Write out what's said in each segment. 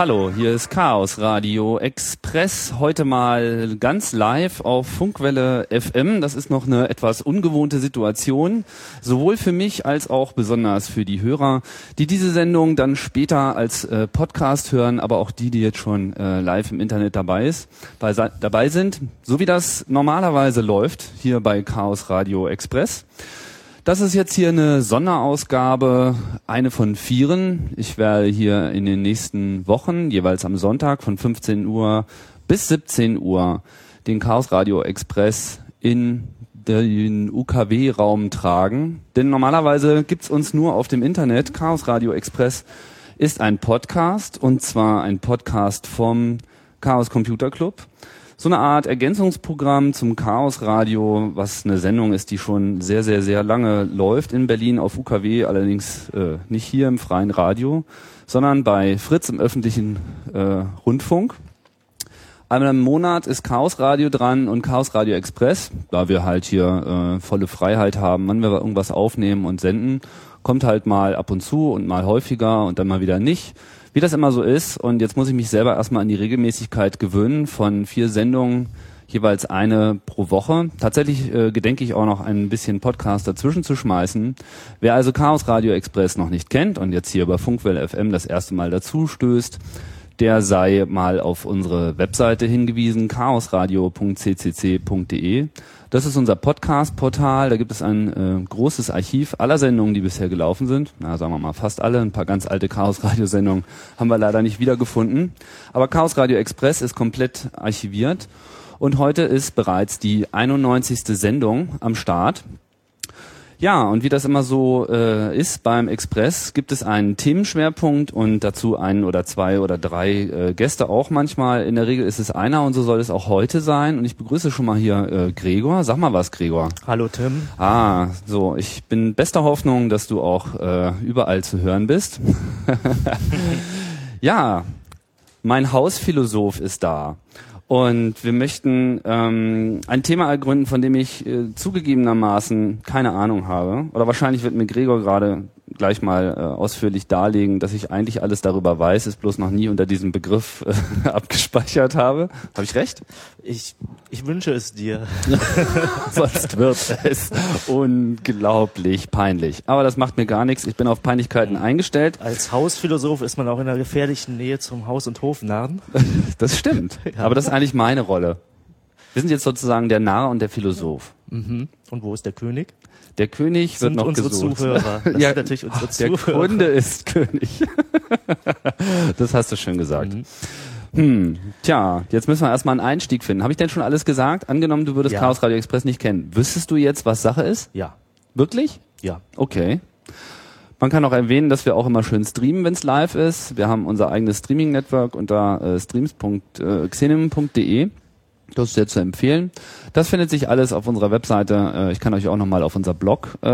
Hallo, hier ist Chaos Radio Express. Heute mal ganz live auf Funkwelle FM. Das ist noch eine etwas ungewohnte Situation, sowohl für mich als auch besonders für die Hörer, die diese Sendung dann später als äh, Podcast hören, aber auch die, die jetzt schon äh, live im Internet dabei, ist, bei, dabei sind, so wie das normalerweise läuft hier bei Chaos Radio Express. Das ist jetzt hier eine Sonderausgabe, eine von vieren. Ich werde hier in den nächsten Wochen, jeweils am Sonntag von 15 Uhr bis 17 Uhr, den Chaos Radio Express in den UKW-Raum tragen. Denn normalerweise gibt's uns nur auf dem Internet. Chaos Radio Express ist ein Podcast und zwar ein Podcast vom Chaos Computer Club so eine Art Ergänzungsprogramm zum Chaos Radio, was eine Sendung ist, die schon sehr, sehr, sehr lange läuft in Berlin auf UKW, allerdings äh, nicht hier im freien Radio, sondern bei Fritz im öffentlichen äh, Rundfunk. Einmal im Monat ist Chaos Radio dran und Chaos Radio Express, da wir halt hier äh, volle Freiheit haben, wann wir irgendwas aufnehmen und senden, kommt halt mal ab und zu und mal häufiger und dann mal wieder nicht wie das immer so ist. Und jetzt muss ich mich selber erstmal an die Regelmäßigkeit gewöhnen von vier Sendungen, jeweils eine pro Woche. Tatsächlich äh, gedenke ich auch noch ein bisschen Podcast dazwischen zu schmeißen. Wer also Chaos Radio Express noch nicht kennt und jetzt hier über Funkwelle FM das erste Mal dazu stößt, der sei mal auf unsere Webseite hingewiesen, chaosradio.ccc.de. Das ist unser Podcast-Portal. Da gibt es ein äh, großes Archiv aller Sendungen, die bisher gelaufen sind. Na, sagen wir mal fast alle. Ein paar ganz alte Chaos-Radio-Sendungen haben wir leider nicht wiedergefunden. Aber Chaos Radio Express ist komplett archiviert. Und heute ist bereits die 91. Sendung am Start. Ja, und wie das immer so äh, ist beim Express, gibt es einen Themenschwerpunkt und dazu einen oder zwei oder drei äh, Gäste auch manchmal. In der Regel ist es einer und so soll es auch heute sein. Und ich begrüße schon mal hier äh, Gregor. Sag mal was, Gregor. Hallo Tim. Ah, so, ich bin bester Hoffnung, dass du auch äh, überall zu hören bist. ja, mein Hausphilosoph ist da. Und wir möchten ähm, ein Thema ergründen, von dem ich äh, zugegebenermaßen keine Ahnung habe. Oder wahrscheinlich wird mir Gregor gerade gleich mal äh, ausführlich darlegen, dass ich eigentlich alles darüber weiß, es bloß noch nie unter diesem Begriff äh, abgespeichert habe. Habe ich recht? Ich, ich wünsche es dir. Sonst wird es unglaublich peinlich. Aber das macht mir gar nichts. Ich bin auf Peinlichkeiten eingestellt. Als Hausphilosoph ist man auch in einer gefährlichen Nähe zum Haus- und Hofnarren. Das stimmt. Ja. Aber das ist eigentlich meine Rolle. Wir sind jetzt sozusagen der Narr und der Philosoph. Mhm. Und wo ist der König? Der König sind wird noch unsere gesucht. Zuhörer. Das ja, sind natürlich unsere der Zuhörer. Kunde ist König. das hast du schön gesagt. Mhm. Hm, tja, jetzt müssen wir erstmal einen Einstieg finden. Habe ich denn schon alles gesagt? Angenommen, du würdest Ja. Chaos Radio Express nicht kennen. Wüsstest du jetzt, was Sache ist? Ja, Wirklich? ja. Okay. Man kann auch erwähnen, dass wir auch immer schön streamen, wenn es live ist. Wir haben unser eigenes Streaming-Network unter äh, streams.xenim.de. Das ist sehr zu empfehlen. Das findet sich alles auf unserer Webseite. Äh, Ich kann euch auch nochmal auf unser Blog äh,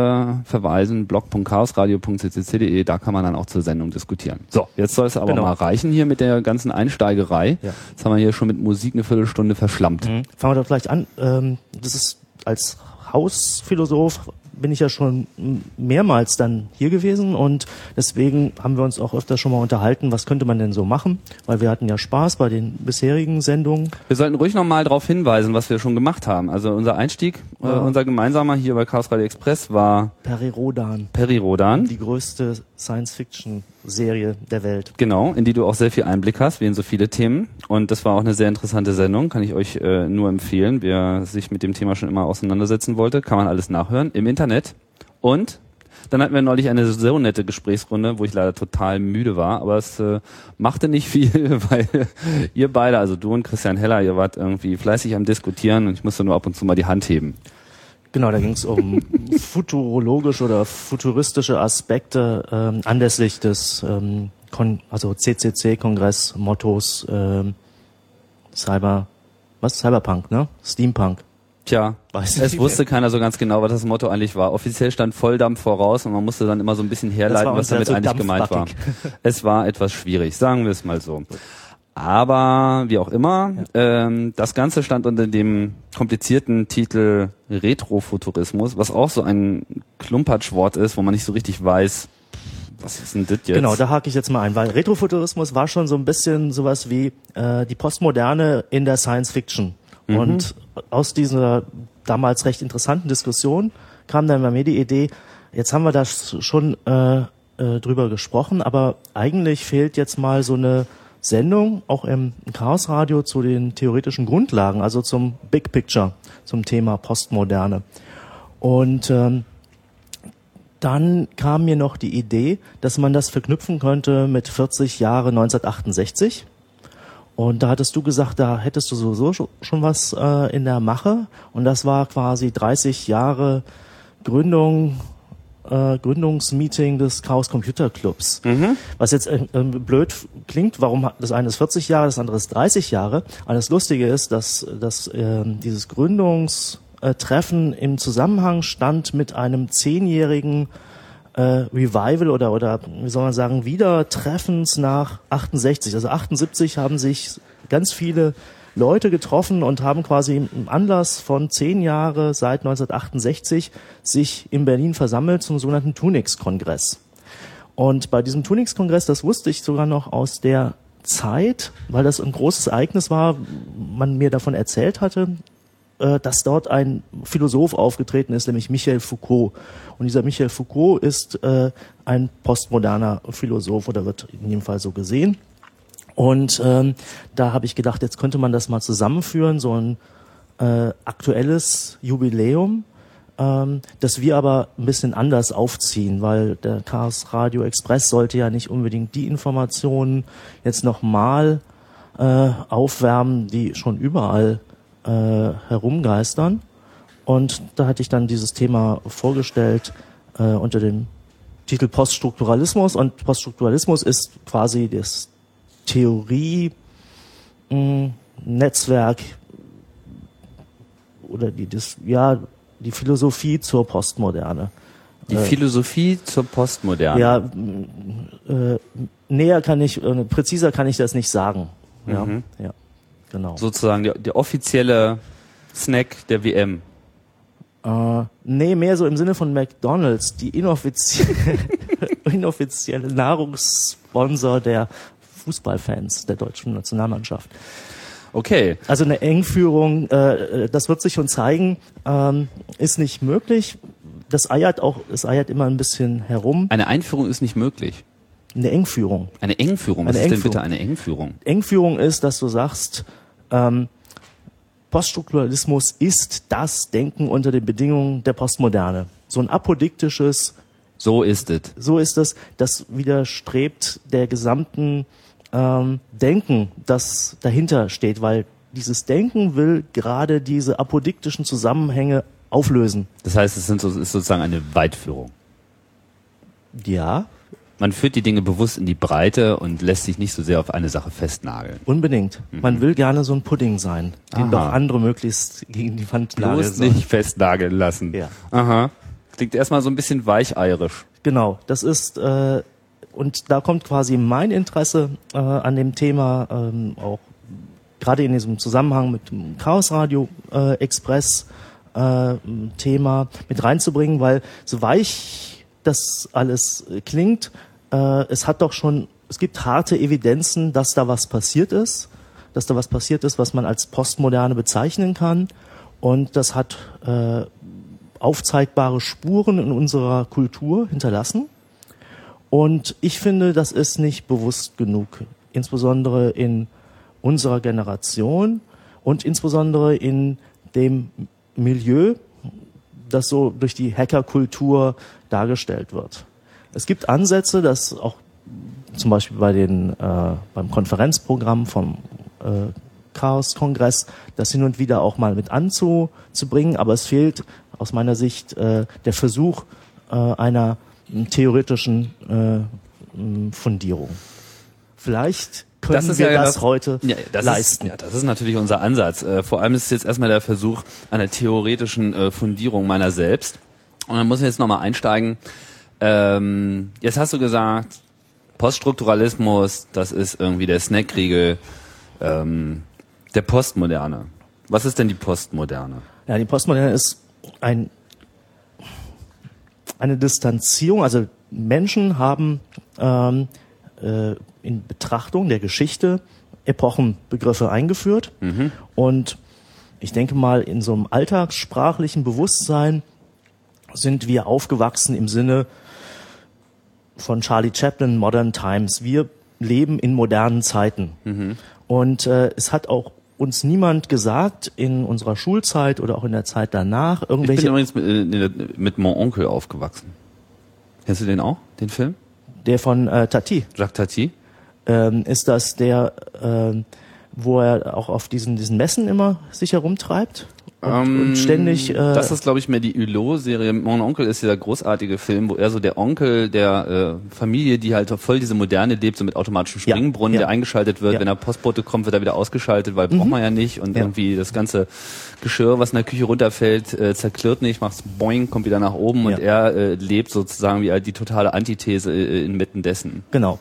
verweisen, blog.chaosradio.ccc.de. Da kann man dann auch zur Sendung diskutieren. So, jetzt soll es aber Genau. mal reichen hier mit der ganzen Einsteigerei. Ja. Jetzt haben wir hier schon mit Musik eine Viertelstunde verschlammt. Mhm. Fangen wir doch gleich an. Ähm, das ist als Hausphilosoph bin ich ja schon mehrmals dann hier gewesen und deswegen haben wir uns auch öfter schon mal unterhalten, was könnte man denn so machen, weil wir hatten ja Spaß bei den bisherigen Sendungen. Wir sollten ruhig nochmal darauf hinweisen, was wir schon gemacht haben. Also unser Einstieg, äh, Ja. unser gemeinsamer hier bei Chaos Radio Express war Peri Rodan, Peri Rodan. die größte Science-Fiction-Serie der Welt. Genau, in die du auch sehr viel Einblick hast, wie in so viele Themen. Und das war auch eine sehr interessante Sendung, kann ich euch äh, nur empfehlen. Wer sich mit dem Thema schon immer auseinandersetzen wollte, kann man alles nachhören im Internet. Und dann hatten wir neulich eine so nette Gesprächsrunde, wo ich leider total müde war, aber es äh, machte nicht viel, weil ihr beide, also du und Christian Heller, ihr wart irgendwie fleißig am Diskutieren und ich musste nur ab und zu mal die Hand heben. Genau, da ging es um futurologische oder futuristische Aspekte ähm, anlässlich des ähm, Kon also CCC-Kongress-Mottos ähm, Cyber, was? Cyberpunk, ne? Steampunk. Tja, Weiß es wusste keiner so ganz genau, was das Motto eigentlich war. Offiziell stand Volldampf voraus und man musste dann immer so ein bisschen herleiten, was damit eigentlich gemeint war. Es war etwas schwierig, sagen wir es mal so. Aber wie auch immer, ähm, das Ganze stand unter dem komplizierten Titel Retrofuturismus, was auch so ein Klumpatschwort ist, wo man nicht so richtig weiß, Was ist denn das jetzt? Genau, da hake ich jetzt mal ein, weil Retrofuturismus war schon so ein bisschen sowas wie äh, die Postmoderne in der Science Fiction. Mhm. Und aus dieser damals recht interessanten Diskussion kam dann bei mir die Idee, jetzt haben wir da schon äh, äh, drüber gesprochen, aber eigentlich fehlt jetzt mal so eine Sendung, auch im Chaos Radio, zu den theoretischen Grundlagen, also zum Big Picture, zum Thema Postmoderne. Und ähm, dann kam mir noch die Idee, dass man das verknüpfen könnte mit 40 Jahre 1968. Und da hattest du gesagt, da hättest du sowieso schon was äh, in der Mache. Und das war quasi 30 Jahre Gründung, äh, Gründungsmeeting des Chaos Computer Clubs. Mhm. Was jetzt äh, blöd klingt, warum das eine ist 40 Jahre, das andere ist 30 Jahre. Aber das Lustige ist, dass, dass äh, dieses Gründungs äh, Treffen im Zusammenhang stand mit einem zehnjährigen äh, Revival oder oder wie soll man sagen Wiedertreffens nach 68. Also 78 haben sich ganz viele Leute getroffen und haben quasi im Anlass von zehn Jahre seit 1968 sich in Berlin versammelt zum sogenannten Tunix-Kongress. Und bei diesem Tunix-Kongress, das wusste ich sogar noch aus der Zeit, weil das ein großes Ereignis war, man mir davon erzählt hatte, äh, dass dort ein Philosoph aufgetreten ist, nämlich Michel Foucault. Und dieser Michel Foucault ist äh, ein postmoderner Philosoph oder wird in jedem Fall so gesehen. Und ähm, da habe ich gedacht, jetzt könnte man das mal zusammenführen, so ein äh, aktuelles Jubiläum, ähm, das wir aber ein bisschen anders aufziehen, weil der Chaos Radio Express sollte ja nicht unbedingt die Informationen jetzt nochmal äh, aufwärmen, die schon überall äh, herumgeistern. Und da hatte ich dann dieses Thema vorgestellt äh, unter dem Titel Poststrukturalismus. Und Poststrukturalismus ist quasi das Theorie, mh, hm, Netzwerk oder die, das, ja, die Philosophie zur Postmoderne. Die äh, Philosophie zur Postmoderne. Ja, äh, näher kann ich, äh, präziser kann ich das nicht sagen. Ja, mhm. ja. Genau. Sozusagen der, der offizielle Snack der WM. Äh, nee, mehr so im Sinne von McDonalds, die inoffizielle, inoffizielle Nahrungssponsor der Fußballfans der deutschen Nationalmannschaft. Okay. Also eine Engführung, äh, das wird sich schon zeigen, ähm, ist nicht möglich. Das eiert auch, es eiert immer ein bisschen herum. Eine Einführung ist nicht möglich. Eine Engführung. Eine Engführung. Was eine ist Engführung. denn bitte eine Engführung? Engführung ist, dass du sagst, ähm, Poststrukturalismus ist das Denken unter den Bedingungen der Postmoderne. So ein apodiktisches. So ist es. So ist es. Das widerstrebt der gesamten ähm, Denken, das dahinter steht, weil dieses Denken will gerade diese apodiktischen Zusammenhänge auflösen. Das heißt, es, sind so, ist sozusagen eine Weitführung. Ja, man führt die Dinge bewusst in die Breite und lässt sich nicht so sehr auf eine Sache festnageln. Unbedingt. Mhm. Man will gerne so ein Pudding sein, den Aha. doch andere möglichst gegen die Wand nageln Bloß nicht festnageln lassen. Ja. Aha. Klingt erstmal so ein bisschen weicheirisch. Genau, das ist äh, und da kommt quasi mein Interesse äh, an dem Thema ähm, auch gerade in diesem Zusammenhang mit dem Chaos Radio äh, Express äh, Thema mit reinzubringen, weil so weich das alles klingt, äh, es hat doch schon, es gibt harte Evidenzen, dass da was passiert ist, dass da was passiert ist, was man als Postmoderne bezeichnen kann. Und das hat äh, aufzeigbare Spuren in unserer Kultur hinterlassen. Und ich finde, das ist nicht bewusst genug, insbesondere in unserer Generation und insbesondere in dem Milieu, das so durch die Hackerkultur dargestellt wird. Es gibt Ansätze, dass auch zum Beispiel bei den, äh, beim Konferenzprogramm vom äh, Chaos-Kongress das hin und wieder auch mal mit anzubringen, aber es fehlt aus meiner Sicht äh, der Versuch äh, einer theoretischen äh, Fundierung. Vielleicht können das wir ja das, das heute ja, das leisten. Ist, ja, das ist natürlich unser Ansatz. Äh, vor allem ist es jetzt erstmal der Versuch einer theoretischen äh, Fundierung meiner selbst. Und dann muss ich jetzt nochmal einsteigen. Ähm, jetzt hast du gesagt, Poststrukturalismus, das ist irgendwie der Snackriegel ähm, der Postmoderne. Was ist denn die Postmoderne? Ja, die Postmoderne ist ein, eine Distanzierung, also Menschen haben ähm, äh, in Betrachtung der Geschichte Epochenbegriffe eingeführt Mhm. und ich denke mal, in so einem alltagssprachlichen Bewusstsein sind wir aufgewachsen im Sinne von Charlie Chaplin, Modern Times. Wir leben in modernen Zeiten. Und äh, es hat auch uns niemand gesagt in unserer Schulzeit oder auch in der Zeit danach Ich bin irgendwelche, übrigens mit, äh, mit Mon Onkel aufgewachsen. Kennst du den auch, den Film? der von äh, Tati, Jacques Tati? ähm, ist das der, ähm, wo er auch auf diesen, diesen Messen immer sich herumtreibt und, Ähm, und ständig... Äh, das ist, glaube ich, mehr die Hulot-Serie. Mon Onkel ist dieser großartige Film, wo er so der Onkel der äh, Familie, die halt voll diese Moderne lebt, so mit automatischem Ja, Springbrunnen, ja. der eingeschaltet wird. Ja. Mhm. Wenn der Postbote kommt, wird er wieder ausgeschaltet, weil braucht man ja nicht. Und Ja. irgendwie das ganze Geschirr, was in der Küche runterfällt, äh, zerklirrt nicht, macht's boing, kommt wieder nach oben und Ja. er äh, lebt sozusagen wie halt die totale Antithese äh, inmitten dessen. Genau.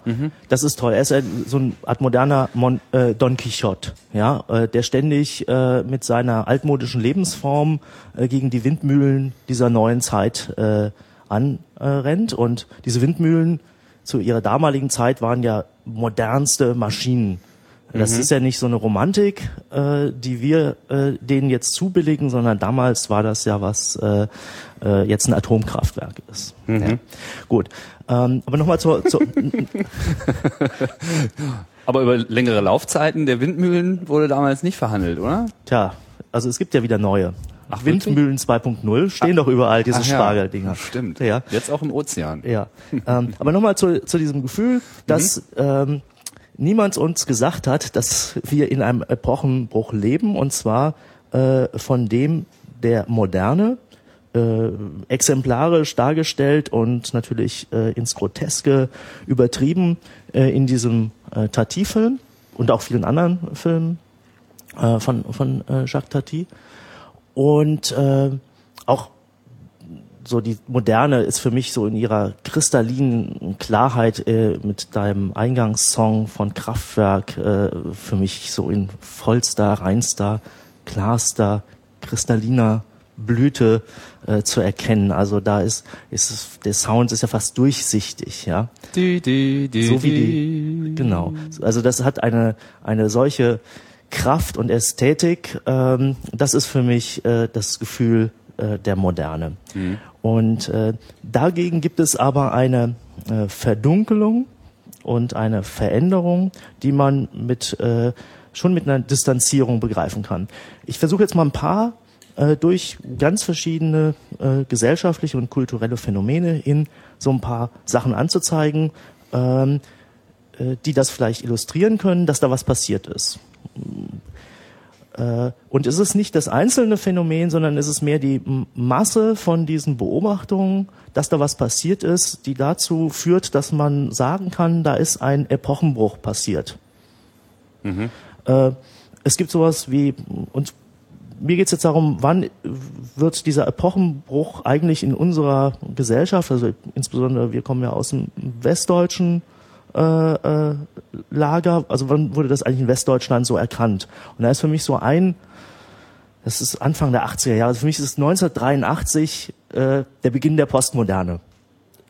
Das ist toll. Er ist ein, so eine Art moderner Mon, äh, Don Quixote, ja, äh, der ständig äh, mit seiner altmodischen Lebensform äh, gegen die Windmühlen dieser neuen Zeit äh, anrennt. Rennt. und diese Windmühlen zu ihrer damaligen Zeit waren ja modernste Maschinen. Das ist ja nicht so eine Romantik, äh, die wir äh, denen jetzt zubilligen, sondern damals war das ja was äh, äh, jetzt ein Atomkraftwerk ist. Ja. Gut, ähm, aber nochmal zur, zur Aber über längere Laufzeiten der Windmühlen wurde damals nicht verhandelt, oder? Tja, also es gibt ja wieder neue. Ach, Windmühlen 2.0 stehen doch überall, diese Ach ja, Spargeldinger. Stimmt. Ja, Jetzt auch im Ozean. ja. ähm, aber nochmal zu, zu diesem Gefühl, dass ähm, niemand uns gesagt hat, dass wir in einem Epochenbruch leben und zwar äh, von dem der Moderne, äh, exemplarisch dargestellt und natürlich äh, ins Groteske übertrieben äh, in diesem äh, Tati-Film und auch vielen anderen Filmen äh, von, von äh, Jacques Tati. Und äh, auch so die Moderne ist für mich so in ihrer kristallinen Klarheit äh, mit deinem Eingangssong von Kraftwerk äh, für mich so in vollster, reinster, klarster, kristalliner Blüte äh, zu erkennen. Also da ist, ist es, der Sound ist ja fast durchsichtig, ja. Die, die, die, So wie die, genau. Also das hat eine, eine solche Kraft und Ästhetik. Ähm, das ist für mich äh, das Gefühl äh, der Moderne. Und äh, dagegen gibt es aber eine äh, Verdunkelung und eine Veränderung, die man mit äh, schon mit einer Distanzierung begreifen kann. Ich versuche jetzt mal ein paar äh, durch ganz verschiedene äh, gesellschaftliche und kulturelle Phänomene in so ein paar Sachen anzuzeigen, ähm, äh, die das vielleicht illustrieren können, dass da was passiert ist. Äh, Und es ist nicht das einzelne Phänomen, sondern es ist mehr die Masse von diesen Beobachtungen, dass da was passiert ist, die dazu führt, dass man sagen kann, da ist ein Epochenbruch passiert. Äh, Es gibt sowas wie, und mir geht es jetzt darum, wann wird dieser Epochenbruch eigentlich in unserer Gesellschaft, also insbesondere wir kommen ja aus dem westdeutschen äh, äh, Lager, also wann wurde das eigentlich in Westdeutschland so erkannt? Und da ist für mich so ein, das ist Anfang der 80er Jahre, also für mich ist es 1983 äh, der Beginn der Postmoderne.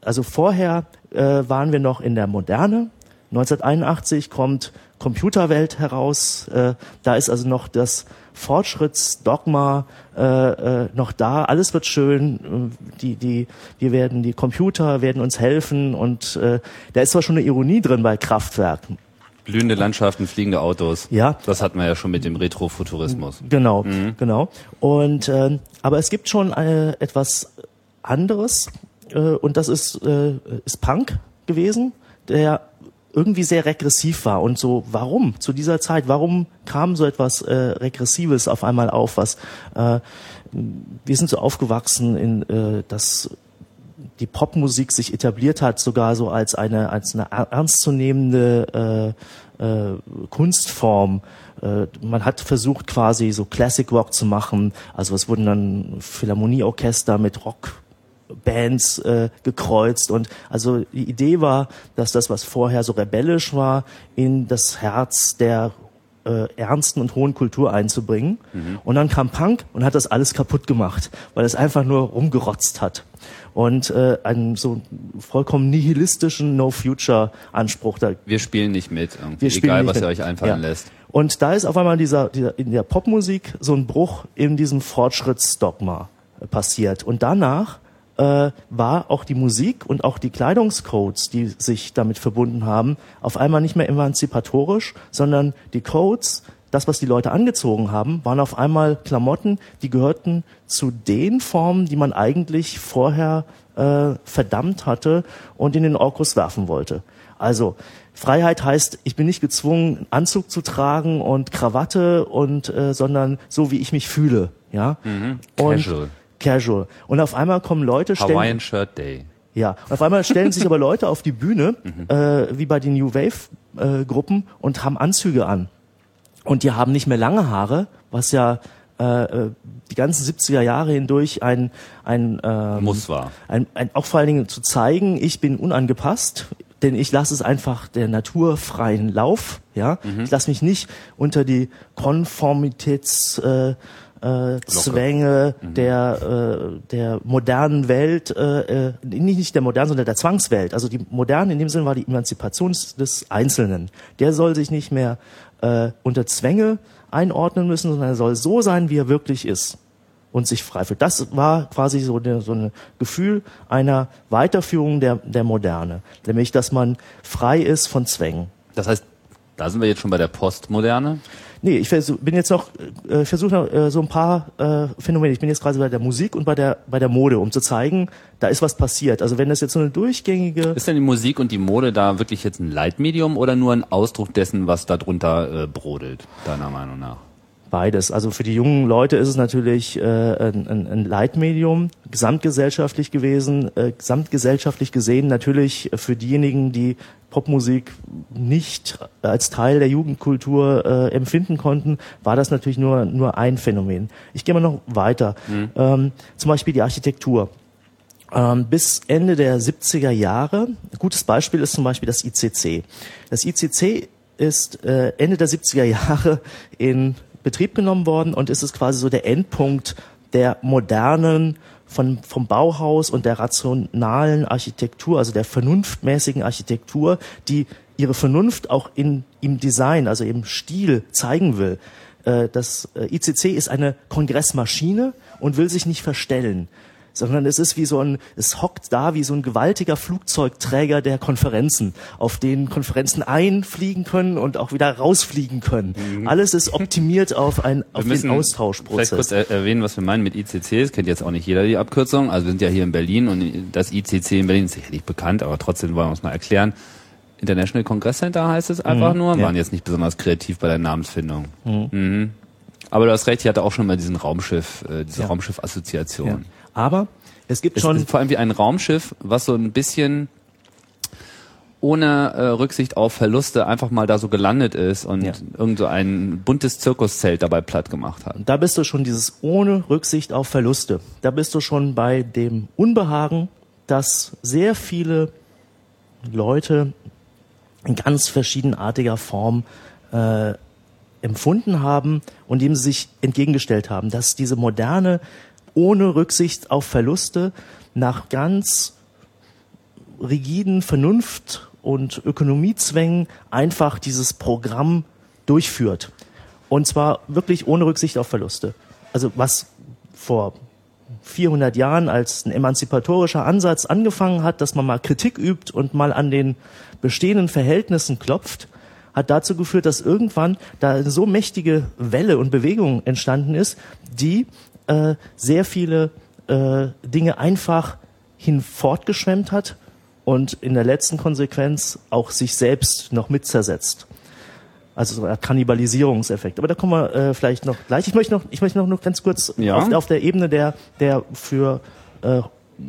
Also vorher äh, waren wir noch in der Moderne. 1981 kommt Computerwelt heraus. Äh, da ist also noch das Fortschrittsdogma äh, äh, noch da. Alles wird schön. Äh, Die, die, wir werden, die Computer werden uns helfen. Und äh, da ist zwar schon eine Ironie drin bei Kraftwerken. Blühende Landschaften, fliegende Autos. Ja. Das hatten wir ja schon mit dem Retrofuturismus. Genau, genau. Und ähm, aber es gibt schon äh, etwas anderes äh, und das ist äh, ist Punk gewesen, der irgendwie sehr regressiv war und so warum zu dieser Zeit warum kam so etwas äh, regressives auf einmal auf was äh, wir sind so aufgewachsen in äh, das die Popmusik sich etabliert hat, sogar so als eine als eine ernstzunehmende äh, äh, Kunstform. Äh, man hat versucht quasi so Classic Rock zu machen. Also es wurden dann Philharmonieorchester mit Rockbands äh, gekreuzt und also die Idee war, dass das, was vorher so rebellisch war, in das Herz der äh, ernsten und hohen Kultur einzubringen. Mhm. Und dann kam Punk und hat das alles kaputt gemacht, weil es einfach nur rumgerotzt hat. Und äh, einen so vollkommen nihilistischen No-Future-Anspruch. Da wir spielen nicht mit, wir spielen egal was mit. ihr euch einfallen Ja. lässt. Und da ist auf einmal dieser, dieser in der Popmusik so ein Bruch in diesem Fortschrittsdogma äh, passiert. Und danach äh, war auch die Musik und auch die Kleidungscodes, die sich damit verbunden haben, auf einmal nicht mehr emanzipatorisch, sondern die Codes, das, was die Leute angezogen haben, waren auf einmal Klamotten, die gehörten zu den Formen, die man eigentlich vorher äh, verdammt hatte und in den Orkus werfen wollte. Also Freiheit heißt, ich bin nicht gezwungen, einen Anzug zu tragen und Krawatte und äh, sondern so wie ich mich fühle, ja. Und Casual. Casual. Und auf einmal kommen Leute, stellen, Hawaiian Shirt Day. ja, auf einmal stellen sich aber Leute auf die Bühne, Mhm. äh, wie bei den New Wave äh, Gruppen und haben Anzüge an. Und die haben nicht mehr lange Haare, was ja äh, äh, die ganzen 70er Jahre hindurch ein ein ähm, Muss war. ein, ein, auch vor allen Dingen zu zeigen, ich bin unangepasst, denn ich lasse es einfach der Natur freien Lauf. Ja, ich lasse mich nicht unter die Konformitäts äh, äh, Zwänge der äh, der modernen Welt, äh, äh, nicht nicht der modernen, sondern der Zwangswelt. Also die moderne in dem Sinne war die Emanzipation des Einzelnen. Der soll sich nicht mehr äh, unter Zwänge einordnen müssen, sondern er soll so sein, wie er wirklich ist und sich frei fühlt. Das war quasi so, eine, so ein Gefühl einer Weiterführung der, der Moderne, nämlich dass man frei ist von Zwängen. Das heißt, da sind wir jetzt schon bei der Postmoderne. Nee, ich versuch, bin jetzt noch, äh, versuche noch äh, so ein paar äh, Phänomene. Ich bin jetzt gerade bei der Musik und bei der bei der Mode, um zu zeigen, da ist was passiert. Also wenn das jetzt so eine durchgängige Ist denn die Musik und die Mode da wirklich jetzt ein Leitmedium oder nur ein Ausdruck dessen, was da drunter äh, brodelt, deiner Meinung nach? Beides. Also für die jungen Leute ist es natürlich äh, ein, ein, Leitmedium, gesamtgesellschaftlich gewesen, äh, gesamtgesellschaftlich gesehen natürlich für diejenigen, die Popmusik nicht als Teil der Jugendkultur äh, empfinden konnten, war das natürlich nur, nur ein Phänomen. Ich gehe mal noch weiter. Ähm, zum Beispiel die Architektur. Ähm, bis Ende der 70er Jahre, ein gutes Beispiel ist zum Beispiel das ICC. Das ICC ist äh, Ende der 70er Jahre in Betrieb genommen worden und ist es quasi so der Endpunkt der modernen von, vom Bauhaus und der rationalen Architektur, also der vernunftmäßigen Architektur, die ihre Vernunft auch in, im Design, also im Stil zeigen will. Äh, Das äh, ICC ist eine Kongressmaschine und will sich nicht verstellen sondern es ist wie so ein, es hockt da wie so ein gewaltiger Flugzeugträger der Konferenzen, auf denen Konferenzen einfliegen können und auch wieder rausfliegen können. Alles ist optimiert auf, ein, auf den Vielleicht kurz Austauschprozess. er erwähnen, was wir meinen mit ICC. Das kennt jetzt auch nicht jeder die Abkürzung. Also wir sind ja hier in Berlin und das ICC in Berlin ist sicherlich bekannt, aber trotzdem wollen wir es mal erklären. International Congress Center heißt es einfach nur. ja. Waren jetzt nicht besonders kreativ bei der Namensfindung. Mhm. Aber du hast recht, ich hatte auch schon mal diesen Raumschiff, äh, diese Ja. Raumschiff-Assoziation. Ja. Aber es gibt Es schon ist vor allem wie ein Raumschiff, was so ein bisschen ohne äh, Rücksicht auf Verluste einfach mal da so gelandet ist und Ja. irgend so ein buntes Zirkuszelt dabei platt gemacht hat. da bist du schon dieses ohne Rücksicht auf Verluste. Da bist du schon bei dem Unbehagen, dass sehr viele Leute in ganz verschiedenartiger Form äh, empfunden haben und dem sie sich entgegengestellt haben, dass diese moderne ohne Rücksicht auf Verluste nach ganz rigiden Vernunft- und Ökonomiezwängen einfach dieses Programm durchführt. Und zwar wirklich ohne Rücksicht auf Verluste. Also was vor 400 Jahren als ein emanzipatorischer Ansatz angefangen hat, dass man mal Kritik übt und mal an den bestehenden Verhältnissen klopft, hat dazu geführt, dass irgendwann da eine so mächtige Welle und Bewegung entstanden ist, die äh, sehr viele äh, Dinge einfach hinfortgeschwemmt hat und in der letzten Konsequenz auch sich selbst noch mit zersetzt. Also so Art Kannibalisierungseffekt. Aber da kommen wir äh, vielleicht noch gleich. Ich möchte noch, ich möchte noch, noch ganz kurz Ja. auf, auf der Ebene der, der für äh,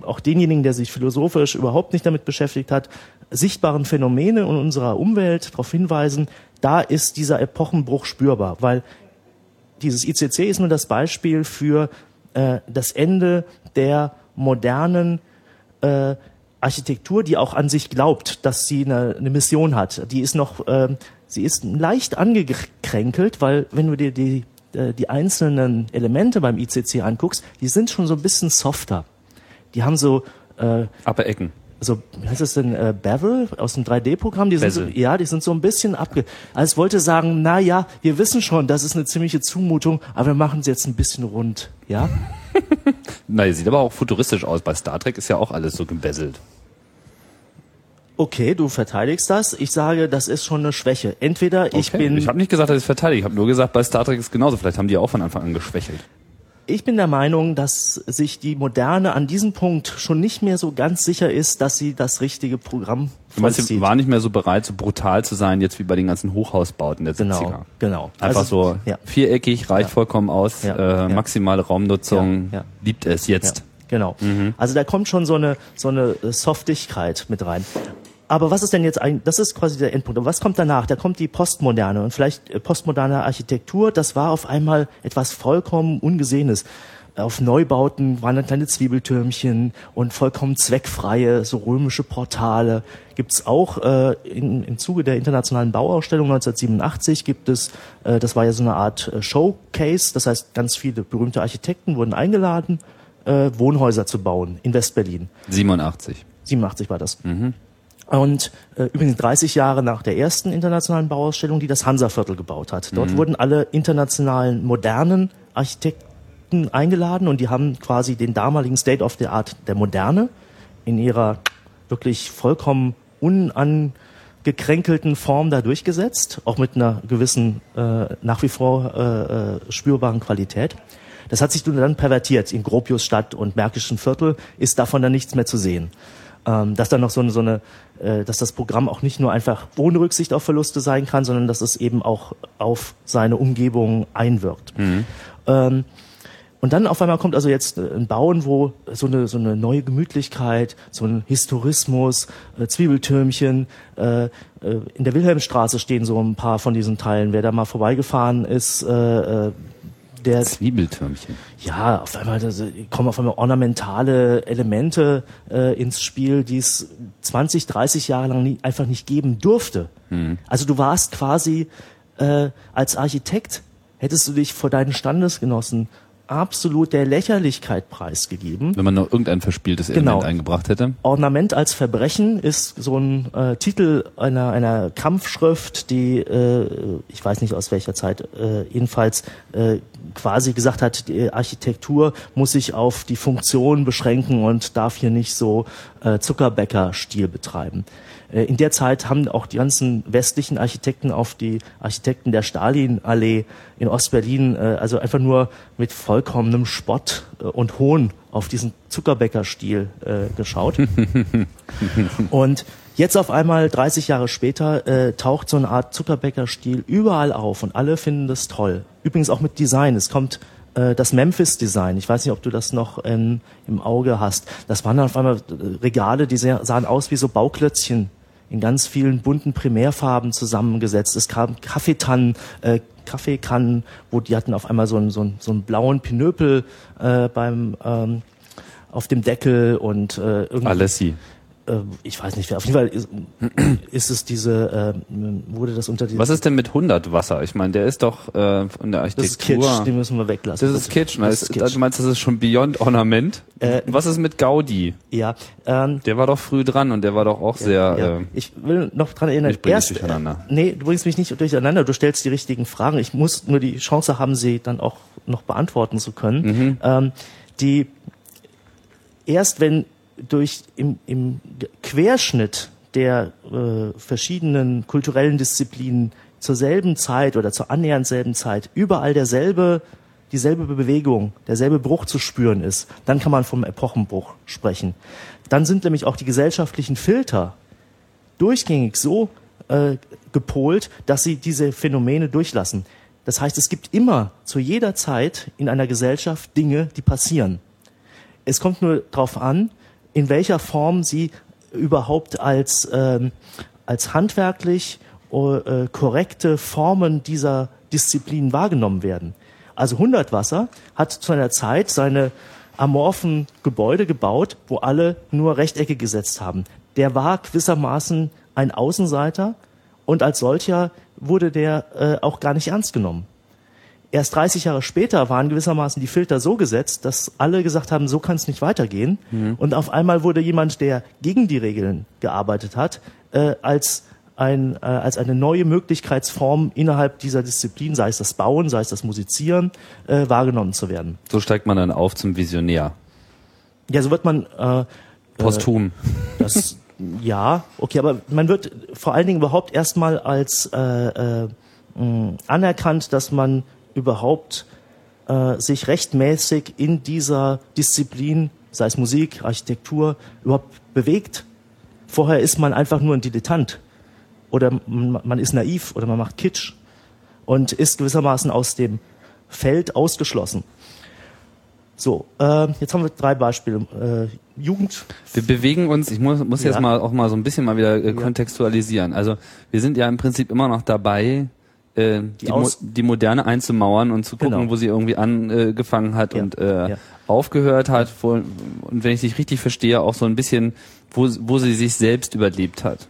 auch denjenigen, der sich philosophisch überhaupt nicht damit beschäftigt hat, sichtbaren Phänomene in unserer Umwelt darauf hinweisen, da ist dieser Epochenbruch spürbar, weil dieses ICC ist nur das Beispiel für äh, das Ende der modernen äh, Architektur, die auch an sich glaubt, dass sie eine, eine Mission hat. Die ist noch, ähm, Sie ist leicht angekränkelt, weil wenn du dir die, äh, die einzelnen Elemente beim ICC anguckst, die sind schon so ein bisschen softer. Die haben so äh, Upper-Ecken so, wie heißt das denn, äh, Bevel aus dem 3D-Programm? Die sind so, ja, die sind so ein bisschen abge... Also ich wollte sagen, na ja, wir wissen schon, das ist eine ziemliche Zumutung, aber wir machen es jetzt ein bisschen rund, ja? na, sieht aber auch futuristisch aus. Bei Star Trek ist ja auch alles so gebesselt. Okay, du verteidigst das. Ich sage, das ist schon eine Schwäche. Entweder ich okay. bin. Ich habe nicht gesagt, dass ich verteidige. Ich habe nur gesagt, bei Star Trek ist es genauso. Vielleicht haben die auch von Anfang an geschwächelt. Ich bin der Meinung, dass sich die Moderne an diesem Punkt schon nicht mehr so ganz sicher ist, dass sie das richtige Programm Du meinst, sie war nicht mehr so bereit, so brutal zu sein, jetzt wie bei den ganzen Hochhausbauten der 70er. Genau, genau. Einfach also, so ja. viereckig, reicht ja. vollkommen aus, ja. äh, maximale Raumnutzung, liebt es jetzt. Genau. Mhm. Also da kommt schon so eine, so eine Softigkeit mit rein. Aber was ist denn jetzt eigentlich, das ist quasi der Endpunkt. Und was kommt danach? Da kommt die Postmoderne und vielleicht äh, postmoderne Architektur. Das war auf einmal etwas vollkommen Ungesehenes. Auf Neubauten waren dann kleine Zwiebeltürmchen und vollkommen zweckfreie, so römische Portale. Gibt's auch äh, in, im Zuge der internationalen Bauausstellung 1987 gibt es, äh, das war ja so eine Art äh, Showcase, das heißt ganz viele berühmte Architekten wurden eingeladen, äh, Wohnhäuser zu bauen in Westberlin. 87. 87 war das. Mhm. Und äh, übrigens 30 Jahre nach der ersten internationalen Bauausstellung, die das Hansa-Viertel gebaut hat. Dort mhm. wurden alle internationalen modernen Architekten eingeladen und die haben quasi den damaligen State of the Art der Moderne in ihrer wirklich vollkommen unangekränkelten Form da durchgesetzt, auch mit einer gewissen äh, nach wie vor äh, äh, spürbaren Qualität. Das hat sich dann pervertiert. In Gropiusstadt und Märkischen Viertel ist davon dann nichts mehr zu sehen ähm, dass dann noch so eine, so eine äh, dass das Programm auch nicht nur einfach ohne Rücksicht auf Verluste sein kann, sondern dass es eben auch auf seine Umgebung einwirkt. Mhm. Ähm, und dann auf einmal kommt also jetzt äh, ein Bauen, wo so eine, so eine neue Gemütlichkeit, so ein Historismus, äh, Zwiebeltürmchen. Äh, äh, in der Wilhelmstraße stehen so ein paar von diesen Teilen. Wer da mal vorbeigefahren ist, äh, äh der Zwiebeltürmchen. Ja, auf einmal das, kommen auf einmal ornamentale Elemente äh, ins Spiel, die es 20, 30 Jahre lang nie, einfach nicht geben durfte. Mhm. Also du warst quasi äh, als Architekt hättest du dich vor deinen Standesgenossen absolut der Lächerlichkeit preisgegeben. Wenn man noch irgendein verspieltes Element genau. eingebracht hätte. Ornament als Verbrechen ist so ein äh, Titel einer, einer Kampfschrift, die, äh, ich weiß nicht aus welcher Zeit, äh, jedenfalls äh, quasi gesagt hat, die Architektur muss sich auf die Funktion beschränken und darf hier nicht so äh, Zuckerbäcker-Stil betreiben. Äh, in der Zeit haben auch die ganzen westlichen Architekten auf die Architekten der Stalinallee in Ostberlin äh, also einfach nur mit vollkommenem Spott äh, und Hohn auf diesen Zuckerbäcker-Stil geschaut. und jetzt auf einmal, 30 Jahre später, taucht so eine Art Zuckerbäcker-Stil überall auf und alle finden das toll. Übrigens auch mit Design. Es kommt das Memphis-Design. Ich weiß nicht, ob du das noch ähm, im Auge hast. Das waren dann auf einmal Regale, die sahen aus wie so Bauklötzchen in ganz vielen bunten Primärfarben zusammengesetzt. Es kam Kaffeetannen, äh, Kaffeekannen, wo die hatten auf einmal so einen, so einen, so einen blauen Pinöpel äh, beim ähm, auf dem Deckel und äh, irgendwie. Alessi ich weiß nicht, auf jeden Fall ist, ist es diese, äh, wurde das unter die. Was ist denn mit 100 Wasser? Ich meine, der ist doch äh, von der Architektur. Das ist Kitsch, den müssen wir weglassen. Das ist Kitsch? Das ist Kitsch. Du meinst, das ist schon Beyond Ornament? Äh, Was ist mit Gaudi? Ja. Ähm, der war doch früh dran und der war doch auch ja, sehr. Ja. Äh, ich will noch dran erinnern. Ich bring erst, dich durcheinander. Äh, nee, du bringst mich nicht durcheinander. Du stellst die richtigen Fragen. Ich muss nur die Chance haben, sie dann auch noch beantworten zu können. Mhm. Ähm, die erst wenn durch im, im Querschnitt der äh, verschiedenen kulturellen Disziplinen zur selben Zeit oder zur annähernd selben Zeit überall derselbe dieselbe Bewegung, derselbe Bruch zu spüren ist, dann kann man vom Epochenbruch sprechen. Dann sind nämlich auch die gesellschaftlichen Filter durchgängig so äh, gepolt, dass sie diese Phänomene durchlassen. Das heißt, es gibt immer zu jeder Zeit in einer Gesellschaft Dinge, die passieren. Es kommt nur darauf an, in welcher Form sie überhaupt als, ähm, als handwerklich äh, korrekte Formen dieser Disziplin wahrgenommen werden. Also Hundertwasser hat zu einer Zeit seine amorphen Gebäude gebaut, wo alle nur Rechtecke gesetzt haben. Der war gewissermaßen ein Außenseiter und als solcher wurde der äh, auch gar nicht ernst genommen. Erst 30 Jahre später waren gewissermaßen die Filter so gesetzt, dass alle gesagt haben, so kann es nicht weitergehen. Mhm. Und auf einmal wurde jemand, der gegen die Regeln gearbeitet hat, äh, als ein, äh, als eine neue Möglichkeitsform innerhalb dieser Disziplin, sei es das Bauen, sei es das Musizieren, äh, wahrgenommen zu werden. So steigt man dann auf zum Visionär. Ja, so wird man äh, posthum. Äh, das, ja, okay, aber man wird vor allen Dingen überhaupt erstmal als äh, äh, anerkannt, dass man überhaupt äh, sich rechtmäßig in dieser Disziplin, sei es Musik, Architektur, überhaupt bewegt. Vorher ist man einfach nur ein Dilettant oder man ist naiv oder man macht Kitsch und ist gewissermaßen aus dem Feld ausgeschlossen. So, äh, jetzt haben wir drei Beispiele. Äh, Jugend. Wir bewegen uns, ich muss, muss ja. jetzt mal auch mal so ein bisschen mal wieder äh, kontextualisieren. Also wir sind ja im Prinzip immer noch dabei, äh, die, die, Mo die, Moderne einzumauern und zu gucken, genau. wo sie irgendwie angefangen hat ja. und äh, ja. aufgehört hat. Wo, und wenn ich dich richtig verstehe, auch so ein bisschen, wo, wo sie sich selbst überlebt hat.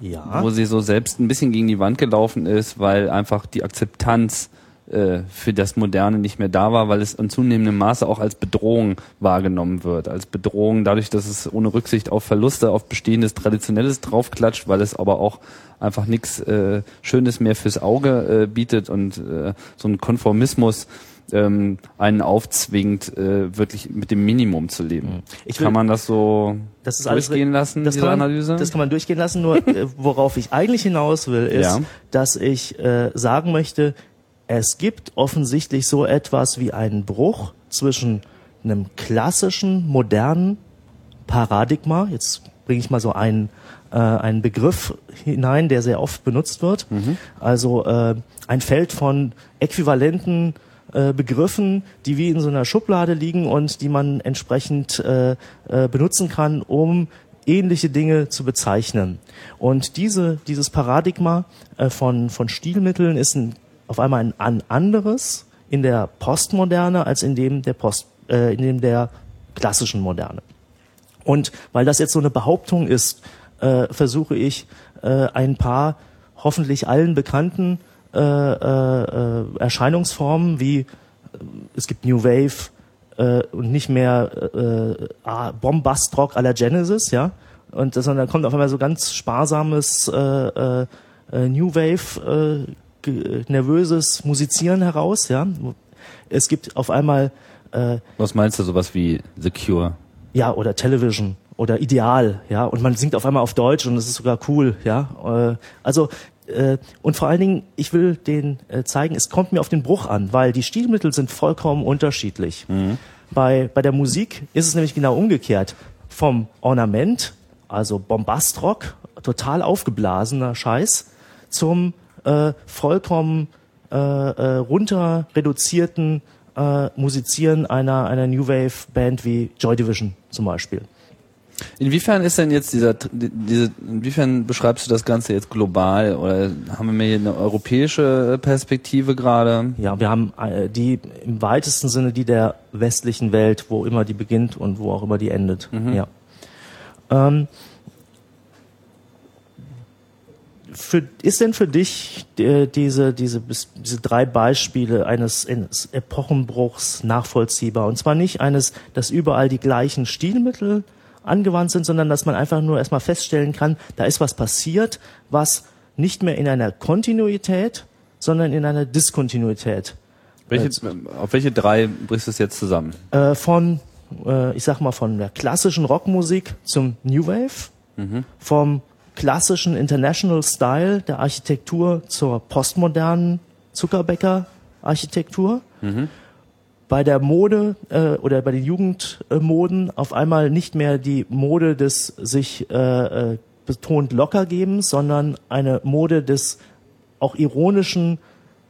Ja. Wo sie so selbst ein bisschen gegen die Wand gelaufen ist, weil einfach die Akzeptanz äh, für das Moderne nicht mehr da war, weil es in zunehmendem Maße auch als Bedrohung wahrgenommen wird. Als Bedrohung dadurch, dass es ohne Rücksicht auf Verluste, auf bestehendes Traditionelles draufklatscht, weil es aber auch einfach nichts äh, Schönes mehr fürs Auge äh, bietet und äh, so ein Konformismus ähm, einen aufzwingt, äh, wirklich mit dem Minimum zu leben. Mhm. Ich kann man das so das durchgehen alles, lassen, das diese man, Analyse? Das kann man durchgehen lassen, nur äh, worauf ich eigentlich hinaus will, ist, ja. dass ich äh, sagen möchte, es gibt offensichtlich so etwas wie einen Bruch zwischen einem klassischen, modernen Paradigma, jetzt bringe ich mal so einen, äh, einen Begriff hinein, der sehr oft benutzt wird, mhm. also äh, ein Feld von äquivalenten äh, Begriffen, die wie in so einer Schublade liegen und die man entsprechend äh, äh, benutzen kann, um ähnliche Dinge zu bezeichnen. Und diese, dieses Paradigma äh, von, von Stilmitteln ist ein auf einmal ein, anderes in der Postmoderne als in dem der Post, äh, in dem der klassischen Moderne. Und weil das jetzt so eine Behauptung ist, äh, versuche ich äh, ein paar hoffentlich allen bekannten äh, äh, Erscheinungsformen wie äh, es gibt New Wave äh, und nicht mehr äh, ah, Bombastrock à la Genesis, ja, und sondern kommt auf einmal so ganz sparsames äh, äh, New Wave äh, nervöses Musizieren heraus, ja. Es gibt auf einmal äh, Was meinst du, sowas wie The Cure? Ja, oder Television oder Ideal, ja, und man singt auf einmal auf Deutsch und es ist sogar cool, ja. Äh, also äh, und vor allen Dingen, ich will den äh, zeigen, es kommt mir auf den Bruch an, weil die Stilmittel sind vollkommen unterschiedlich. Mhm. Bei, bei der Musik ist es nämlich genau umgekehrt. Vom Ornament, also Bombastrock, total aufgeblasener Scheiß, zum äh, vollkommen äh, äh, runter reduzierten äh, Musizieren einer, einer New Wave Band wie Joy Division zum Beispiel. Inwiefern ist denn jetzt dieser, diese, inwiefern beschreibst du das Ganze jetzt global oder haben wir mehr eine europäische Perspektive gerade? Ja, wir haben äh, die im weitesten Sinne die der westlichen Welt, wo immer die beginnt und wo auch immer die endet. Mhm. Ja. Ähm, für, ist denn für dich äh, diese, diese, diese drei Beispiele eines, eines Epochenbruchs nachvollziehbar? Und zwar nicht eines, dass überall die gleichen Stilmittel angewandt sind, sondern dass man einfach nur erstmal feststellen kann, da ist was passiert, was nicht mehr in einer Kontinuität, sondern in einer Diskontinuität. Welche, äh, auf welche drei brichst du es jetzt zusammen? Äh, von, äh, ich sag mal, von der klassischen Rockmusik zum New Wave, mhm. vom klassischen International Style der Architektur zur postmodernen Zuckerbäcker-Architektur. Mhm. Bei der Mode äh, oder bei den Jugendmoden auf einmal nicht mehr die Mode des sich äh, äh, betont lockergebens, sondern eine Mode des auch ironischen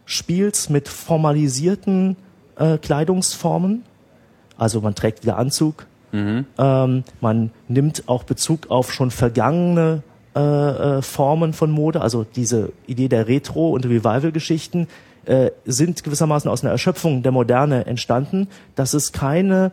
Spiels mit formalisierten äh, Kleidungsformen. Also man trägt wieder Anzug. Mhm. Ähm, man nimmt auch Bezug auf schon vergangene äh, äh, Formen von Mode, also diese Idee der Retro- und Revival-Geschichten, äh, sind gewissermaßen aus einer Erschöpfung der Moderne entstanden, dass es keine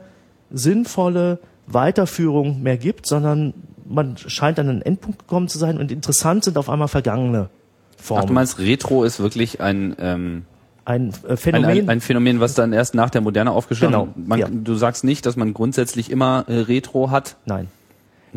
sinnvolle Weiterführung mehr gibt, sondern man scheint an einen Endpunkt gekommen zu sein und interessant sind auf einmal vergangene Formen. Ach, du meinst, Retro ist wirklich ein, ähm, ein äh, ein, Phänomen. ein, ein Phänomen, was dann erst nach der Moderne aufgestanden Genau, man, ja. Du sagst nicht, dass man grundsätzlich immer äh, Retro hat. Nein.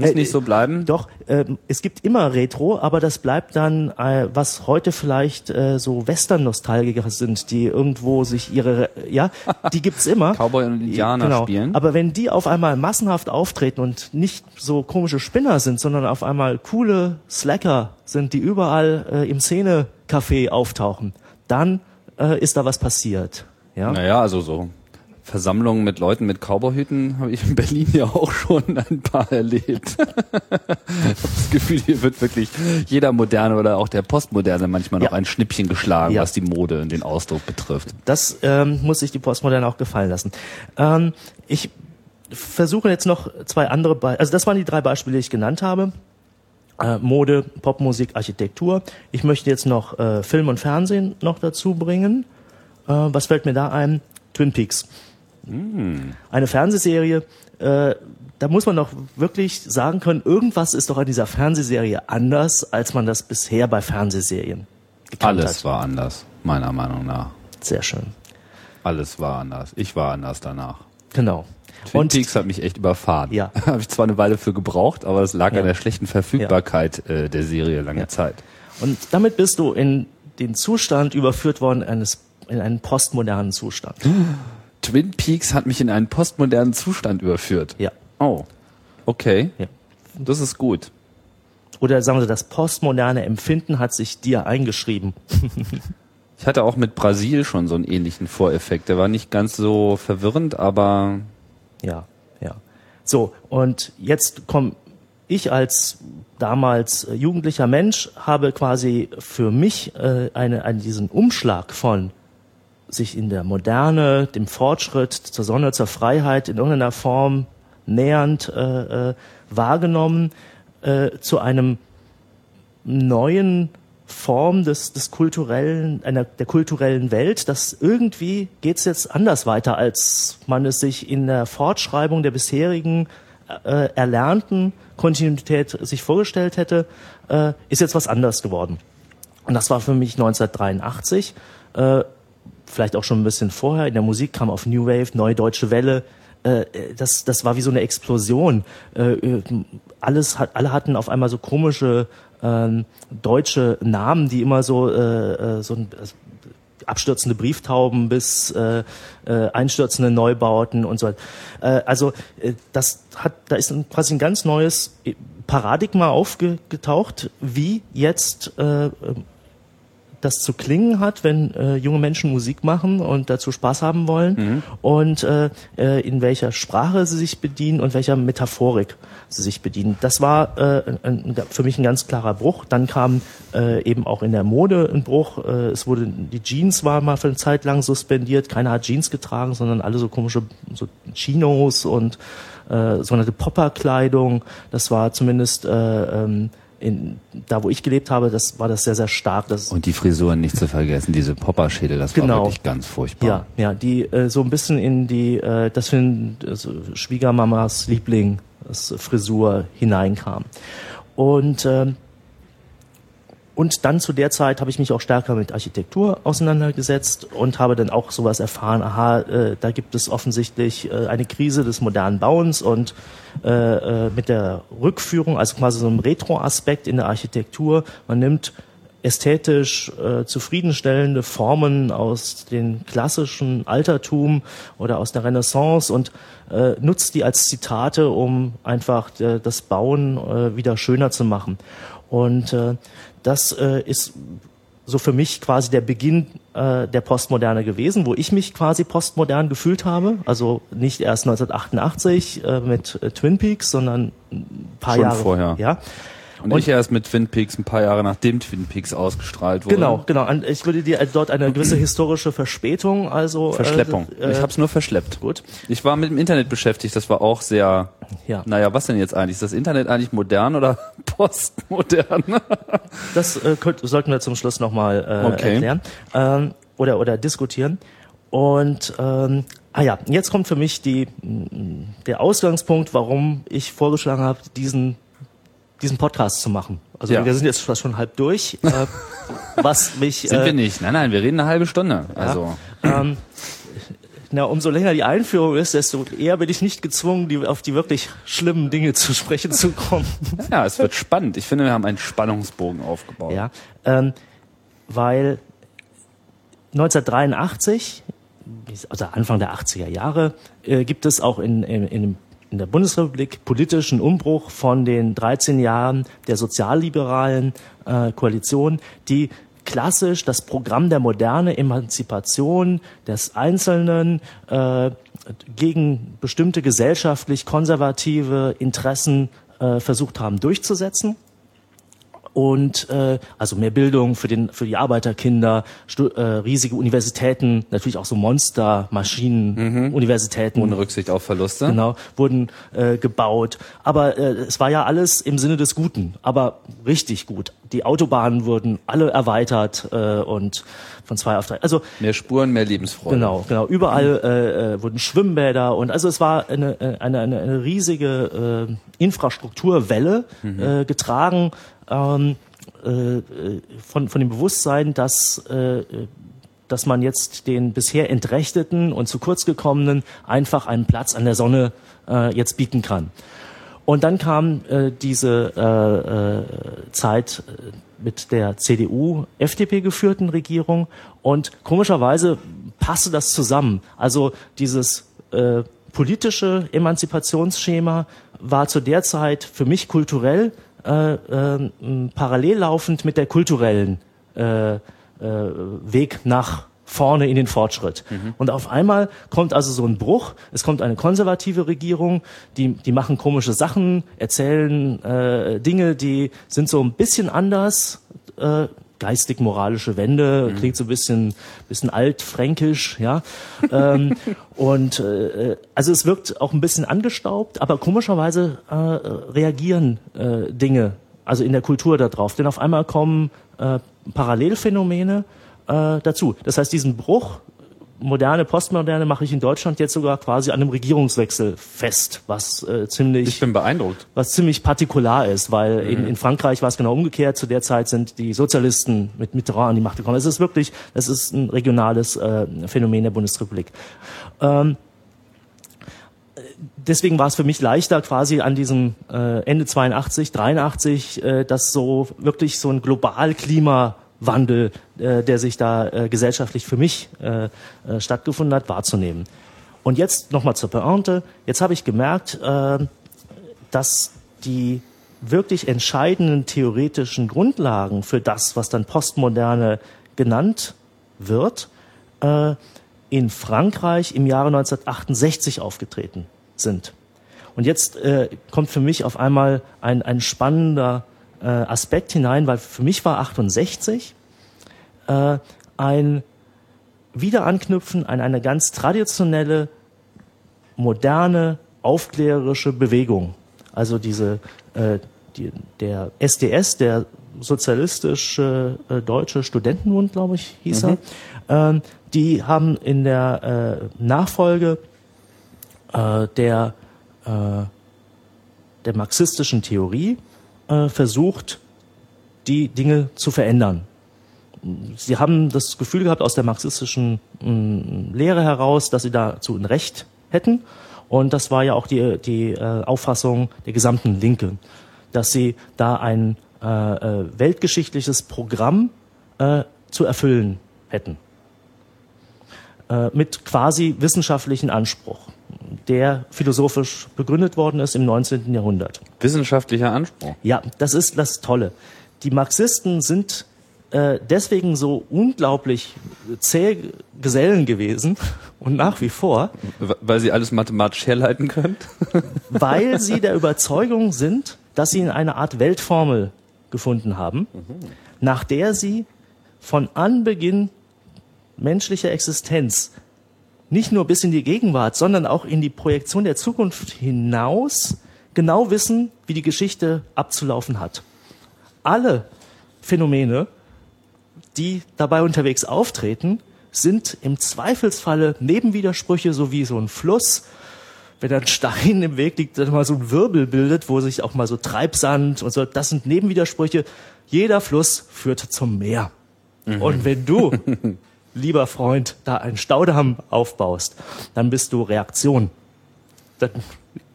Muss Äh, nicht so bleiben. Doch, ähm, es gibt immer Retro, aber das bleibt dann, äh, was heute vielleicht äh, so Western-Nostalgiker sind, die irgendwo sich ihre, ja, die gibt's immer. Cowboy und Indianer genau. spielen. Aber wenn die auf einmal massenhaft auftreten und nicht so komische Spinner sind, sondern auf einmal coole Slacker sind, die überall äh, im Szene-Café auftauchen, dann äh, ist da was passiert. Ja. Naja, also so Versammlungen mit Leuten mit Cowboyhüten habe ich in Berlin ja auch schon ein paar erlebt. das Gefühl, hier wird wirklich jeder Moderne oder auch der Postmoderne manchmal noch Ja. ein Schnippchen geschlagen, Ja. was die Mode und den Ausdruck betrifft. Das ähm, muss sich die Postmoderne auch gefallen lassen. Ähm, ich versuche jetzt noch zwei andere, Be also das waren die drei Beispiele, die ich genannt habe. Äh, Mode, Popmusik, Architektur. Ich möchte jetzt noch äh, Film und Fernsehen noch dazu bringen. Äh, was fällt mir da ein? Twin Peaks. Eine Fernsehserie, äh, da muss man doch wirklich sagen können, irgendwas ist doch an dieser Fernsehserie anders, als man das bisher bei Fernsehserien gekannt Alles hat. war anders, meiner Meinung nach. Sehr schön. Alles war anders. Ich war anders danach. Genau. Twin Und Peaks hat mich echt überfahren. Ja. Habe ich zwar eine Weile für gebraucht, aber es lag Ja. an der schlechten Verfügbarkeit äh, der Serie lange Ja. Zeit. Und damit bist du in den Zustand überführt worden eines in einen postmodernen Zustand. Twin Peaks hat mich in einen postmodernen Zustand überführt. Ja. Oh, okay. ja. Das ist gut. Oder sagen wir, das postmoderne Empfinden hat sich dir eingeschrieben. Ich hatte auch mit Brasil schon so einen ähnlichen Voreffekt. Der war nicht ganz so verwirrend, aber Ja, ja. So, und jetzt komme ich als damals äh, jugendlicher Mensch, habe quasi für mich äh, eine, einen, diesen Umschlag von sich in der Moderne, dem Fortschritt, zur Sonne, zur Freiheit in irgendeiner Form nähernd äh, äh, wahrgenommen äh, zu einem neuen Form des, des kulturellen, einer, der kulturellen Welt, dass irgendwie geht's jetzt anders weiter, als man es sich in der Fortschreibung der bisherigen äh, erlernten Kontinuität sich vorgestellt hätte, äh, ist jetzt was anders geworden. Und das war für mich 1983, äh, vielleicht auch schon ein bisschen vorher. In der Musik kam auf New Wave, Neue Deutsche Welle. Äh, das, das war wie so eine Explosion. Äh, äh, alles alle hatten auf einmal so komische ähm, deutsche Namen, die immer so, äh, äh, so ein, äh, abstürzende Brieftauben bis äh, äh, einstürzende Neubauten und so. Äh, also äh, das hat, da ist ein, quasi ein ganz neues Paradigma aufgetaucht, wie jetzt äh, das zu klingen hat, wenn äh, junge Menschen Musik machen und dazu Spaß haben wollen und äh, äh, in welcher Sprache sie sich bedienen und welcher Metaphorik sie sich bedienen. Das war äh, ein, ein, für mich ein ganz klarer Bruch. Dann kam äh, eben auch in der Mode ein Bruch. Äh, es wurde die Jeans war mal für eine Zeit lang suspendiert. Keiner hat Jeans getragen, sondern alle so komische so Chinos und äh, sogenannte Popperkleidung. Das war zumindest äh, ähm, in, da wo ich gelebt habe, das war das sehr, sehr stark. Das, und die Frisuren nicht zu vergessen, diese Popperschädel, das war Genau. wirklich ganz furchtbar. ja, ja, die äh, so ein bisschen in die, äh, das für also Schwiegermamas Liebling, das Frisur hineinkam. Und ähm, und dann zu der Zeit habe ich mich auch stärker mit Architektur auseinandergesetzt und habe dann auch sowas erfahren, aha, äh, da gibt es offensichtlich äh, eine Krise des modernen Bauens und äh, äh, mit der Rückführung, also quasi so einem Retro-Aspekt in der Architektur, man nimmt ästhetisch äh, zufriedenstellende Formen aus dem klassischen Altertum oder aus der Renaissance und äh, nutzt die als Zitate, um einfach äh, das Bauen äh, wieder schöner zu machen. Und äh, das äh, ist so für mich quasi der Beginn äh, der Postmoderne gewesen, wo ich mich quasi postmodern gefühlt habe. Also nicht erst 1988 äh, mit äh, Twin Peaks, sondern ein paar Schon Jahre vorher. Ja, Und, ich erst mit Twin Peaks ein paar Jahre nachdem Twin Peaks ausgestrahlt wurde. genau, genau. Und Ich würde dir dort eine gewisse historische Verspätung, also Verschleppung. Äh, ich habe es nur verschleppt. gut. Ich war mit dem Internet beschäftigt, das war auch sehr, Ja. naja, was denn jetzt eigentlich? Ist das Internet eigentlich modern oder postmodern? Das äh, könnt, sollten wir zum Schluss nochmal äh, Okay. erklären ähm, oder oder diskutieren. Und ähm, ah ja, jetzt kommt für mich die der Ausgangspunkt, warum ich vorgeschlagen habe, diesen diesen Podcast zu machen. Also Ja. wir sind jetzt fast schon halb durch. Äh, was mich Sind äh, wir nicht. Nein, nein, wir reden eine halbe Stunde. Also, ähm, na, umso länger die Einführung ist, desto eher bin ich nicht gezwungen, die, auf die wirklich schlimmen Dinge zu sprechen zu kommen. ja, es wird spannend. Ich finde, wir haben einen Spannungsbogen aufgebaut. Ja, ähm, weil 1983, also Anfang der 80er Jahre, äh, gibt es auch in, in, in, in der Bundesrepublik politischen Umbruch von den 13 Jahren der sozialliberalen äh, Koalition, die klassisch das Programm der moderne Emanzipation des Einzelnen äh, gegen bestimmte gesellschaftlich konservative Interessen äh, versucht haben durchzusetzen und äh, also mehr Bildung für den für die Arbeiterkinder, stu äh, riesige Universitäten, natürlich auch so Monster Maschinen Universitäten Ohne Rücksicht auf Verluste. genau wurden äh, gebaut, aber äh, es war ja alles im Sinne des Guten, aber richtig gut. Die Autobahnen wurden alle erweitert äh, und von zwei auf drei. Also Mehr Spuren, mehr Lebensfreude. Genau, genau. Überall äh, äh, wurden Schwimmbäder und also es war eine, äh, eine, eine, eine riesige äh, Infrastrukturwelle äh, getragen ähm, äh, von, von dem Bewusstsein, dass äh, dass man jetzt den bisher Entrechteten und zu kurz gekommenen einfach einen Platz an der Sonne äh, jetzt bieten kann. Und dann kam äh, diese äh, äh, Zeit äh, mit der CDU, FDP geführten Regierung und komischerweise passte das zusammen. Also dieses äh, politische Emanzipationsschema war zu der Zeit für mich kulturell äh, äh, parallel laufend mit der kulturellen äh, äh, Weg nach vorne in den Fortschritt. Und auf einmal kommt also so ein Bruch. Es kommt eine konservative Regierung, die, die machen komische Sachen, erzählen äh, Dinge, die sind so ein bisschen anders. Äh, geistig-moralische Wende, klingt so ein bisschen, bisschen altfränkisch, ja. ähm, und äh, also es wirkt auch ein bisschen angestaubt, aber komischerweise äh, reagieren äh, Dinge, also in der Kultur darauf. Denn auf einmal kommen äh, Parallelphänomene äh, dazu. Das heißt, diesen Bruch, moderne, postmoderne, mache ich in Deutschland jetzt sogar quasi an einem Regierungswechsel fest, was äh, ziemlich Ich bin beeindruckt. was ziemlich partikular ist, weil in, in Frankreich war es genau umgekehrt. Zu der Zeit sind die Sozialisten mit Mitterrand an die Macht gekommen. Es ist wirklich, das ist ein regionales äh, Phänomen der Bundesrepublik. Ähm, deswegen war es für mich leichter, quasi an diesem äh, Ende 82, 83, äh, das so wirklich so ein global Klimawandel, äh, der sich da äh, gesellschaftlich für mich äh, äh, stattgefunden hat, wahrzunehmen. Und jetzt nochmal zur Pointe. Jetzt habe ich gemerkt, äh, dass die wirklich entscheidenden theoretischen Grundlagen für das, was dann Postmoderne genannt wird, äh, in Frankreich im Jahre 1968 aufgetreten sind. Und jetzt äh, kommt für mich auf einmal ein, ein spannender äh, Aspekt hinein, weil für mich war 68 äh, ein Wiederanknüpfen an eine ganz traditionelle, moderne, aufklärerische Bewegung. Also diese, äh, die, der SDS, der Sozialistische äh, Deutsche Studentenbund, glaube ich, hieß er, ähm, die haben in der äh, Nachfolge äh, der, äh, der marxistischen Theorie äh, versucht, die Dinge zu verändern. Sie haben das Gefühl gehabt aus der marxistischen mh, Lehre heraus, dass sie dazu ein Recht hätten. Und das war ja auch die, die äh, Auffassung der gesamten Linke, dass sie da ein äh, äh, weltgeschichtliches Programm äh, zu erfüllen hätten. Äh, mit quasi wissenschaftlichen Anspruch, der philosophisch begründet worden ist im 19. Jahrhundert. Wissenschaftlicher Anspruch. Ja, das ist das Tolle. Die Marxisten sind äh, deswegen so unglaublich zäh Gesellen gewesen und nach wie vor, Weil sie alles mathematisch herleiten können. weil sie der Überzeugung sind, dass sie eine Art Weltformel gefunden haben, nach der sie von Anbeginn menschlicher Existenz nicht nur bis in die Gegenwart, sondern auch in die Projektion der Zukunft hinaus genau wissen, wie die Geschichte abzulaufen hat. Alle Phänomene, die dabei unterwegs auftreten, sind im Zweifelsfalle Nebenwidersprüche sowie so ein Fluss, wenn ein Stein im Weg liegt, dann mal so ein Wirbel bildet, wo sich auch mal so Treibsand und so, das sind Nebenwidersprüche. Jeder Fluss führt zum Meer. Mhm. Und wenn du, lieber Freund, da einen Staudamm aufbaust, dann bist du Reaktion. Dann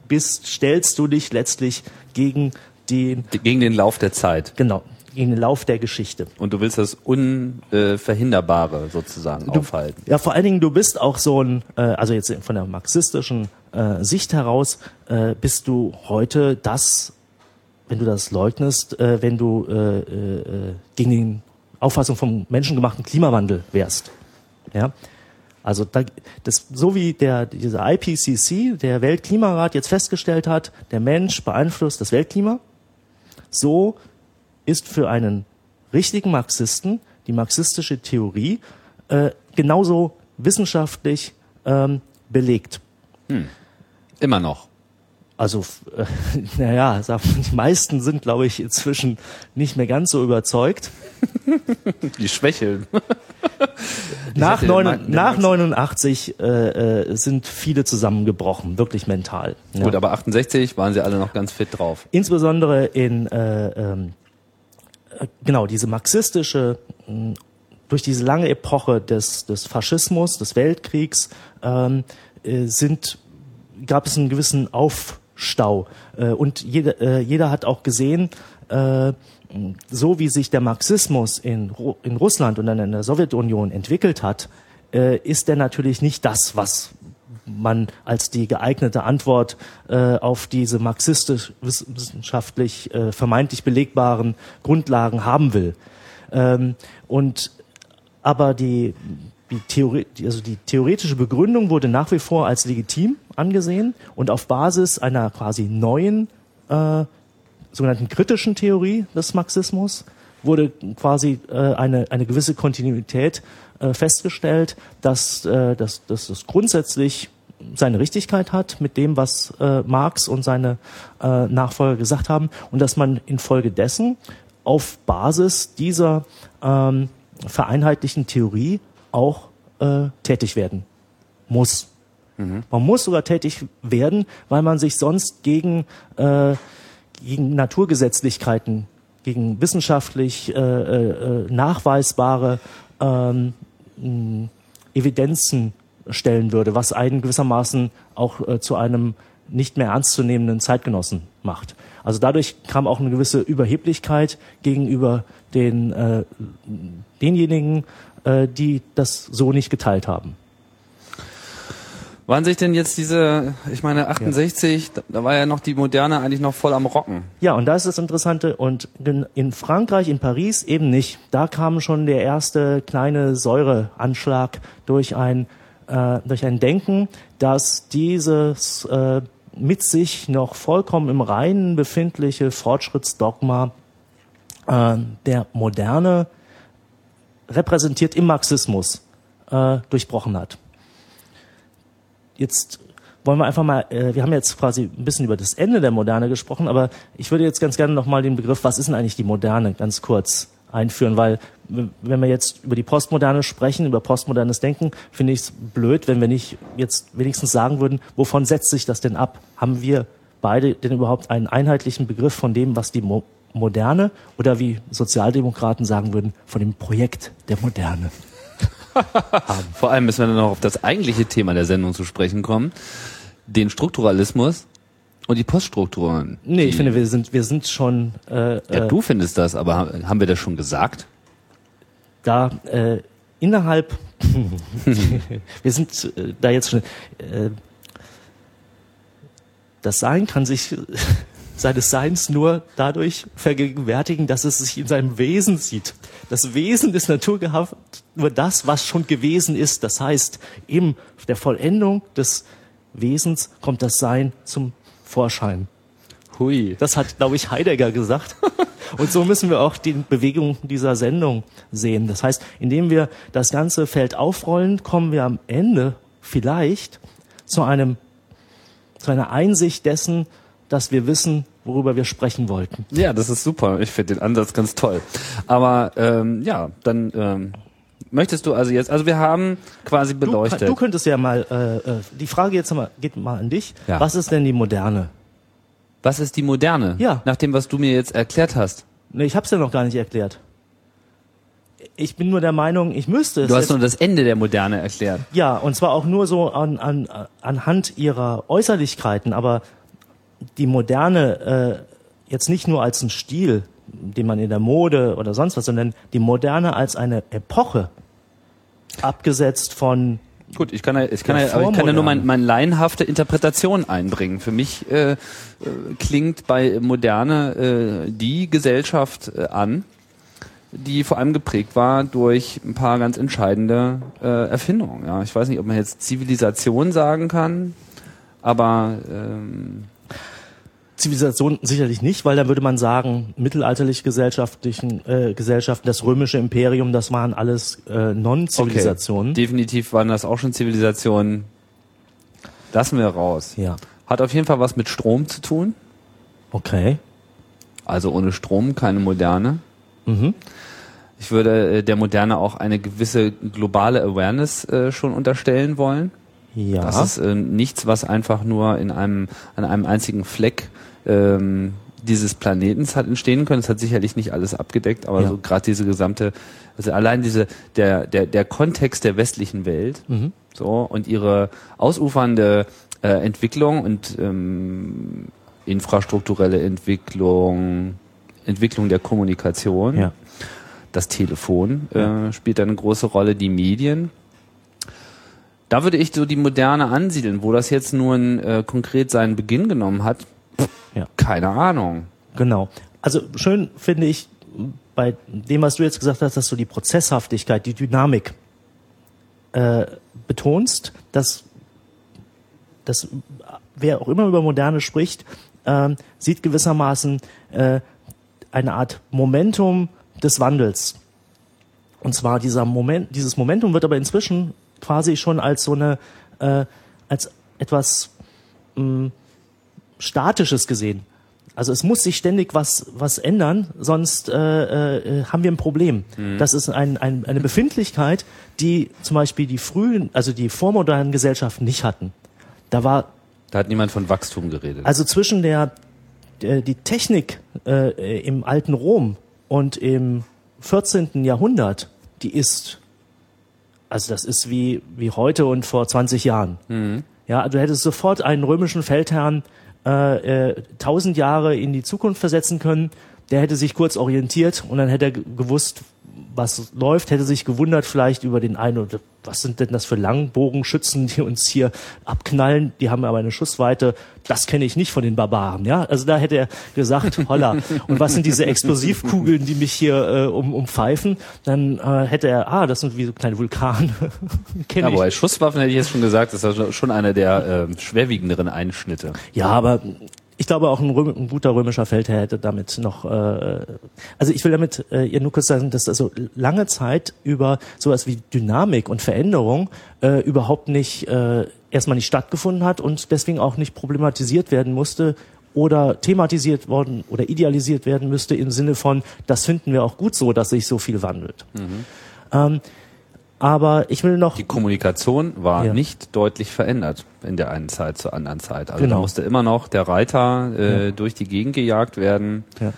bist, stellst du dich letztlich gegen den... Gegen den Lauf der Zeit. Genau, gegen den Lauf der Geschichte. Und du willst das Unverhinderbare sozusagen du, aufhalten. Ja, vor allen Dingen, du bist auch so ein, äh, also jetzt von der marxistischen äh, Sicht heraus, äh, bist du heute das, wenn du das leugnest, äh, wenn du äh, äh, gegen die Auffassung vom menschengemachten Klimawandel wärst. Ja. Also da, das, so wie der dieser IPCC, der Weltklimarat jetzt festgestellt hat, der Mensch beeinflusst das Weltklima, so ist für einen richtigen Marxisten die marxistische Theorie äh, genauso wissenschaftlich ähm, belegt. Hm. Immer noch. Also, äh, naja, die meisten sind, glaube ich, inzwischen nicht mehr ganz so überzeugt. Die schwächeln. nach, neun, nach 89 äh, äh, sind viele zusammengebrochen, wirklich mental. Ja. Gut, aber 68 waren sie alle noch ganz fit drauf. Insbesondere in äh, ähm, äh, genau diese marxistische durch diese lange Epoche des, des Faschismus, des Weltkriegs ähm, äh, sind gab es einen gewissen Aufstau äh, und jeder, äh, jeder hat auch gesehen, äh, so wie sich der Marxismus in, Ru in Russland und dann in der Sowjetunion entwickelt hat, äh, ist er natürlich nicht das, was man als die geeignete Antwort äh, auf diese marxistisch wissenschaftlich äh, vermeintlich belegbaren Grundlagen haben will. Ähm, und aber die, die, Theorie, also die theoretische Begründung wurde nach wie vor als legitim angesehen und auf Basis einer quasi neuen äh, sogenannten kritischen Theorie des Marxismus wurde quasi äh, eine, eine gewisse Kontinuität äh, festgestellt, dass, äh, dass, dass das grundsätzlich seine Richtigkeit hat mit dem, was äh, Marx und seine äh, Nachfolger gesagt haben und dass man infolgedessen auf Basis dieser ähm, vereinheitlichen Theorie auch äh, tätig werden muss. Mhm. Man muss sogar tätig werden, weil man sich sonst gegen, äh, gegen Naturgesetzlichkeiten, gegen wissenschaftlich äh, äh, nachweisbare ähm, Evidenzen stellen würde, was einen gewissermaßen auch äh, zu einem nicht mehr ernstzunehmenden Zeitgenossen macht. Also dadurch kam auch eine gewisse Überheblichkeit gegenüber den äh, denjenigen, äh, die das so nicht geteilt haben. Waren sich denn jetzt diese, ich meine 68, ja. da war ja noch die Moderne eigentlich noch voll am Rocken. Ja, und da ist das Interessante. Und in Frankreich, in Paris eben nicht. Da kam schon der erste kleine Säureanschlag durch ein äh, durch ein Denken, dass dieses äh, mit sich noch vollkommen im Reinen befindliche Fortschrittsdogma äh, der Moderne repräsentiert im Marxismus äh, durchbrochen hat. Jetzt wollen wir einfach mal, äh, wir haben jetzt quasi ein bisschen über das Ende der Moderne gesprochen, aber ich würde jetzt ganz gerne nochmal den Begriff, was ist denn eigentlich die Moderne, ganz kurz einführen, weil wenn wir jetzt über die Postmoderne sprechen, über postmodernes Denken, finde ich es blöd, wenn wir nicht jetzt wenigstens sagen würden, wovon setzt sich das denn ab? Haben wir beide denn überhaupt einen einheitlichen Begriff von dem, was die Mo Moderne oder wie Sozialdemokraten sagen würden, von dem Projekt der Moderne? haben? Vor allem müssen wir dann noch auf das eigentliche Thema der Sendung zu sprechen kommen, den Strukturalismus und die Poststrukturen. Nee, ich finde, wir sind, wir sind schon. Äh, ja, du findest das, aber haben wir das schon gesagt? Da äh, innerhalb, wir sind äh, da jetzt schon. Äh, das Sein kann sich seines Seins nur dadurch vergegenwärtigen, dass es sich in seinem Wesen sieht. Das Wesen des Naturgehaft nur das, was schon gewesen ist. Das heißt, eben der Vollendung des Wesens kommt das Sein zum Vorschein. Hui. Das hat, glaube ich, Heidegger gesagt. Und so müssen wir auch die Bewegung dieser Sendung sehen. Das heißt, indem wir das ganze Feld aufrollen, kommen wir am Ende vielleicht zu einem, zu einer Einsicht dessen, dass wir wissen, worüber wir sprechen wollten. Ja, das ist super. Ich finde den Ansatz ganz toll. Aber ähm, ja, dann ähm, Möchtest du also jetzt, also wir haben quasi beleuchtet. Du, du könntest ja mal, äh, äh, die Frage jetzt mal, geht mal an dich. Ja. Was ist denn die Moderne? was ist die moderne? Ja. Nach dem, was du mir jetzt erklärt hast. Nee, ich hab's ja noch gar nicht erklärt. Ich bin nur der Meinung, ich müsste es. Du hast nur das Ende der Moderne erklärt. Ja, und zwar auch nur so an, an, anhand ihrer Äußerlichkeiten, aber die Moderne äh, jetzt nicht nur als ein Stil, den man in der Mode oder sonst was, sondern die Moderne als eine Epoche, abgesetzt von Gut, ich kann ja, ich kann Ja, aber ich kann ja nur vormodern. mein, meine laienhafte Interpretation einbringen. Für mich äh, äh, klingt bei Moderne äh, die Gesellschaft äh, an, die vor allem geprägt war durch ein paar ganz entscheidende äh, Erfindungen. Ja, ich weiß nicht, ob man jetzt Zivilisation sagen kann, aber ähm, Zivilisation sicherlich nicht, weil dann würde man sagen, mittelalterlich gesellschaftlichen äh, Gesellschaften, das römische Imperium, das waren alles äh, Non-Zivilisationen. definitiv waren das auch schon Zivilisationen. Lassen wir raus. Ja, Hat auf jeden Fall was mit Strom zu tun. okay. Also ohne Strom keine Moderne. Mhm. Ich würde äh, der Moderne auch eine gewisse globale Awareness äh, schon unterstellen wollen. Ja. Das ist äh, nichts, was einfach nur in einem, an einem einzigen Fleck ähm, dieses Planetens hat entstehen können. Es hat sicherlich nicht alles abgedeckt, aber Ja. so gerade diese gesamte, also allein diese, der, der, der Kontext der westlichen Welt, Mhm. so, und ihre ausufernde äh, Entwicklung und ähm, infrastrukturelle Entwicklung, Entwicklung der Kommunikation, ja. das Telefon äh, spielt eine große Rolle, die Medien. Da würde ich so die Moderne ansiedeln, wo das jetzt nun äh, konkret seinen Beginn genommen hat. Ja. Keine Ahnung. Genau. Also schön finde ich bei dem, was du jetzt gesagt hast, dass du die Prozesshaftigkeit, die Dynamik äh, betonst, dass, dass wer auch immer über Moderne spricht, ähm, sieht gewissermaßen äh, eine Art Momentum des Wandels. Und zwar dieser Moment, dieses Momentum wird aber inzwischen quasi schon als so eine, äh, als etwas mh, Statisches gesehen. Also es muss sich ständig was, was ändern, sonst äh, äh, haben wir ein Problem. Das ist ein, ein, eine Befindlichkeit, die zum Beispiel die frühen, also die vormodernen Gesellschaften nicht hatten. Da war Da hat niemand von Wachstum geredet. also zwischen der, der die Technik äh, im alten Rom und im 14. Jahrhundert, die ist, also das ist wie, wie heute und vor 20 Jahren. Ja, du hättest sofort einen römischen Feldherrn äh, äh, 1000 Jahre in die Zukunft versetzen können. Der hätte sich kurz orientiert und dann hätte er ge- gewusst, was läuft, hätte sich gewundert vielleicht über den einen oder was sind denn das für Langbogenschützen, die uns hier abknallen, die haben aber eine Schussweite, das kenne ich nicht von den Barbaren, ja? Also da hätte er gesagt, holla, und was sind diese Explosivkugeln, die mich hier äh, um, umpfeifen? Dann äh, hätte er, ah, das sind wie so kleine Vulkane, kenne ja, ich. aber bei Schusswaffen hätte ich jetzt schon gesagt, das ist schon einer der äh, schwerwiegenderen Einschnitte. Ja, aber ich glaube auch ein, Röm, ein guter römischer Feldherr hätte damit noch. Äh, also ich will damit äh, ihr nur kurz sagen, dass also lange Zeit über sowas wie Dynamik und Veränderung äh, überhaupt nicht äh, erstmal nicht stattgefunden hat und deswegen auch nicht problematisiert werden musste oder thematisiert worden oder idealisiert werden müsste im Sinne von, das finden wir auch gut so, dass sich so viel wandelt. Ähm, aber ich will noch Die Kommunikation war Ja. nicht deutlich verändert in der einen Zeit zur anderen Zeit. Also Genau. da musste immer noch der Reiter äh, Ja. durch die Gegend gejagt werden. Ja.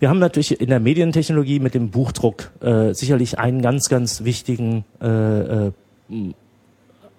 Wir haben natürlich in der Medientechnologie mit dem Buchdruck äh, sicherlich einen ganz, ganz wichtigen äh, äh,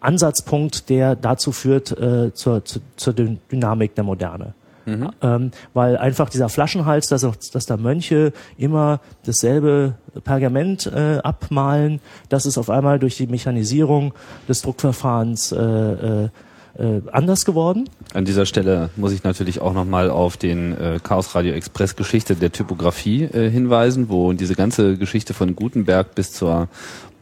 Ansatzpunkt, der dazu führt äh, zur, zu, zur Dyn- Dynamik der Moderne. Ähm, weil einfach dieser Flaschenhals, dass, auch, dass da Mönche immer dasselbe Pergament äh, abmalen, das ist auf einmal durch die Mechanisierung des Druckverfahrens äh, äh, äh, anders geworden. An dieser Stelle muss ich natürlich auch nochmal auf den äh, Chaos Radio Express Geschichte der Typografie äh, hinweisen, wo diese ganze Geschichte von Gutenberg bis zur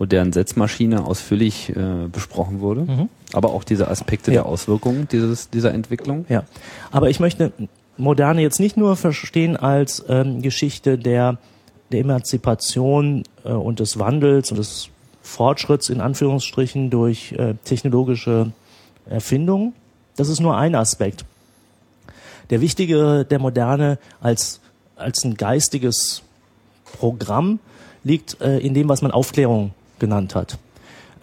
modernen Setzmaschine ausführlich äh, besprochen wurde. Aber auch diese Aspekte Mhm. Ja. der Auswirkungen dieses, dieser Entwicklung. Ja, aber ich möchte Moderne jetzt nicht nur verstehen als ähm, Geschichte der, der Emanzipation äh, und des Wandels und des Fortschritts in Anführungsstrichen durch äh, technologische Erfindungen. Das ist nur ein Aspekt. Der wichtige der Moderne als, als ein geistiges Programm liegt äh, in dem, was man Aufklärung genannt hat.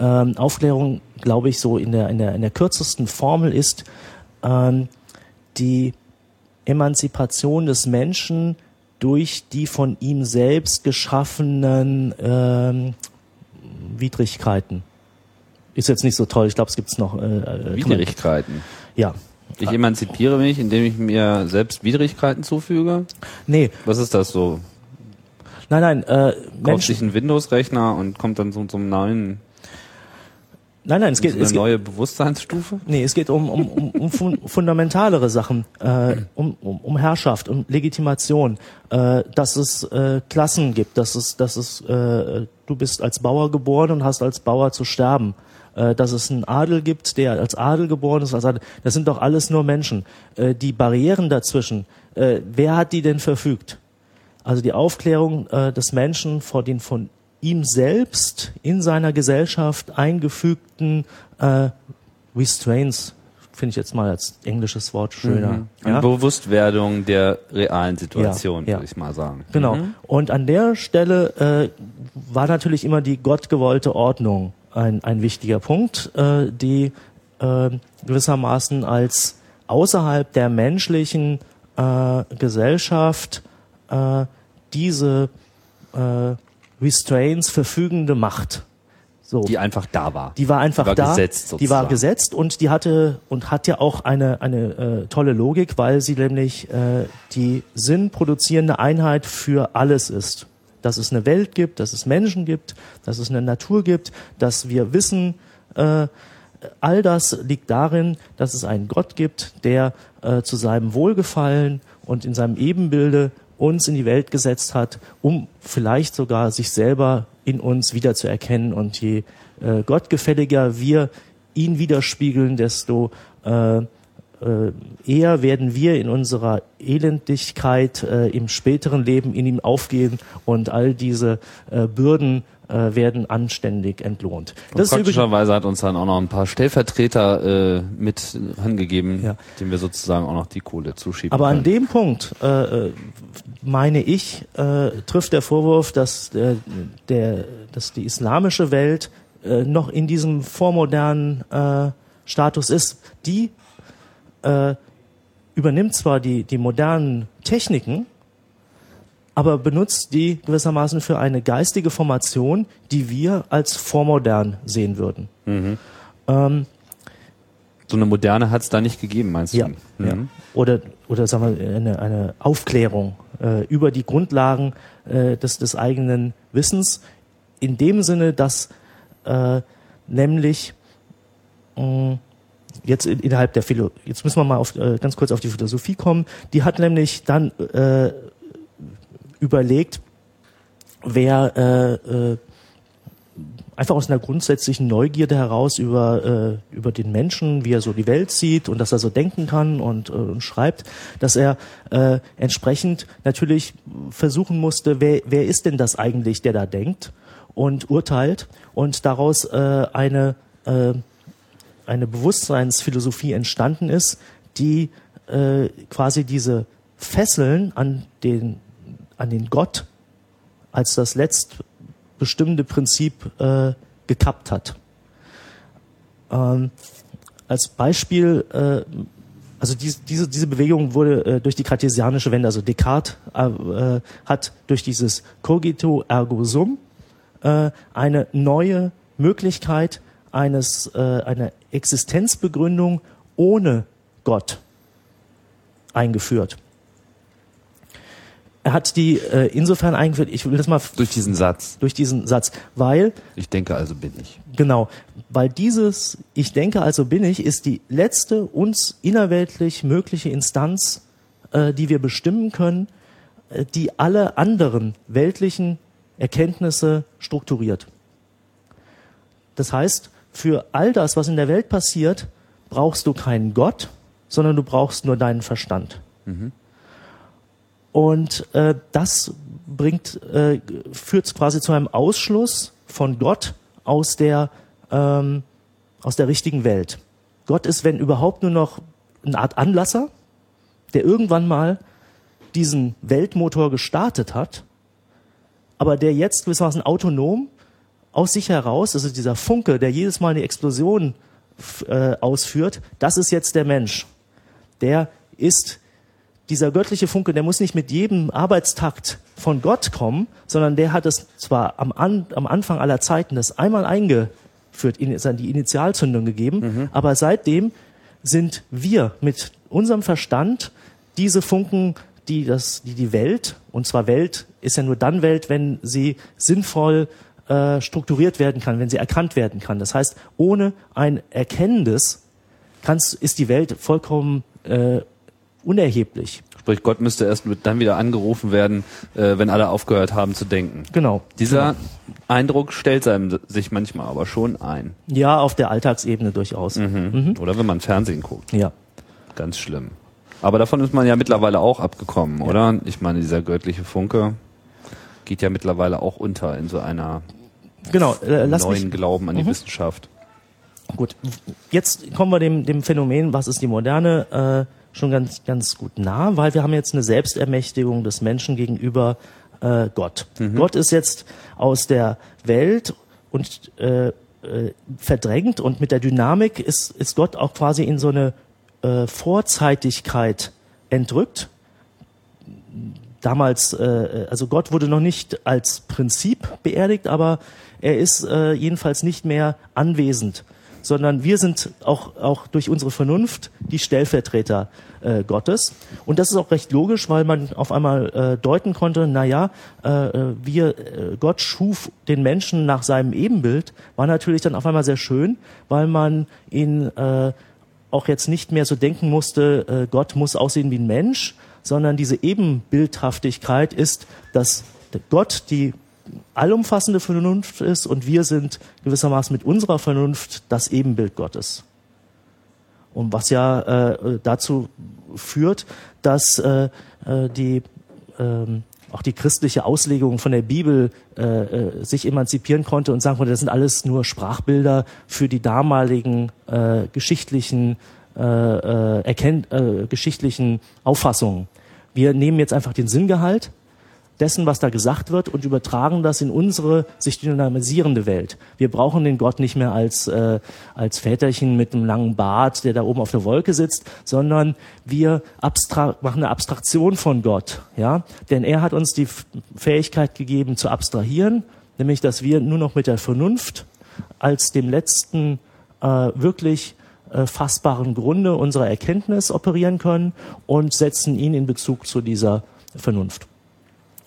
Ähm, Aufklärung, glaube ich, so in der, in der, in der kürzesten Formel ist ähm, die Emanzipation des Menschen durch die von ihm selbst geschaffenen ähm, Widrigkeiten. Ist jetzt nicht so toll, ich glaube, es gibt noch. Äh, äh Widrigkeiten? Ja. Ich emanzipiere mich, indem ich mir selbst Widrigkeiten zufüge? Nee. Was ist das so? Nein, nein. Äh, Kauft sich einen Windows-Rechner und kommt dann zu so einem neuen Nein, nein, es geht eine es neue geht, Bewusstseinsstufe. Nee, es geht um um, um, um fun fundamentalere Sachen, äh, um, um, um Herrschaft, um Legitimation, äh, dass es äh, Klassen gibt, dass es dass es äh, du bist als Bauer geboren und hast als Bauer zu sterben. Äh, dass es einen Adel gibt, der als Adel geboren ist, als Adel, das sind doch alles nur Menschen. Äh, die Barrieren dazwischen, äh, wer hat die denn verfügt? Also die Aufklärung äh, des Menschen vor den von ihm selbst in seiner Gesellschaft eingefügten äh, Restraints, finde ich jetzt mal als englisches Wort schöner. Mhm. Eine ja? Bewusstwerdung der realen Situation, ja, ja. würde ich mal sagen. Genau. Mhm. Und an der Stelle äh, war natürlich immer die gottgewollte Ordnung ein, ein wichtiger Punkt, äh, die äh, gewissermaßen als außerhalb der menschlichen äh, Gesellschaft äh, diese äh, Restraints verfügende Macht. So. Die einfach da war. Die war einfach die war da. Gesetzt, sozusagen. die war gesetzt und die hatte und hat ja auch eine eine äh, tolle Logik, weil sie nämlich äh, die sinnproduzierende Einheit für alles ist. Dass es eine Welt gibt, dass es Menschen gibt, dass es eine Natur gibt, dass wir wissen, äh, all das liegt darin, dass es einen Gott gibt, der äh, zu seinem Wohlgefallen und in seinem Ebenbilde uns in die Welt gesetzt hat, um vielleicht sogar sich selber in uns wiederzuerkennen. Und je äh, gottgefälliger wir ihn widerspiegeln, desto äh, eher werden wir in unserer Elendigkeit äh, im späteren Leben in ihm aufgehen und all diese äh, Bürden äh, werden anständig entlohnt. Das praktischerweise hat uns dann auch noch ein paar Stellvertreter äh, mit angegeben, ja. denen wir sozusagen auch noch die Kohle zuschieben. Aber können. an dem Punkt äh, äh, meine ich, äh, trifft der Vorwurf, dass der, der dass die islamische Welt äh, noch in diesem vormodernen äh, Status ist. Die äh, übernimmt zwar die die modernen Techniken aber benutzt die gewissermaßen für eine geistige Formation, die wir als vormodern sehen würden. Mhm. Ähm, so eine moderne hat es da nicht gegeben, meinst ja, du? Mhm. Ja. Oder, oder sagen wir, eine, eine Aufklärung äh, über die Grundlagen äh, des, des eigenen Wissens, in dem Sinne, dass äh, nämlich mh, jetzt innerhalb der Philo jetzt müssen wir mal auf, äh, ganz kurz auf die Philosophie kommen, die hat nämlich dann äh, überlegt, wer äh, äh, einfach aus einer grundsätzlichen Neugierde heraus über, äh, über den Menschen, wie er so die Welt sieht und dass er so denken kann und, äh, und schreibt, dass er äh, entsprechend natürlich versuchen musste, wer, wer ist denn das eigentlich, der da denkt und urteilt und daraus äh, eine, äh, eine Bewusstseinsphilosophie entstanden ist, die äh, quasi diese Fesseln an den an den Gott als das letztbestimmende Prinzip äh, gekappt hat. Ähm, als Beispiel, äh, also dies, diese, diese Bewegung wurde äh, durch die kartesianische Wende, also Descartes äh, hat durch dieses Cogito ergo sum äh, eine neue Möglichkeit eines, äh, einer Existenzbegründung ohne Gott eingeführt er hat die äh, insofern eingeführt, ich will das mal durch diesen Satz. Durch diesen Satz, weil ich denke also bin ich. Genau, weil dieses ich denke also bin ich ist die letzte uns innerweltlich mögliche Instanz, äh, die wir bestimmen können, äh, die alle anderen weltlichen Erkenntnisse strukturiert. Das heißt, für all das, was in der Welt passiert, brauchst du keinen Gott, sondern du brauchst nur deinen Verstand. Mhm. Und äh, das bringt, äh, führt quasi zu einem Ausschluss von Gott aus der, ähm, aus der richtigen Welt. Gott ist, wenn überhaupt, nur noch eine Art Anlasser, der irgendwann mal diesen Weltmotor gestartet hat, aber der jetzt gewissermaßen autonom aus sich heraus, also dieser Funke, der jedes Mal eine Explosion äh, ausführt, das ist jetzt der Mensch. Der ist dieser göttliche Funke, der muss nicht mit jedem Arbeitstakt von Gott kommen, sondern der hat es zwar am, An am Anfang aller Zeiten das einmal eingeführt, in, die Initialzündung gegeben, mhm. aber seitdem sind wir mit unserem Verstand diese Funken, die das, die die Welt, und zwar Welt ist ja nur dann Welt, wenn sie sinnvoll äh, strukturiert werden kann, wenn sie erkannt werden kann. Das heißt, ohne ein Erkennendes kannst, ist die Welt vollkommen äh, unerheblich. Sprich, Gott müsste erst dann wieder angerufen werden, äh, wenn alle aufgehört haben zu denken. Genau. Dieser genau. Eindruck stellt einem sich manchmal aber schon ein. Ja, auf der Alltagsebene durchaus. Mhm. Mhm. Oder wenn man Fernsehen guckt. Ja. Ganz schlimm. Aber davon ist man ja mittlerweile auch abgekommen, ja. oder? Ich meine, dieser göttliche Funke geht ja mittlerweile auch unter in so einer genau, äh, neuen Glauben an die mhm. Wissenschaft. Gut, jetzt kommen wir dem, dem Phänomen, was ist die Moderne, äh, schon ganz, ganz gut nah, weil wir haben jetzt eine Selbstermächtigung des Menschen gegenüber äh, Gott. Mhm. Gott ist jetzt aus der Welt und äh, äh, verdrängt und mit der Dynamik ist, ist Gott auch quasi in so eine äh, Vorzeitigkeit entrückt. Damals, äh, also Gott wurde noch nicht als Prinzip beerdigt, aber er ist äh, jedenfalls nicht mehr anwesend, sondern wir sind auch, auch durch unsere Vernunft die Stellvertreter äh, Gottes. Und das ist auch recht logisch, weil man auf einmal äh, deuten konnte, na ja, äh, wir, äh, Gott schuf den Menschen nach seinem Ebenbild, war natürlich dann auf einmal sehr schön, weil man ihn äh, auch jetzt nicht mehr so denken musste, äh, Gott muss aussehen wie ein Mensch, sondern diese Ebenbildhaftigkeit ist, dass Gott die allumfassende Vernunft ist und wir sind gewissermaßen mit unserer Vernunft das Ebenbild Gottes. Und was ja äh, dazu führt, dass äh, äh die äh, auch die christliche Auslegung von der Bibel äh, äh, sich emanzipieren konnte und sagen konnte, das sind alles nur Sprachbilder für die damaligen äh, geschichtlichen, äh, äh, erkennt, äh, geschichtlichen Auffassungen. Wir nehmen jetzt einfach den Sinngehalt dessen, was da gesagt wird und übertragen das in unsere sich dynamisierende Welt. Wir brauchen den Gott nicht mehr als, äh, als Väterchen mit einem langen Bart, der da oben auf der Wolke sitzt, sondern wir machen eine Abstraktion von Gott. Ja? Denn er hat uns die Fähigkeit gegeben zu abstrahieren, nämlich dass wir nur noch mit der Vernunft als dem letzten äh, wirklich äh, fassbaren Grunde unserer Erkenntnis operieren können und setzen ihn in Bezug zu dieser Vernunft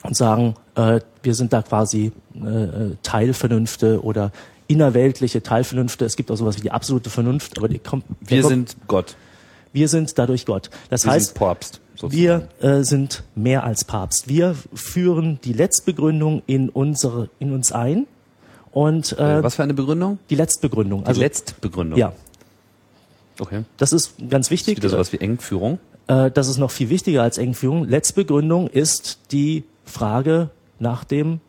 und sagen, äh, wir sind da quasi äh, Teilvernünfte oder innerweltliche Teilvernünfte. Es gibt auch sowas wie die absolute Vernunft, aber die kommt. Wir kommt, sind Gott. Wir sind dadurch Gott. Das wir heißt, sind Papst, wir äh, sind mehr als Papst. Wir führen die Letztbegründung in unsere, in uns ein. Und äh, äh was für eine Begründung? Die Letztbegründung. Die also, Letztbegründung. Ja. Okay. Das ist ganz wichtig. Das ist wieder sowas wie Engführung. Äh, das ist noch viel wichtiger als Engführung. Letztbegründung ist die Frage nach dem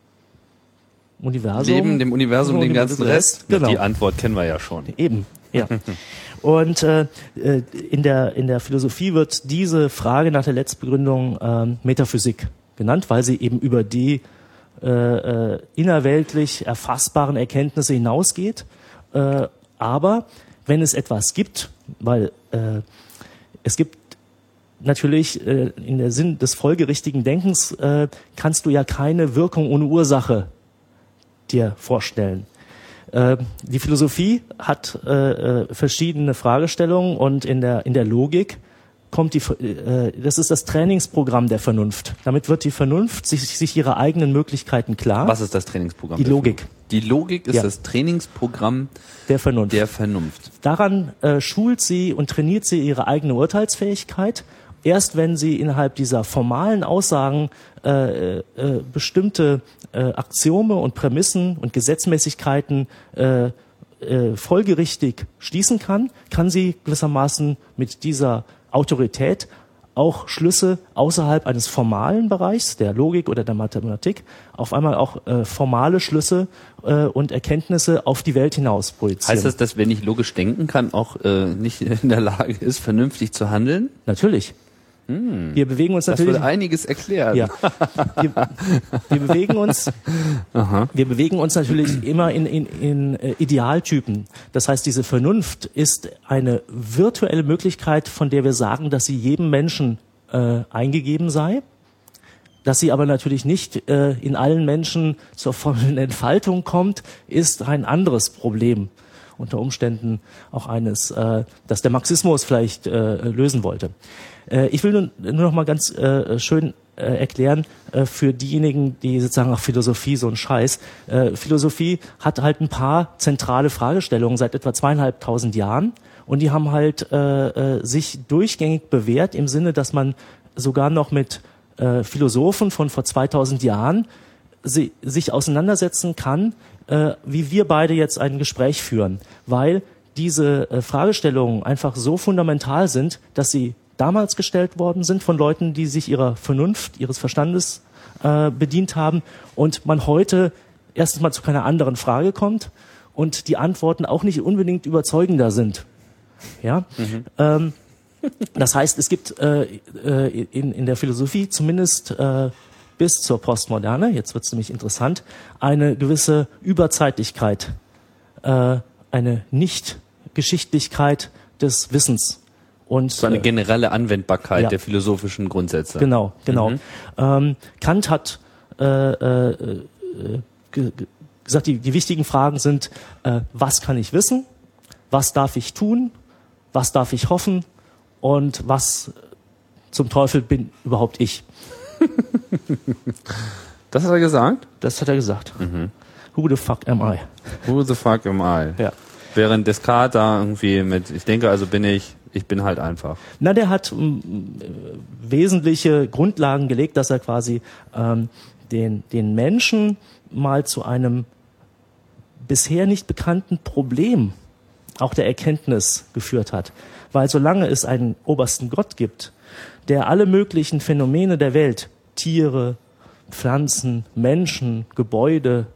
Universum. Neben dem Universum den ganzen Rest? Genau. Die Antwort kennen wir ja schon. Eben, ja. Und äh, äh, in, der, in der Philosophie wird diese Frage nach der Letztbegründung äh, Metaphysik genannt, weil sie eben über die äh, äh, innerweltlich erfassbaren Erkenntnisse hinausgeht. Äh, aber wenn es etwas gibt, weil äh, es gibt natürlich äh, in der Sinn des folgerichtigen Denkens äh, kannst du ja keine Wirkung ohne Ursache dir vorstellen. Äh, die Philosophie hat äh, äh, verschiedene Fragestellungen und in der in der Logik kommt die äh, das ist das Trainingsprogramm der Vernunft. Damit wird die Vernunft sich, sich ihre eigenen Möglichkeiten klar. Was ist das Trainingsprogramm? Die Logik. Die Logik ist ja. das Trainingsprogramm der Vernunft. Der Vernunft. Daran äh, schult sie und trainiert sie ihre eigene Urteilsfähigkeit erst wenn sie innerhalb dieser formalen Aussagen äh, äh, bestimmte äh, Axiome und Prämissen und Gesetzmäßigkeiten äh, äh, folgerichtig schließen kann, kann sie gewissermaßen mit dieser Autorität auch Schlüsse außerhalb eines formalen Bereichs, der Logik oder der Mathematik, auf einmal auch äh, formale Schlüsse äh, und Erkenntnisse auf die Welt hinaus projizieren. Heißt das, dass wenn ich logisch denken kann, auch äh, nicht in der Lage ist, vernünftig zu handeln? Natürlich. Hm. Wir bewegen uns natürlich. Das würde einiges erklären. Ja. Wir, wir bewegen uns. Aha. Wir bewegen uns natürlich immer in, in, in äh, Idealtypen. Das heißt, diese Vernunft ist eine virtuelle Möglichkeit, von der wir sagen, dass sie jedem Menschen äh, eingegeben sei. Dass sie aber natürlich nicht äh, in allen Menschen zur vollen Entfaltung kommt, ist ein anderes Problem unter Umständen auch eines, äh, das der Marxismus vielleicht äh, lösen wollte. Äh, ich will nur, nur noch mal ganz äh, schön äh, erklären äh, für diejenigen, die sozusagen auch Philosophie so ein Scheiß. Äh, Philosophie hat halt ein paar zentrale Fragestellungen seit etwa zweieinhalbtausend Jahren und die haben halt äh, äh, sich durchgängig bewährt im Sinne, dass man sogar noch mit äh, Philosophen von vor 2000 Jahren sie, sich auseinandersetzen kann, äh, wie wir beide jetzt ein Gespräch führen, weil diese äh, Fragestellungen einfach so fundamental sind, dass sie damals gestellt worden sind von Leuten, die sich ihrer Vernunft, ihres Verstandes äh, bedient haben und man heute erstens mal zu keiner anderen Frage kommt und die Antworten auch nicht unbedingt überzeugender sind. Ja. Mhm. Ähm, das heißt, es gibt äh, äh in, in der Philosophie zumindest äh, bis zur Postmoderne, jetzt wird es nämlich interessant, eine gewisse Überzeitlichkeit, äh, eine Nicht-Geschichtlichkeit des Wissens. Und, so eine äh, generelle Anwendbarkeit ja. der philosophischen Grundsätze. Genau, genau. Mhm. Ähm, Kant hat äh, äh, äh gesagt, die, die wichtigen Fragen sind, äh, was kann ich wissen, was darf ich tun, was darf ich hoffen und was zum Teufel bin überhaupt ich. das hat er gesagt? Das hat er gesagt. Mhm. Who the fuck am I? Who the fuck am I? Ja. Während Descartes da irgendwie mit, ich denke, also bin ich, ich bin halt einfach. Na, der hat m, wesentliche Grundlagen gelegt, dass er quasi ähm, den, den Menschen mal zu einem bisher nicht bekannten Problem auch der Erkenntnis geführt hat. Weil solange es einen obersten Gott gibt, der alle möglichen Phänomene der Welt, Tiere, Pflanzen, Menschen, Gebäude,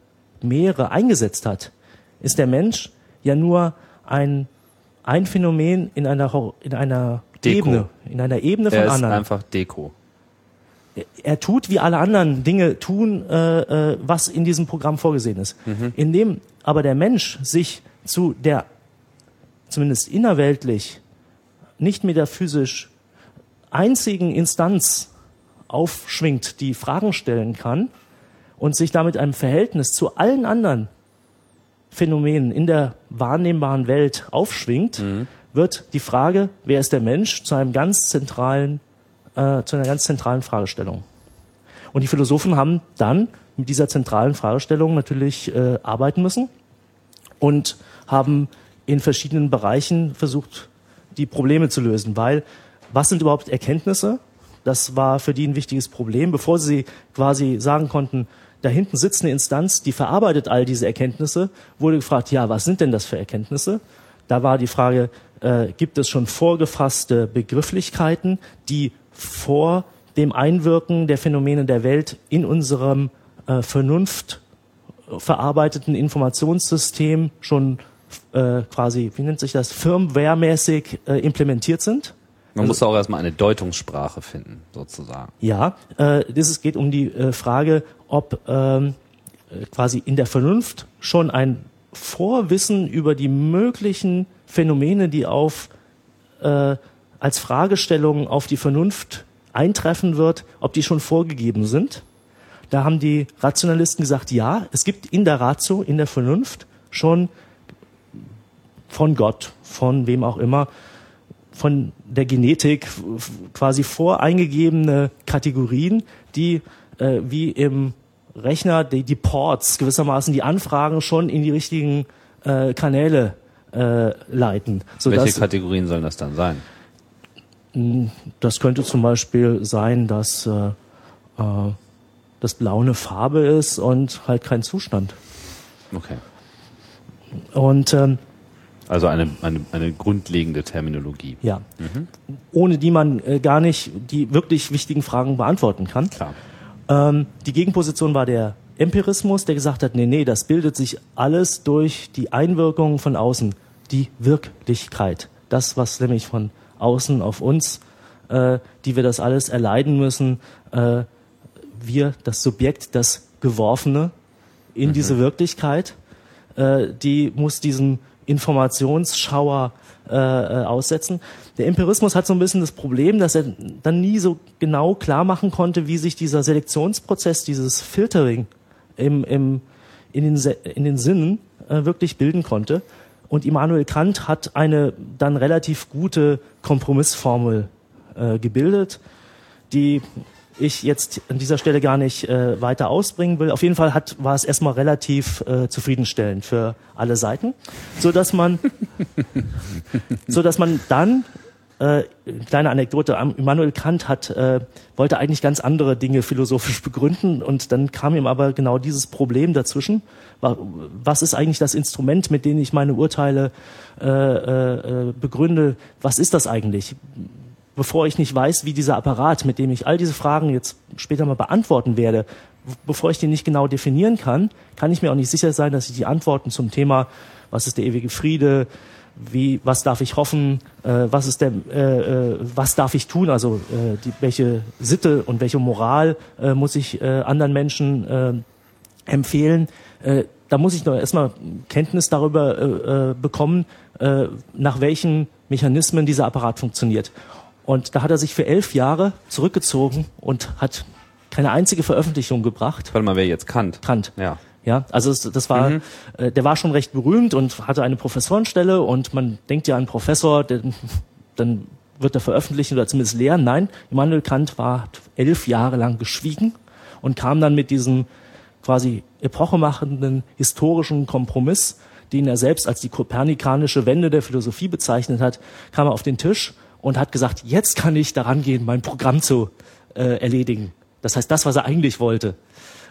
Meere eingesetzt hat, ist der Mensch ja nur ein, ein Phänomen in einer, in einer Ebene, in einer Ebene von er ist anderen. einfach Deko. Er tut, wie alle anderen Dinge tun, äh, äh, was in diesem Programm vorgesehen ist. Mhm. Indem aber der Mensch sich zu der, zumindest innerweltlich, nicht metaphysisch einzigen Instanz aufschwingt, die Fragen stellen kann und sich damit einem Verhältnis zu allen anderen Phänomenen in der wahrnehmbaren Welt aufschwingt, mhm. wird die Frage, wer ist der Mensch, zu einem ganz zentralen, äh, zu einer ganz zentralen Fragestellung. Und die Philosophen haben dann mit dieser zentralen Fragestellung natürlich äh, arbeiten müssen und haben in verschiedenen Bereichen versucht, die Probleme zu lösen, weil was sind überhaupt Erkenntnisse? Das war für die ein wichtiges Problem. Bevor sie quasi sagen konnten, da hinten sitzt eine Instanz, die verarbeitet all diese Erkenntnisse, wurde gefragt, ja, was sind denn das für Erkenntnisse? Da war die Frage, äh, gibt es schon vorgefasste Begrifflichkeiten, die vor dem Einwirken der Phänomene der Welt in unserem äh, Vernunft verarbeiteten Informationssystem schon äh, quasi, wie nennt sich das, firmwaremäßig äh, implementiert sind? Man also, muss auch erstmal eine Deutungssprache finden, sozusagen. Ja, äh, es geht um die äh, Frage, ob ähm, äh, quasi in der Vernunft schon ein Vorwissen über die möglichen Phänomene, die auf äh, als Fragestellung auf die Vernunft eintreffen wird, ob die schon vorgegeben sind. Da haben die Rationalisten gesagt, ja, es gibt in der Ratio, in der Vernunft schon von Gott, von wem auch immer, von der Genetik quasi voreingegebene Kategorien, die äh, wie im Rechner die, die Ports gewissermaßen die Anfragen schon in die richtigen äh, Kanäle äh, leiten. Welche Kategorien sollen das dann sein? Hm, das könnte zum Beispiel sein, dass äh, äh, das Blau eine Farbe ist und halt kein Zustand. Okay. Und ähm, also eine, eine, eine grundlegende Terminologie. Ja. Mhm. Ohne die man äh, gar nicht die wirklich wichtigen Fragen beantworten kann. Klar. Ähm, die Gegenposition war der Empirismus, der gesagt hat, nee, nee, das bildet sich alles durch die Einwirkungen von außen, die Wirklichkeit. Das, was nämlich von außen auf uns äh, die wir das alles erleiden müssen. Äh, wir, das Subjekt, das Geworfene in mhm. diese Wirklichkeit, äh, die muss diesem Informationsschauer äh, äh, aussetzen. Der Empirismus hat so ein bisschen das Problem, dass er dann nie so genau klar machen konnte, wie sich dieser Selektionsprozess, dieses Filtering im, im, in, den, in den Sinnen äh, wirklich bilden konnte. Und Immanuel Kant hat eine dann relativ gute Kompromissformel äh, gebildet, die ich jetzt an dieser Stelle gar nicht äh, weiter ausbringen will. Auf jeden Fall hat, war es erstmal relativ äh, zufriedenstellend für alle Seiten, so dass man, so dass man dann äh, kleine Anekdote. Immanuel Kant hat äh, wollte eigentlich ganz andere Dinge philosophisch begründen und dann kam ihm aber genau dieses Problem dazwischen. Was ist eigentlich das Instrument, mit dem ich meine Urteile äh, äh, begründe? Was ist das eigentlich? Bevor ich nicht weiß, wie dieser Apparat, mit dem ich all diese Fragen jetzt später mal beantworten werde, bevor ich den nicht genau definieren kann, kann ich mir auch nicht sicher sein, dass ich die Antworten zum Thema, was ist der ewige Friede, wie, was darf ich hoffen, äh, was ist der, äh, äh, was darf ich tun, also äh, die, welche Sitte und welche Moral äh, muss ich äh, anderen Menschen äh, empfehlen. Äh, da muss ich noch erstmal Kenntnis darüber äh, äh, bekommen, äh, nach welchen Mechanismen dieser Apparat funktioniert. Und da hat er sich für elf Jahre zurückgezogen und hat keine einzige Veröffentlichung gebracht. Warte mal, wer jetzt Kant? Kant. Ja. Ja, also das, das war, mhm. äh, der war schon recht berühmt und hatte eine Professorenstelle und man denkt ja an Professor, der, dann wird er veröffentlichen oder zumindest lehren. Nein, Immanuel Kant war elf Jahre lang geschwiegen und kam dann mit diesem quasi epochemachenden historischen Kompromiss, den er selbst als die kopernikanische Wende der Philosophie bezeichnet hat, kam er auf den Tisch und hat gesagt, jetzt kann ich daran gehen, mein Programm zu äh, erledigen. Das heißt, das, was er eigentlich wollte.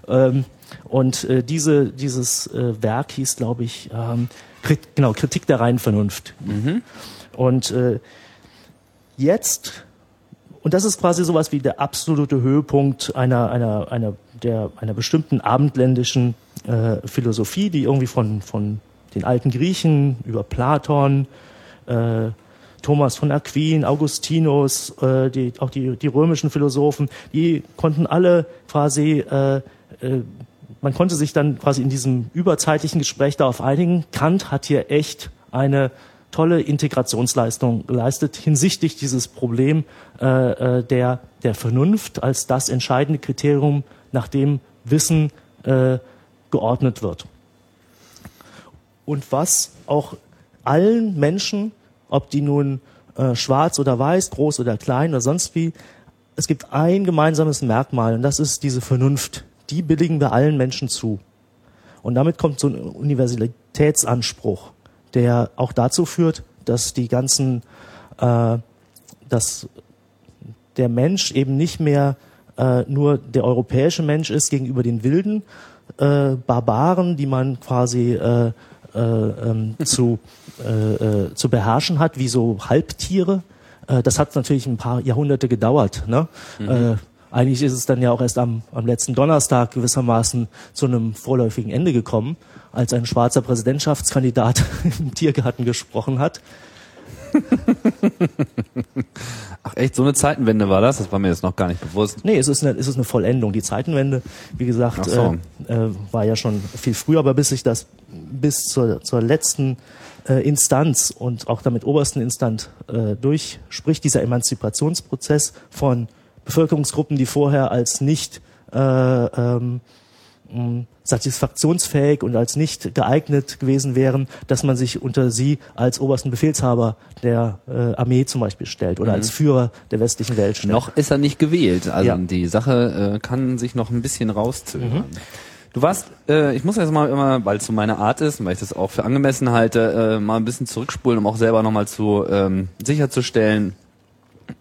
Ähm, und äh, diese, dieses äh, Werk hieß, glaube ich, ähm, Krit genau, Kritik der reinen Vernunft. Mhm. Und äh, jetzt, und das ist quasi sowas wie der absolute Höhepunkt einer, einer, einer, der, einer bestimmten abendländischen äh, Philosophie, die irgendwie von, von den alten Griechen über Platon, äh, Thomas von Aquin, Augustinus, äh, die, auch die, die römischen Philosophen, die konnten alle quasi, äh, äh, man konnte sich dann quasi in diesem überzeitlichen Gespräch darauf einigen, Kant hat hier echt eine tolle Integrationsleistung geleistet hinsichtlich dieses Problem äh, äh, der, der Vernunft als das entscheidende Kriterium, nach dem Wissen äh, geordnet wird. Und was auch allen Menschen ob die nun äh, schwarz oder weiß, groß oder klein oder sonst wie. Es gibt ein gemeinsames Merkmal und das ist diese Vernunft. Die billigen wir allen Menschen zu. Und damit kommt so ein Universalitätsanspruch, der auch dazu führt, dass die ganzen, äh, dass der Mensch eben nicht mehr äh, nur der europäische Mensch ist gegenüber den wilden äh, Barbaren, die man quasi äh, äh, ähm, zu, äh, äh, zu beherrschen hat, wie so Halbtiere. Äh, das hat natürlich ein paar Jahrhunderte gedauert. Ne? Mhm. Äh, eigentlich ist es dann ja auch erst am, am letzten Donnerstag gewissermaßen zu einem vorläufigen Ende gekommen, als ein schwarzer Präsidentschaftskandidat im Tiergarten gesprochen hat. Ach echt, so eine Zeitenwende war das? Das war mir jetzt noch gar nicht bewusst. Nee, es ist eine, es ist eine Vollendung. Die Zeitenwende, wie gesagt, so. äh, äh, war ja schon viel früher, aber bis sich das bis zur, zur letzten äh, Instanz und auch damit obersten Instanz äh, durchspricht, dieser Emanzipationsprozess von Bevölkerungsgruppen, die vorher als nicht äh, ähm, satisfaktionsfähig und als nicht geeignet gewesen wären, dass man sich unter sie als obersten Befehlshaber der äh, Armee zum Beispiel stellt oder mhm. als Führer der westlichen Welt stellt. Noch ist er nicht gewählt, also ja. die Sache äh, kann sich noch ein bisschen rauszögern. Mhm. Du warst, äh, ich muss jetzt mal immer, weil es so meine Art ist und weil ich das auch für angemessen halte, äh, mal ein bisschen zurückspulen, um auch selber nochmal zu ähm, sicherzustellen,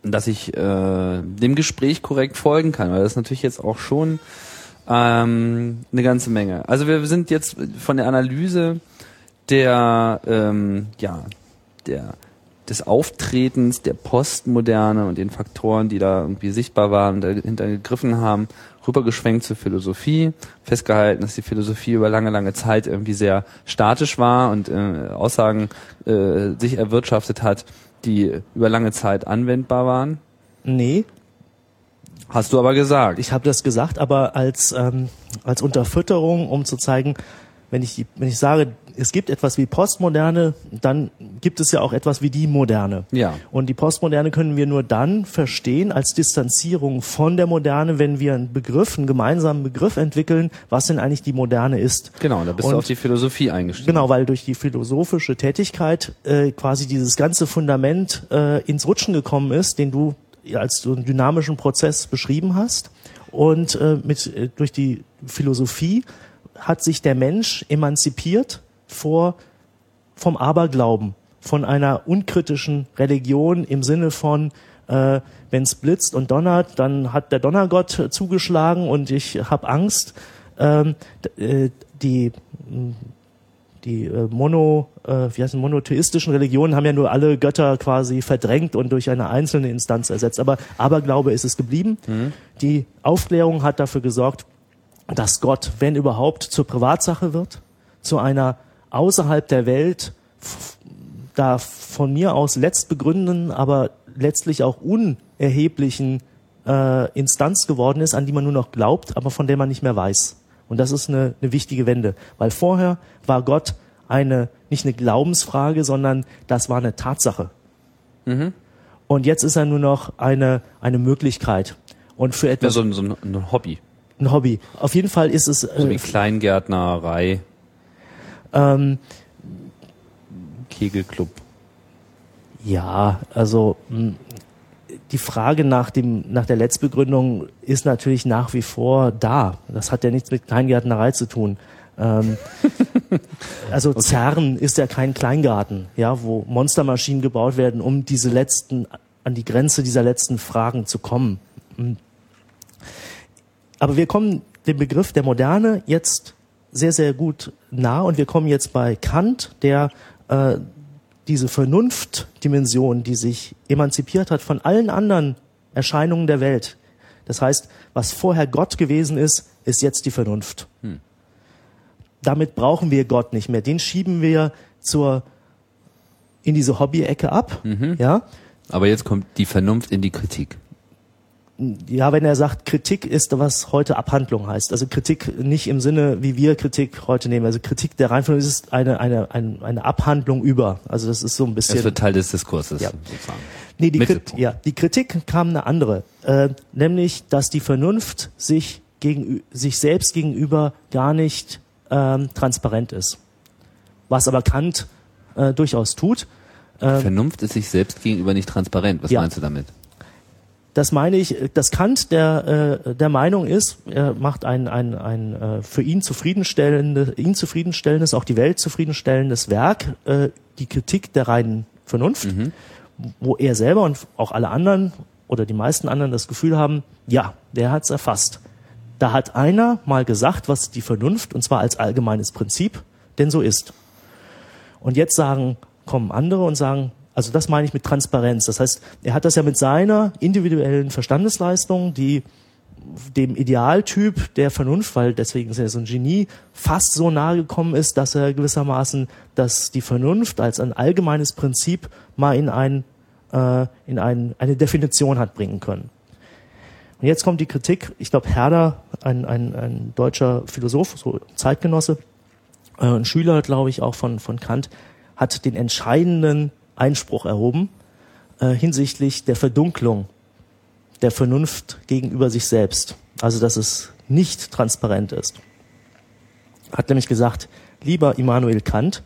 dass ich äh, dem Gespräch korrekt folgen kann, weil das ist natürlich jetzt auch schon ähm, eine ganze Menge. Also wir sind jetzt von der Analyse der, ähm, ja, der des Auftretens der Postmoderne und den Faktoren, die da irgendwie sichtbar waren und dahinter gegriffen haben, rübergeschwenkt zur Philosophie, festgehalten, dass die Philosophie über lange, lange Zeit irgendwie sehr statisch war und äh, Aussagen äh, sich erwirtschaftet hat, die über lange Zeit anwendbar waren. Nee, Hast du aber gesagt. ich habe das gesagt, aber als, ähm, als Unterfütterung, um zu zeigen, wenn ich, die, wenn ich sage, es gibt etwas wie Postmoderne, dann gibt es ja auch etwas wie die Moderne. Ja. Und die Postmoderne können wir nur dann verstehen als Distanzierung von der Moderne, wenn wir einen Begriff, einen gemeinsamen Begriff entwickeln, was denn eigentlich die Moderne ist. Genau, da bist Und- du auf die Philosophie eingestiegen. Genau, weil durch die philosophische Tätigkeit äh, quasi dieses ganze Fundament äh, ins Rutschen gekommen ist, den du als so einen dynamischen Prozess beschrieben hast. Und äh, mit äh, durch die Philosophie hat sich der Mensch emanzipiert vor vom Aberglauben, von einer unkritischen Religion im Sinne von äh, wenn es blitzt und donnert, dann hat der Donnergott äh, zugeschlagen und ich habe Angst. Ähm, äh, die die äh, mono, äh, wie heißt monotheistischen Religionen haben ja nur alle Götter quasi verdrängt und durch eine einzelne Instanz ersetzt. Aber Aberglaube ist es geblieben. Die Aufklärung hat dafür gesorgt, dass Gott, wenn überhaupt, zur Privatsache wird, zu einer außerhalb der Welt, da von mir aus letztbegründenden, aber letztlich auch unerheblichen äh, Instanz geworden ist, an die man nur noch glaubt, aber von der man nicht mehr weiß. Und das ist eine, eine wichtige Wende, weil vorher war Gott eine nicht eine Glaubensfrage, sondern das war eine Tatsache. Und jetzt ist er nur noch eine eine Möglichkeit. Und für Ja, etwas so, ein- so ein, Hobby. ein Hobby. Auf jeden Fall ist es So äh, wie Kleingärtnerei, ähm, Kegelclub. Ja, also mh, die Frage nach dem nach der Letztbegründung ist natürlich nach wie vor da. Das hat ja nichts mit Kleingärtnerei zu tun. Ähm, also CERN ist ja kein Kleingarten, ja, wo Monstermaschinen gebaut werden, um diese letzten an die Grenze dieser letzten Fragen zu kommen. Mhm. Aber wir kommen dem Begriff der Moderne jetzt sehr, sehr gut nah und wir kommen jetzt bei Kant, der äh, diese Vernunftdimension, die sich emanzipiert hat von allen anderen Erscheinungen der Welt. Das heißt, was vorher Gott gewesen ist, ist jetzt die Vernunft. Damit brauchen wir Gott nicht mehr. Den schieben wir zur in diese Hobby-Ecke ab. Ja, Aber jetzt kommt die Vernunft in die Kritik. Ja, wenn er sagt, Kritik ist, was heute Abhandlung heißt. Also Kritik nicht im Sinne, wie wir Kritik heute nehmen. Also Kritik der Reihenfolge ist eine, eine, eine, eine Abhandlung über. Also das ist so ein bisschen. Es wird Teil des Diskurses Ja. sozusagen. Nee, die, Krit Mittelpunkt. ja, die Kritik kam eine andere, äh, nämlich, dass die Vernunft sich, gegen, sich selbst gegenüber gar nicht ähm, transparent ist. Was aber Kant äh, durchaus tut. Vernunft ist sich selbst gegenüber nicht transparent. Was Ja. meinst du damit? Das meine ich, dass Kant der, äh, der Meinung ist, er macht ein, ein, ein äh, für ihn zufriedenstellendes, ihn zufriedenstellendes, auch die Welt zufriedenstellendes Werk, äh, die Kritik der reinen Vernunft, wo er selber und auch alle anderen oder die meisten anderen das Gefühl haben, ja, der hat's erfasst. Da hat einer mal gesagt, was die Vernunft, und zwar als allgemeines Prinzip, denn so ist. Und jetzt sagen, kommen andere und sagen, also das meine ich mit Transparenz. Das heißt, er hat das ja mit seiner individuellen Verstandesleistung, die dem Idealtyp der Vernunft, weil deswegen ist er so ein Genie, fast so nahe gekommen ist, dass er gewissermaßen, dass die Vernunft als ein allgemeines Prinzip mal in ein, äh, in ein, eine Definition hat bringen können. Und jetzt kommt die Kritik, ich glaube Herder, ein, ein, ein deutscher Philosoph, so Zeitgenosse, äh, ein Schüler, glaube ich, auch von, von Kant, hat den entscheidenden Einspruch erhoben äh, hinsichtlich der Verdunklung der Vernunft gegenüber sich selbst. Also, dass es nicht transparent ist. Hat nämlich gesagt, lieber Immanuel Kant,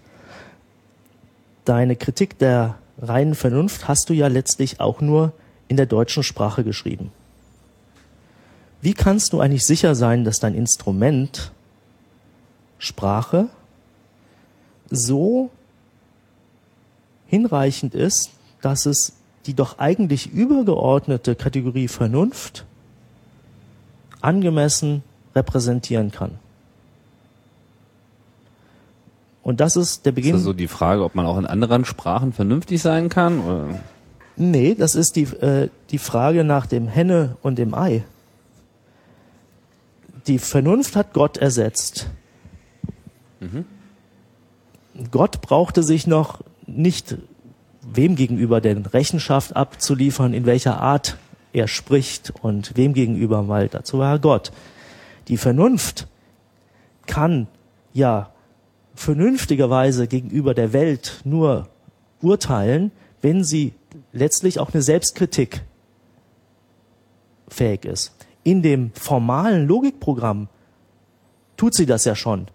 deine Kritik der reinen Vernunft hast du ja letztlich auch nur in der deutschen Sprache geschrieben. Wie kannst du eigentlich sicher sein, dass dein Instrument Sprache so hinreichend ist, dass es die doch eigentlich übergeordnete Kategorie Vernunft angemessen repräsentieren kann. Und das ist der Ist Beginn. das so die Frage, ob man auch in anderen Sprachen vernünftig sein kann? Oder? Nee, das ist die, äh, die Frage nach dem Henne und dem Ei. Die Vernunft hat Gott ersetzt. Gott brauchte sich noch nicht wem gegenüber denn Rechenschaft abzuliefern, in welcher Art er spricht und wem gegenüber, weil dazu war Gott. Die Vernunft kann ja vernünftigerweise gegenüber der Welt nur urteilen, wenn sie letztlich auch eine Selbstkritik fähig ist. In dem formalen Logikprogramm tut sie das ja schon.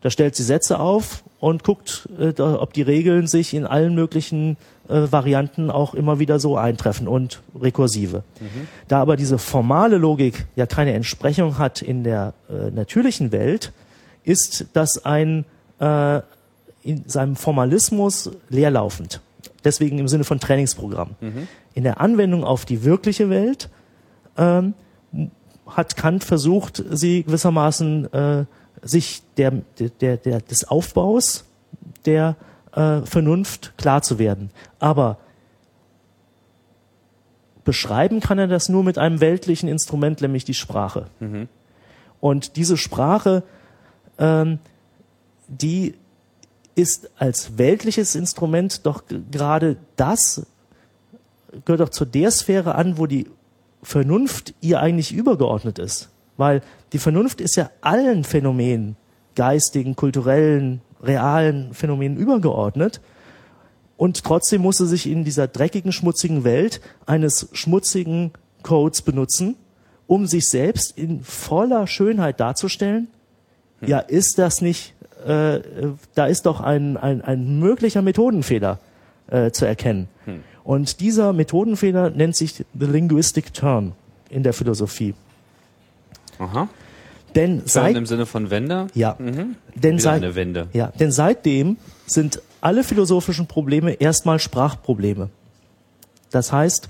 Da stellt sie Sätze auf und guckt, äh, ob die Regeln sich in allen möglichen äh, Varianten auch immer wieder so eintreffen und rekursive. Mhm. Da aber diese formale Logik ja keine Entsprechung hat in der äh, natürlichen Welt, ist das ein äh, in seinem Formalismus leerlaufend. Deswegen im Sinne von Trainingsprogramm. Mhm. In der Anwendung auf die wirkliche Welt ähm, hat Kant versucht, sie gewissermaßen äh, sich der, der, der, des Aufbaus der äh, Vernunft klar zu werden. Aber beschreiben kann er das nur mit einem weltlichen Instrument, nämlich die Sprache. Mhm. Und diese Sprache, ähm, die ist als weltliches Instrument doch gerade das, gehört doch zu der Sphäre an, wo die Vernunft ihr eigentlich übergeordnet ist. Weil die Vernunft ist ja allen Phänomenen, geistigen, kulturellen, realen Phänomenen übergeordnet. Und trotzdem muss sie sich in dieser dreckigen, schmutzigen Welt eines schmutzigen Codes benutzen, um sich selbst in voller Schönheit darzustellen. Hm. Ja, ist das nicht, äh, da ist doch ein, ein, ein möglicher Methodenfehler äh, zu erkennen. Hm. Und dieser Methodenfehler nennt sich the linguistic turn in der Philosophie. Aha. Denn seit, im Sinne von Wende? Ja. Mhm. Denn, seit, eine Wende. ja. denn seitdem sind alle philosophischen Probleme erstmal Sprachprobleme. Das heißt,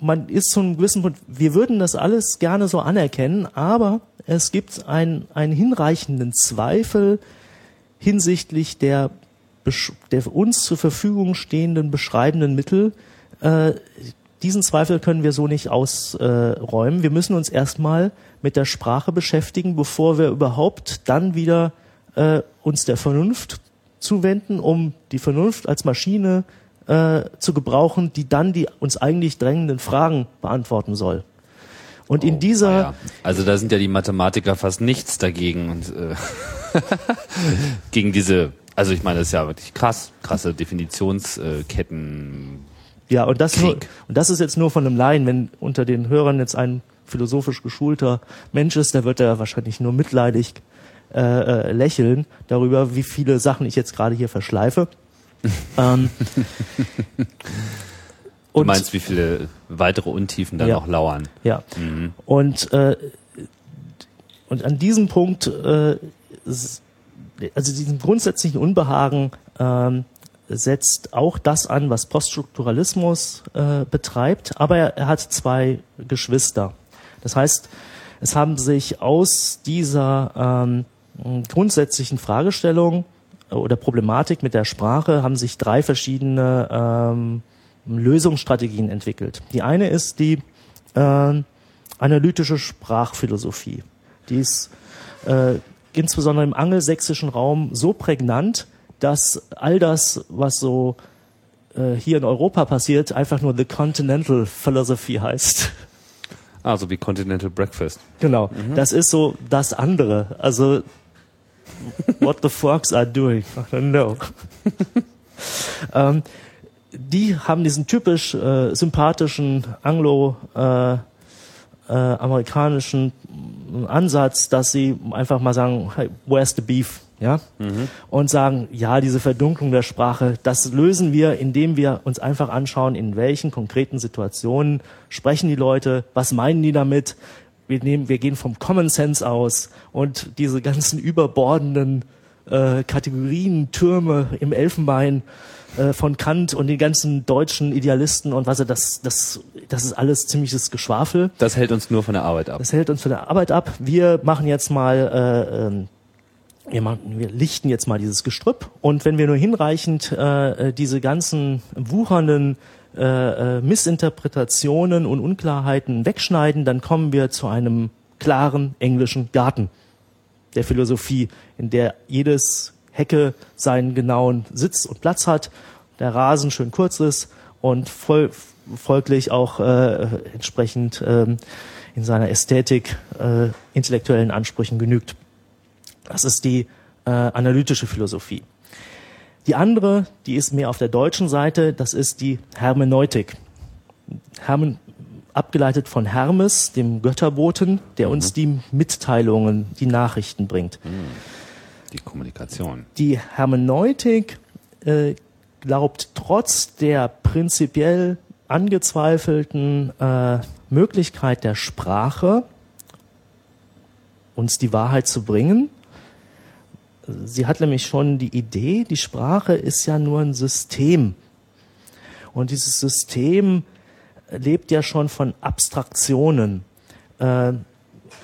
man ist zu einem gewissen Punkt, wir würden das alles gerne so anerkennen, aber es gibt einen, einen hinreichenden Zweifel hinsichtlich der, der uns zur Verfügung stehenden beschreibenden Mittel, äh, diesen Zweifel können wir so nicht ausräumen. wir müssen uns erstmal mit der Sprache beschäftigen, bevor wir überhaupt dann wieder äh, uns der Vernunft zuwenden, um die Vernunft als Maschine äh, zu gebrauchen, die dann die uns eigentlich drängenden Fragen beantworten soll. Und oh, in dieser ja. also da sind ja die Mathematiker fast nichts dagegen und äh, gegen diese also ich meine, das ist ja wirklich krass, krasse Definitionsketten ja, und das, nur, und das ist jetzt nur von einem Laien. Wenn unter den Hörern jetzt ein philosophisch geschulter Mensch ist, der wird er wahrscheinlich nur mitleidig äh, äh, lächeln darüber, wie viele Sachen ich jetzt gerade hier verschleife. ähm, du meinst, wie viele weitere Untiefen da ja, noch lauern. Ja. Mhm. Und, äh, und an diesem Punkt, äh, also diesem grundsätzlichen Unbehagen, ähm, setzt auch das an, was Poststrukturalismus äh, betreibt, aber er, er, hat zwei Geschwister. Das heißt, es haben sich aus dieser ähm, grundsätzlichen Fragestellung oder Problematik mit der Sprache haben sich drei verschiedene ähm, Lösungsstrategien entwickelt. Die eine ist die äh, analytische Sprachphilosophie. Die ist äh, insbesondere im angelsächsischen Raum so prägnant, dass all das, was so äh, hier in Europa passiert, einfach nur The Continental Philosophy heißt. Also wie Continental Breakfast. Genau. Mhm. Das ist so das andere. Also what the forks are doing. I don't know. ähm, die haben diesen typisch äh, sympathischen Anglo äh, äh, amerikanischen Ansatz, dass sie einfach mal sagen, hey, where's the beef? Ja, mhm. und sagen, ja, diese Verdunklung der Sprache, das lösen wir, indem wir uns einfach anschauen, in welchen konkreten Situationen sprechen die Leute, was meinen die damit. Wir nehmen, wir gehen vom Common Sense aus und diese ganzen überbordenden äh, Kategorien, Türme im Elfenbein äh, von Kant und den ganzen deutschen Idealisten und was er das, das, das ist alles ziemliches Geschwafel. Das hält uns nur von der Arbeit ab. Das hält uns von der Arbeit ab. Wir machen jetzt mal äh, ähm, wir, machen, wir lichten jetzt mal dieses Gestrüpp und wenn wir nur hinreichend äh, äh, diese ganzen wuchernden äh, äh, Missinterpretationen und Unklarheiten wegschneiden, dann kommen wir zu einem klaren englischen Garten der Philosophie, in der jedes Hecke seinen genauen Sitz und Platz hat, der Rasen schön kurz ist und voll, folglich auch äh, entsprechend ähm, in seiner Ästhetik äh, intellektuellen Ansprüchen genügt. Das ist die äh, analytische Philosophie. Die andere, die ist mehr auf der deutschen Seite, das ist die Hermeneutik. Hermen, abgeleitet von Hermes, dem Götterboten, der mhm. uns die Mitteilungen, die Nachrichten bringt. Mhm. Die Kommunikation. Die Hermeneutik äh, glaubt trotz der prinzipiell angezweifelten äh, Möglichkeit der Sprache, uns die Wahrheit zu bringen. Sie hat nämlich schon die Idee, die Sprache ist ja nur ein System. Und dieses System lebt ja schon von Abstraktionen. Äh, Im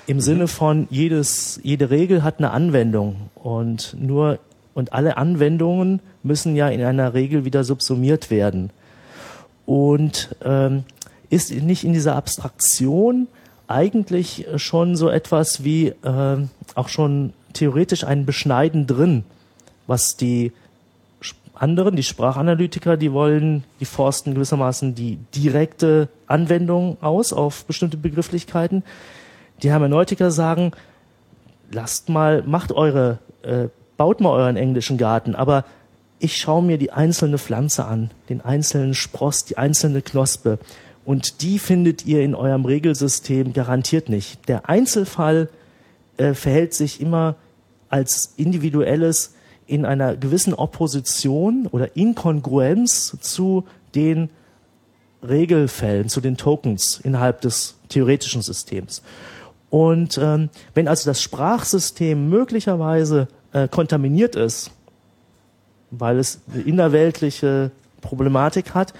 mhm. Sinne von jedes, jede Regel hat eine Anwendung und nur und alle Anwendungen müssen ja in einer Regel wieder subsumiert werden. Und ähm, ist nicht in dieser Abstraktion eigentlich schon so etwas wie äh, auch schon theoretisch ein Beschneiden drin, was die anderen, die Sprachanalytiker, die wollen, die forsten gewissermaßen die direkte Anwendung aus auf bestimmte Begrifflichkeiten. Die Hermeneutiker sagen, lasst mal, macht eure, äh, baut mal euren englischen Garten, aber ich schaue mir die einzelne Pflanze an, den einzelnen Spross, die einzelne Knospe. Und die findet ihr in eurem Regelsystem garantiert nicht. Der Einzelfall äh, verhält sich immer als individuelles in einer gewissen Opposition oder Inkongruenz zu den Regelfällen, zu den Tokens innerhalb des theoretischen Systems. Und ähm, wenn also das Sprachsystem möglicherweise äh, kontaminiert ist, weil es eine innerweltliche Problematik hat,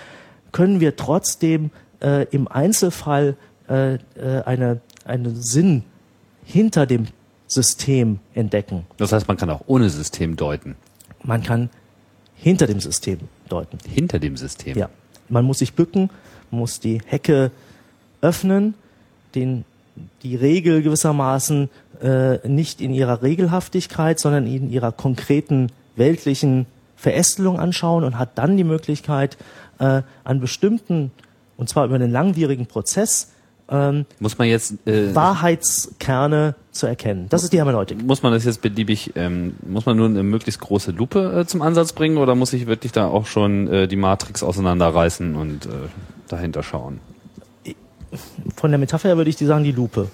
können wir trotzdem äh, im Einzelfall äh, äh, eine, einen Sinn hinter dem System entdecken. Das heißt, man kann auch ohne System deuten. Man kann hinter dem System deuten. Hinter dem System? Ja. Man muss sich bücken, muss die Hecke öffnen, den, die Regel gewissermaßen äh, nicht in ihrer Regelhaftigkeit, sondern in ihrer konkreten weltlichen Verästelung anschauen und hat dann die Möglichkeit, äh, an bestimmten, und zwar über einen langwierigen Prozess, ähm, muss man jetzt äh, Wahrheitskerne zu erkennen. Das ist die Hermeneutik. Muss man das jetzt beliebig, ähm, muss man nur eine möglichst große Lupe äh, zum Ansatz bringen oder muss ich wirklich da auch schon äh, die Matrix auseinanderreißen und äh, dahinter schauen? Von der Metapher her würde ich dir sagen, die Lupe.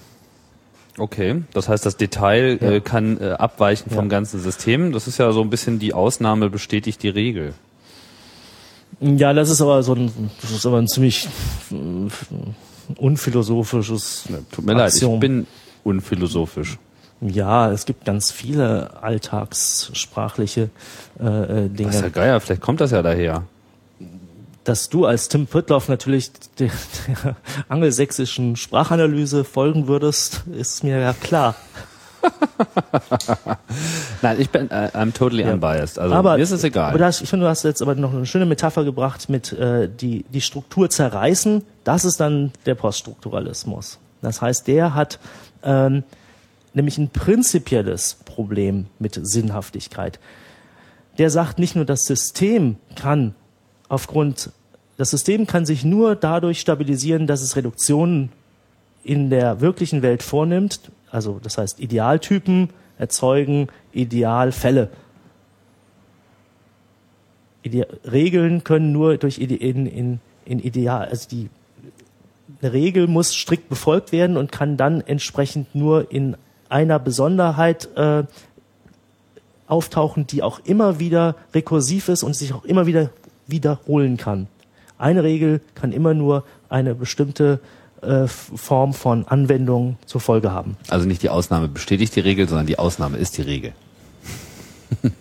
Okay, das heißt, das Detail ja. äh, kann äh, abweichen vom ganzen System. Das ist ja so ein bisschen die Ausnahme bestätigt die Regel. Ja, das ist aber so ein, das ist aber ein ziemlich unphilosophisches. Ja, tut mir Aktion. leid, ich bin unphilosophisch. Ja, es gibt ganz viele alltagssprachliche äh, Dinge. Was ja Geier, vielleicht kommt das ja daher. Dass du als Tim Püttloff natürlich der, der angelsächsischen Sprachanalyse folgen würdest, ist mir ja klar. Nein, ich bin, uh, I'm totally ja. unbiased. Also aber, mir ist es egal. Aber das, ich finde, du hast jetzt aber noch eine schöne Metapher gebracht mit äh, die die Struktur zerreißen. Das ist dann der Poststrukturalismus. Das heißt, der hat ähm, nämlich ein prinzipielles Problem mit Sinnhaftigkeit. Der sagt nicht nur, das System kann aufgrund, das System kann sich nur dadurch stabilisieren, dass es Reduktionen in der wirklichen Welt vornimmt, also das heißt Idealtypen erzeugen Idealfälle. Ide Regeln können nur durch Ide in, in, in Ideal, also die eine Regel muss strikt befolgt werden und kann dann entsprechend nur in einer Besonderheit äh, auftauchen, die auch immer wieder rekursiv ist und sich auch immer wieder wiederholen kann. Eine Regel kann immer nur eine bestimmte äh, Form von Anwendung zur Folge haben. Also nicht die Ausnahme bestätigt die Regel, sondern die Ausnahme ist die Regel.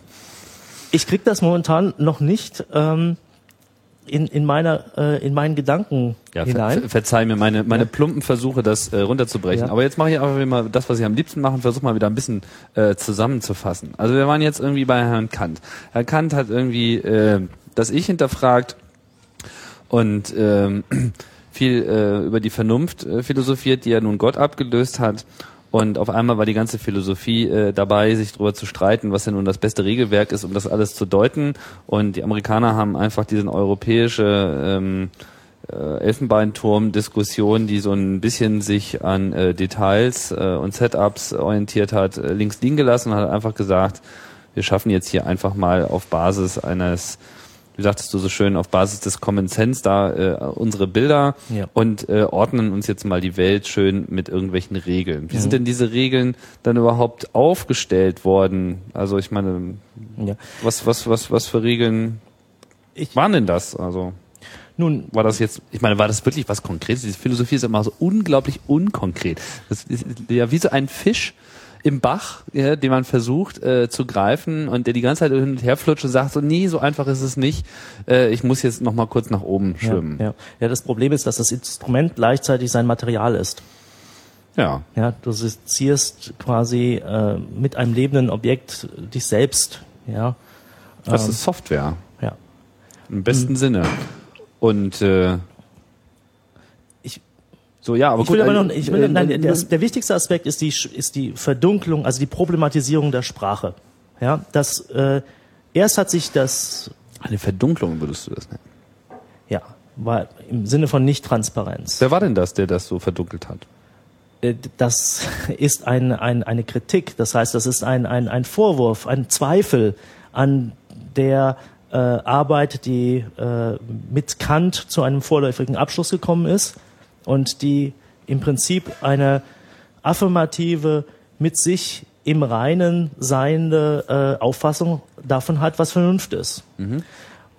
ich krieg das momentan noch nicht ähm, in, in meiner äh, in meinen Gedanken ja, hinein. Ver verzeih mir meine meine ja. plumpen Versuche, das äh, runterzubrechen. Ja. Aber jetzt mache ich einfach mal das, was ich am liebsten mache, versuche mal wieder ein bisschen äh, zusammenzufassen. Also wir waren jetzt irgendwie bei Herrn Kant. Herr Kant hat irgendwie äh, das Ich hinterfragt und ähm, viel äh, über die Vernunft äh, philosophiert, die ja nun Gott abgelöst hat. Und auf einmal war die ganze Philosophie äh, dabei, sich darüber zu streiten, was denn nun das beste Regelwerk ist, um das alles zu deuten. Und die Amerikaner haben einfach diesen europäische ähm, äh, Elfenbeinturm-Diskussion, die so ein bisschen sich an äh, Details äh, und Setups orientiert hat, äh, links liegen gelassen und hat einfach gesagt, wir schaffen jetzt hier einfach mal auf Basis eines wie sagtest du so schön, auf Basis des Common Sense da äh, unsere Bilder ja. und äh, ordnen uns jetzt mal die Welt schön mit irgendwelchen Regeln. Wie mhm. sind denn diese Regeln dann überhaupt aufgestellt worden? Also ich meine, ja. was, was, was, was für Regeln ich, waren denn das? Also nun, war das jetzt, ich meine, war das wirklich was Konkretes? Diese Philosophie ist immer so unglaublich unkonkret. Das ist ja wie so ein Fisch, im Bach, ja, den man versucht äh, zu greifen und der die ganze Zeit hin und her flutscht und sagt so, nee, so einfach ist es nicht. Äh, ich muss jetzt noch mal kurz nach oben schwimmen. Ja, ja. ja, das Problem ist, dass das Instrument gleichzeitig sein Material ist. Ja. Ja, du zierst quasi äh, mit einem lebenden Objekt dich selbst. Ja. Das ähm, ist Software. Ja. Im besten mhm. Sinne. Und äh, so, ja, aber ich gut. Will aber noch, ich will, äh, nein, der, der wichtigste Aspekt ist die, ist die Verdunklung, also die Problematisierung der Sprache. Ja, das, äh, erst hat sich das. Eine Verdunklung würdest du das nennen? Ja, war im Sinne von Nicht-Transparenz. Wer war denn das, der das so verdunkelt hat? Äh, das ist ein, ein, eine Kritik, das heißt, das ist ein, ein, ein Vorwurf, ein Zweifel an der äh, Arbeit, die äh, mit Kant zu einem vorläufigen Abschluss gekommen ist und die im Prinzip eine affirmative, mit sich im Reinen seiende äh, Auffassung davon hat, was Vernunft ist. Mhm.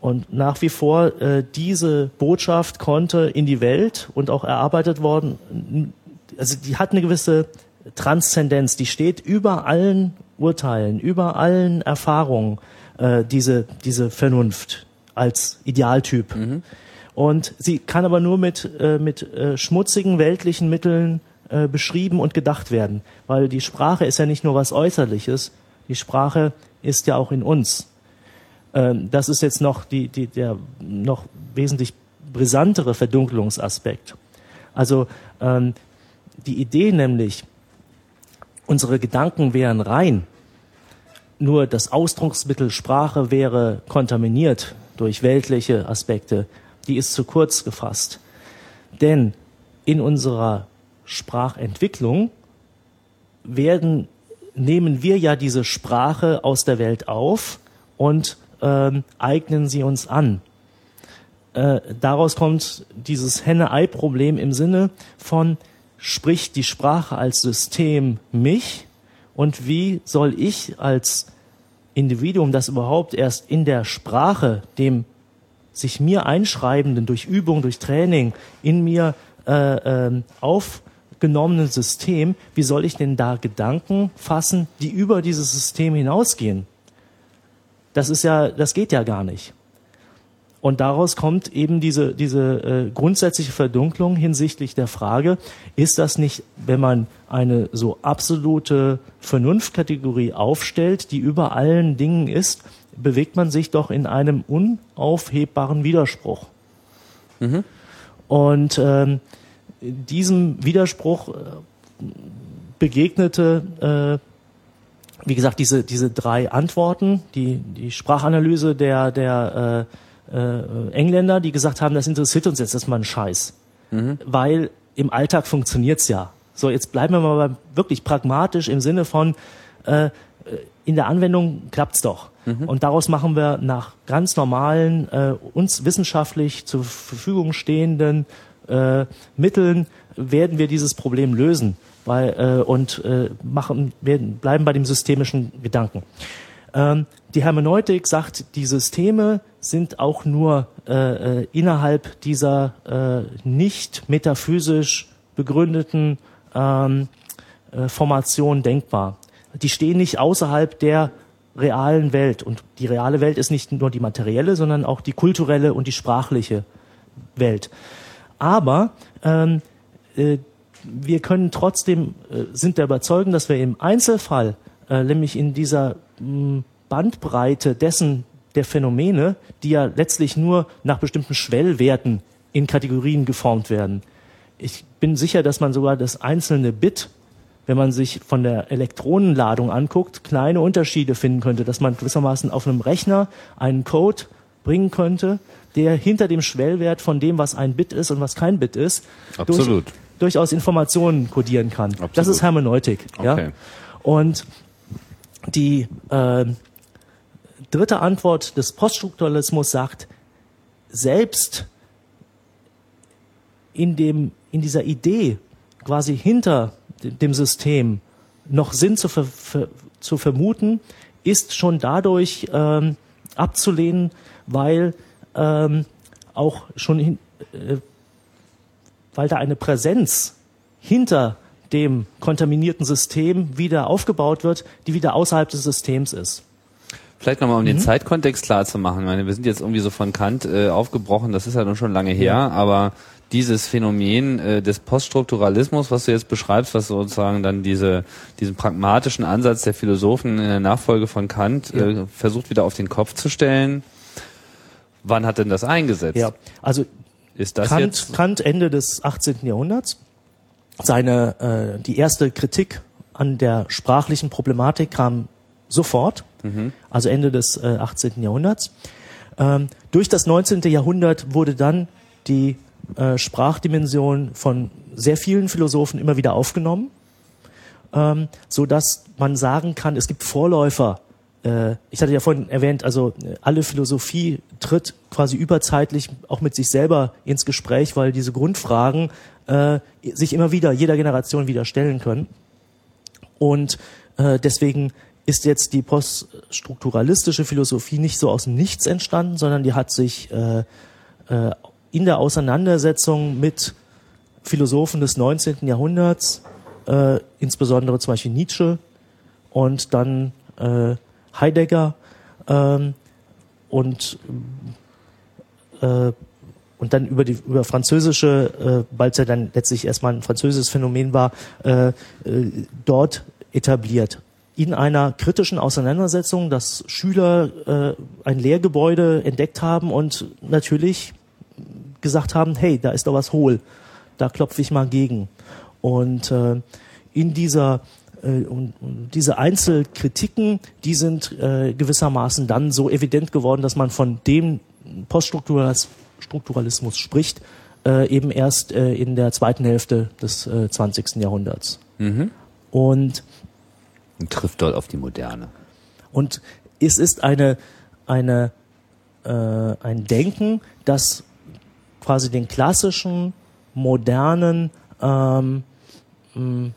Und nach wie vor äh, diese Botschaft konnte in die Welt und auch erarbeitet worden, also die hat eine gewisse Transzendenz, die steht über allen Urteilen, über allen Erfahrungen, äh, diese, diese Vernunft als Idealtyp. Mhm. Und sie kann aber nur mit, äh, mit äh, schmutzigen weltlichen Mitteln äh, beschrieben und gedacht werden. Weil die Sprache ist ja nicht nur was Äußerliches, die Sprache ist ja auch in uns. Ähm, das ist jetzt noch die, die, der noch wesentlich brisantere Verdunkelungsaspekt. Also ähm, die Idee nämlich, unsere Gedanken wären rein, nur das Ausdrucksmittel Sprache wäre kontaminiert durch weltliche Aspekte, die ist zu kurz gefasst. Denn in unserer Sprachentwicklung werden, nehmen wir ja diese Sprache aus der Welt auf und ähm, eignen sie uns an. Äh, daraus kommt dieses Henne-Ei-Problem im Sinne von, spricht die Sprache als System mich und wie soll ich als Individuum, das überhaupt erst in der Sprache dem sich mir einschreibenden, durch Übung, durch Training in mir äh, äh, aufgenommenen System, wie soll ich denn da Gedanken fassen, die über dieses System hinausgehen? Das ist ja, das geht ja gar nicht. Und daraus kommt eben diese, diese äh, grundsätzliche Verdunklung hinsichtlich der Frage, ist das nicht, wenn man eine so absolute Vernunftkategorie aufstellt, die über allen Dingen ist, bewegt man sich doch in einem unaufhebbaren Widerspruch. Mhm. Und ähm, diesem Widerspruch äh, begegnete, äh, wie gesagt, diese, diese drei Antworten, die, die Sprachanalyse der, der äh, äh, Engländer, die gesagt haben, das interessiert uns jetzt erstmal ein Scheiß. Mhm. Weil im Alltag funktioniert's ja. So, jetzt bleiben wir mal wirklich pragmatisch im Sinne von, äh, in der Anwendung klappt's doch. Mhm. Und daraus machen wir nach ganz normalen, äh, uns wissenschaftlich zur Verfügung stehenden äh, Mitteln, werden wir dieses Problem lösen weil, äh, und äh, machen, werden, bleiben bei dem systemischen Gedanken. Ähm, die Hermeneutik sagt, die Systeme sind auch nur äh, äh, innerhalb dieser äh, nicht metaphysisch begründeten ähm, äh, Formation denkbar. Die stehen nicht außerhalb der realen Welt. Und die reale Welt ist nicht nur die materielle, sondern auch die kulturelle und die sprachliche Welt. Aber ähm, äh, wir können trotzdem, äh, sind der Überzeugung, dass wir im Einzelfall, äh, nämlich in dieser mh, hm, Bandbreite dessen der Phänomene, die ja letztlich nur nach bestimmten Schwellwerten in Kategorien geformt werden. Ich bin sicher, dass man sogar das einzelne Bit wenn man sich von der Elektronenladung anguckt, kleine Unterschiede finden könnte, dass man gewissermaßen auf einem Rechner einen Code bringen könnte, der hinter dem Schwellwert von dem, was ein Bit ist und was kein Bit ist. Durch, durchaus Informationen kodieren kann. Absolut. Das ist Hermeneutik. Okay. Ja? Und die äh, dritte Antwort des Poststrukturalismus sagt, selbst in, dem, in dieser Idee quasi hinter dem System noch Sinn zu, ver, ver, zu vermuten, ist schon dadurch ähm, abzulehnen, weil ähm, auch schon hin, äh, weil da eine Präsenz hinter dem kontaminierten System wieder aufgebaut wird, die wieder außerhalb des Systems ist. Vielleicht nochmal, um mhm. den Zeitkontext klar zu machen. Ich meine, wir sind jetzt irgendwie so von Kant äh, aufgebrochen, das ist ja nun schon lange her, ja. aber dieses Phänomen äh, des Poststrukturalismus, was du jetzt beschreibst, was sozusagen dann diese, diesen pragmatischen Ansatz der Philosophen in der Nachfolge von Kant ja. äh, versucht wieder auf den Kopf zu stellen. Wann hat denn das eingesetzt? Ja, also ist das Kant, jetzt Kant Ende des 18. Jahrhunderts. Seine äh, die erste Kritik an der sprachlichen Problematik kam sofort, mhm. also Ende des äh, 18. Jahrhunderts. Ähm, durch das 19. Jahrhundert wurde dann die äh, Sprachdimension von sehr vielen Philosophen immer wieder aufgenommen, ähm, so dass man sagen kann, es gibt Vorläufer. Äh, ich hatte ja vorhin erwähnt, also äh, alle Philosophie tritt quasi überzeitlich auch mit sich selber ins Gespräch, weil diese Grundfragen äh, sich immer wieder jeder Generation wieder stellen können. Und äh, deswegen ist jetzt die poststrukturalistische Philosophie nicht so aus dem Nichts entstanden, sondern die hat sich äh, äh, in der Auseinandersetzung mit Philosophen des 19. Jahrhunderts, äh, insbesondere zum Beispiel Nietzsche und dann äh, Heidegger ähm, und äh, und dann über die über französische, äh, weil es ja dann letztlich erstmal ein französisches Phänomen war, äh, äh, dort etabliert. In einer kritischen Auseinandersetzung, dass Schüler äh, ein Lehrgebäude entdeckt haben und natürlich gesagt haben, hey, da ist doch was hohl, da klopfe ich mal gegen. Und äh, in dieser äh, und, und diese Einzelkritiken, die sind äh, gewissermaßen dann so evident geworden, dass man von dem Poststrukturalismus spricht, äh, eben erst äh, in der zweiten Hälfte des äh, 20. Jahrhunderts. Mhm. Und, und trifft dort auf die Moderne. Und es ist eine, eine, äh, ein Denken, das quasi den klassischen, modernen ähm, mh,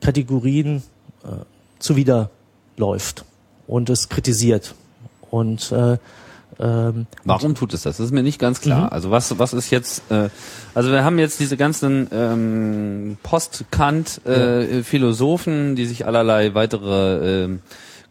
Kategorien äh, zuwiderläuft und es kritisiert. Und äh, ähm, Warum tut es das? Das ist mir nicht ganz klar. Mhm. Also was was ist jetzt? Äh, also wir haben jetzt diese ganzen ähm, Post-Kant-Philosophen, äh, die sich allerlei weitere äh,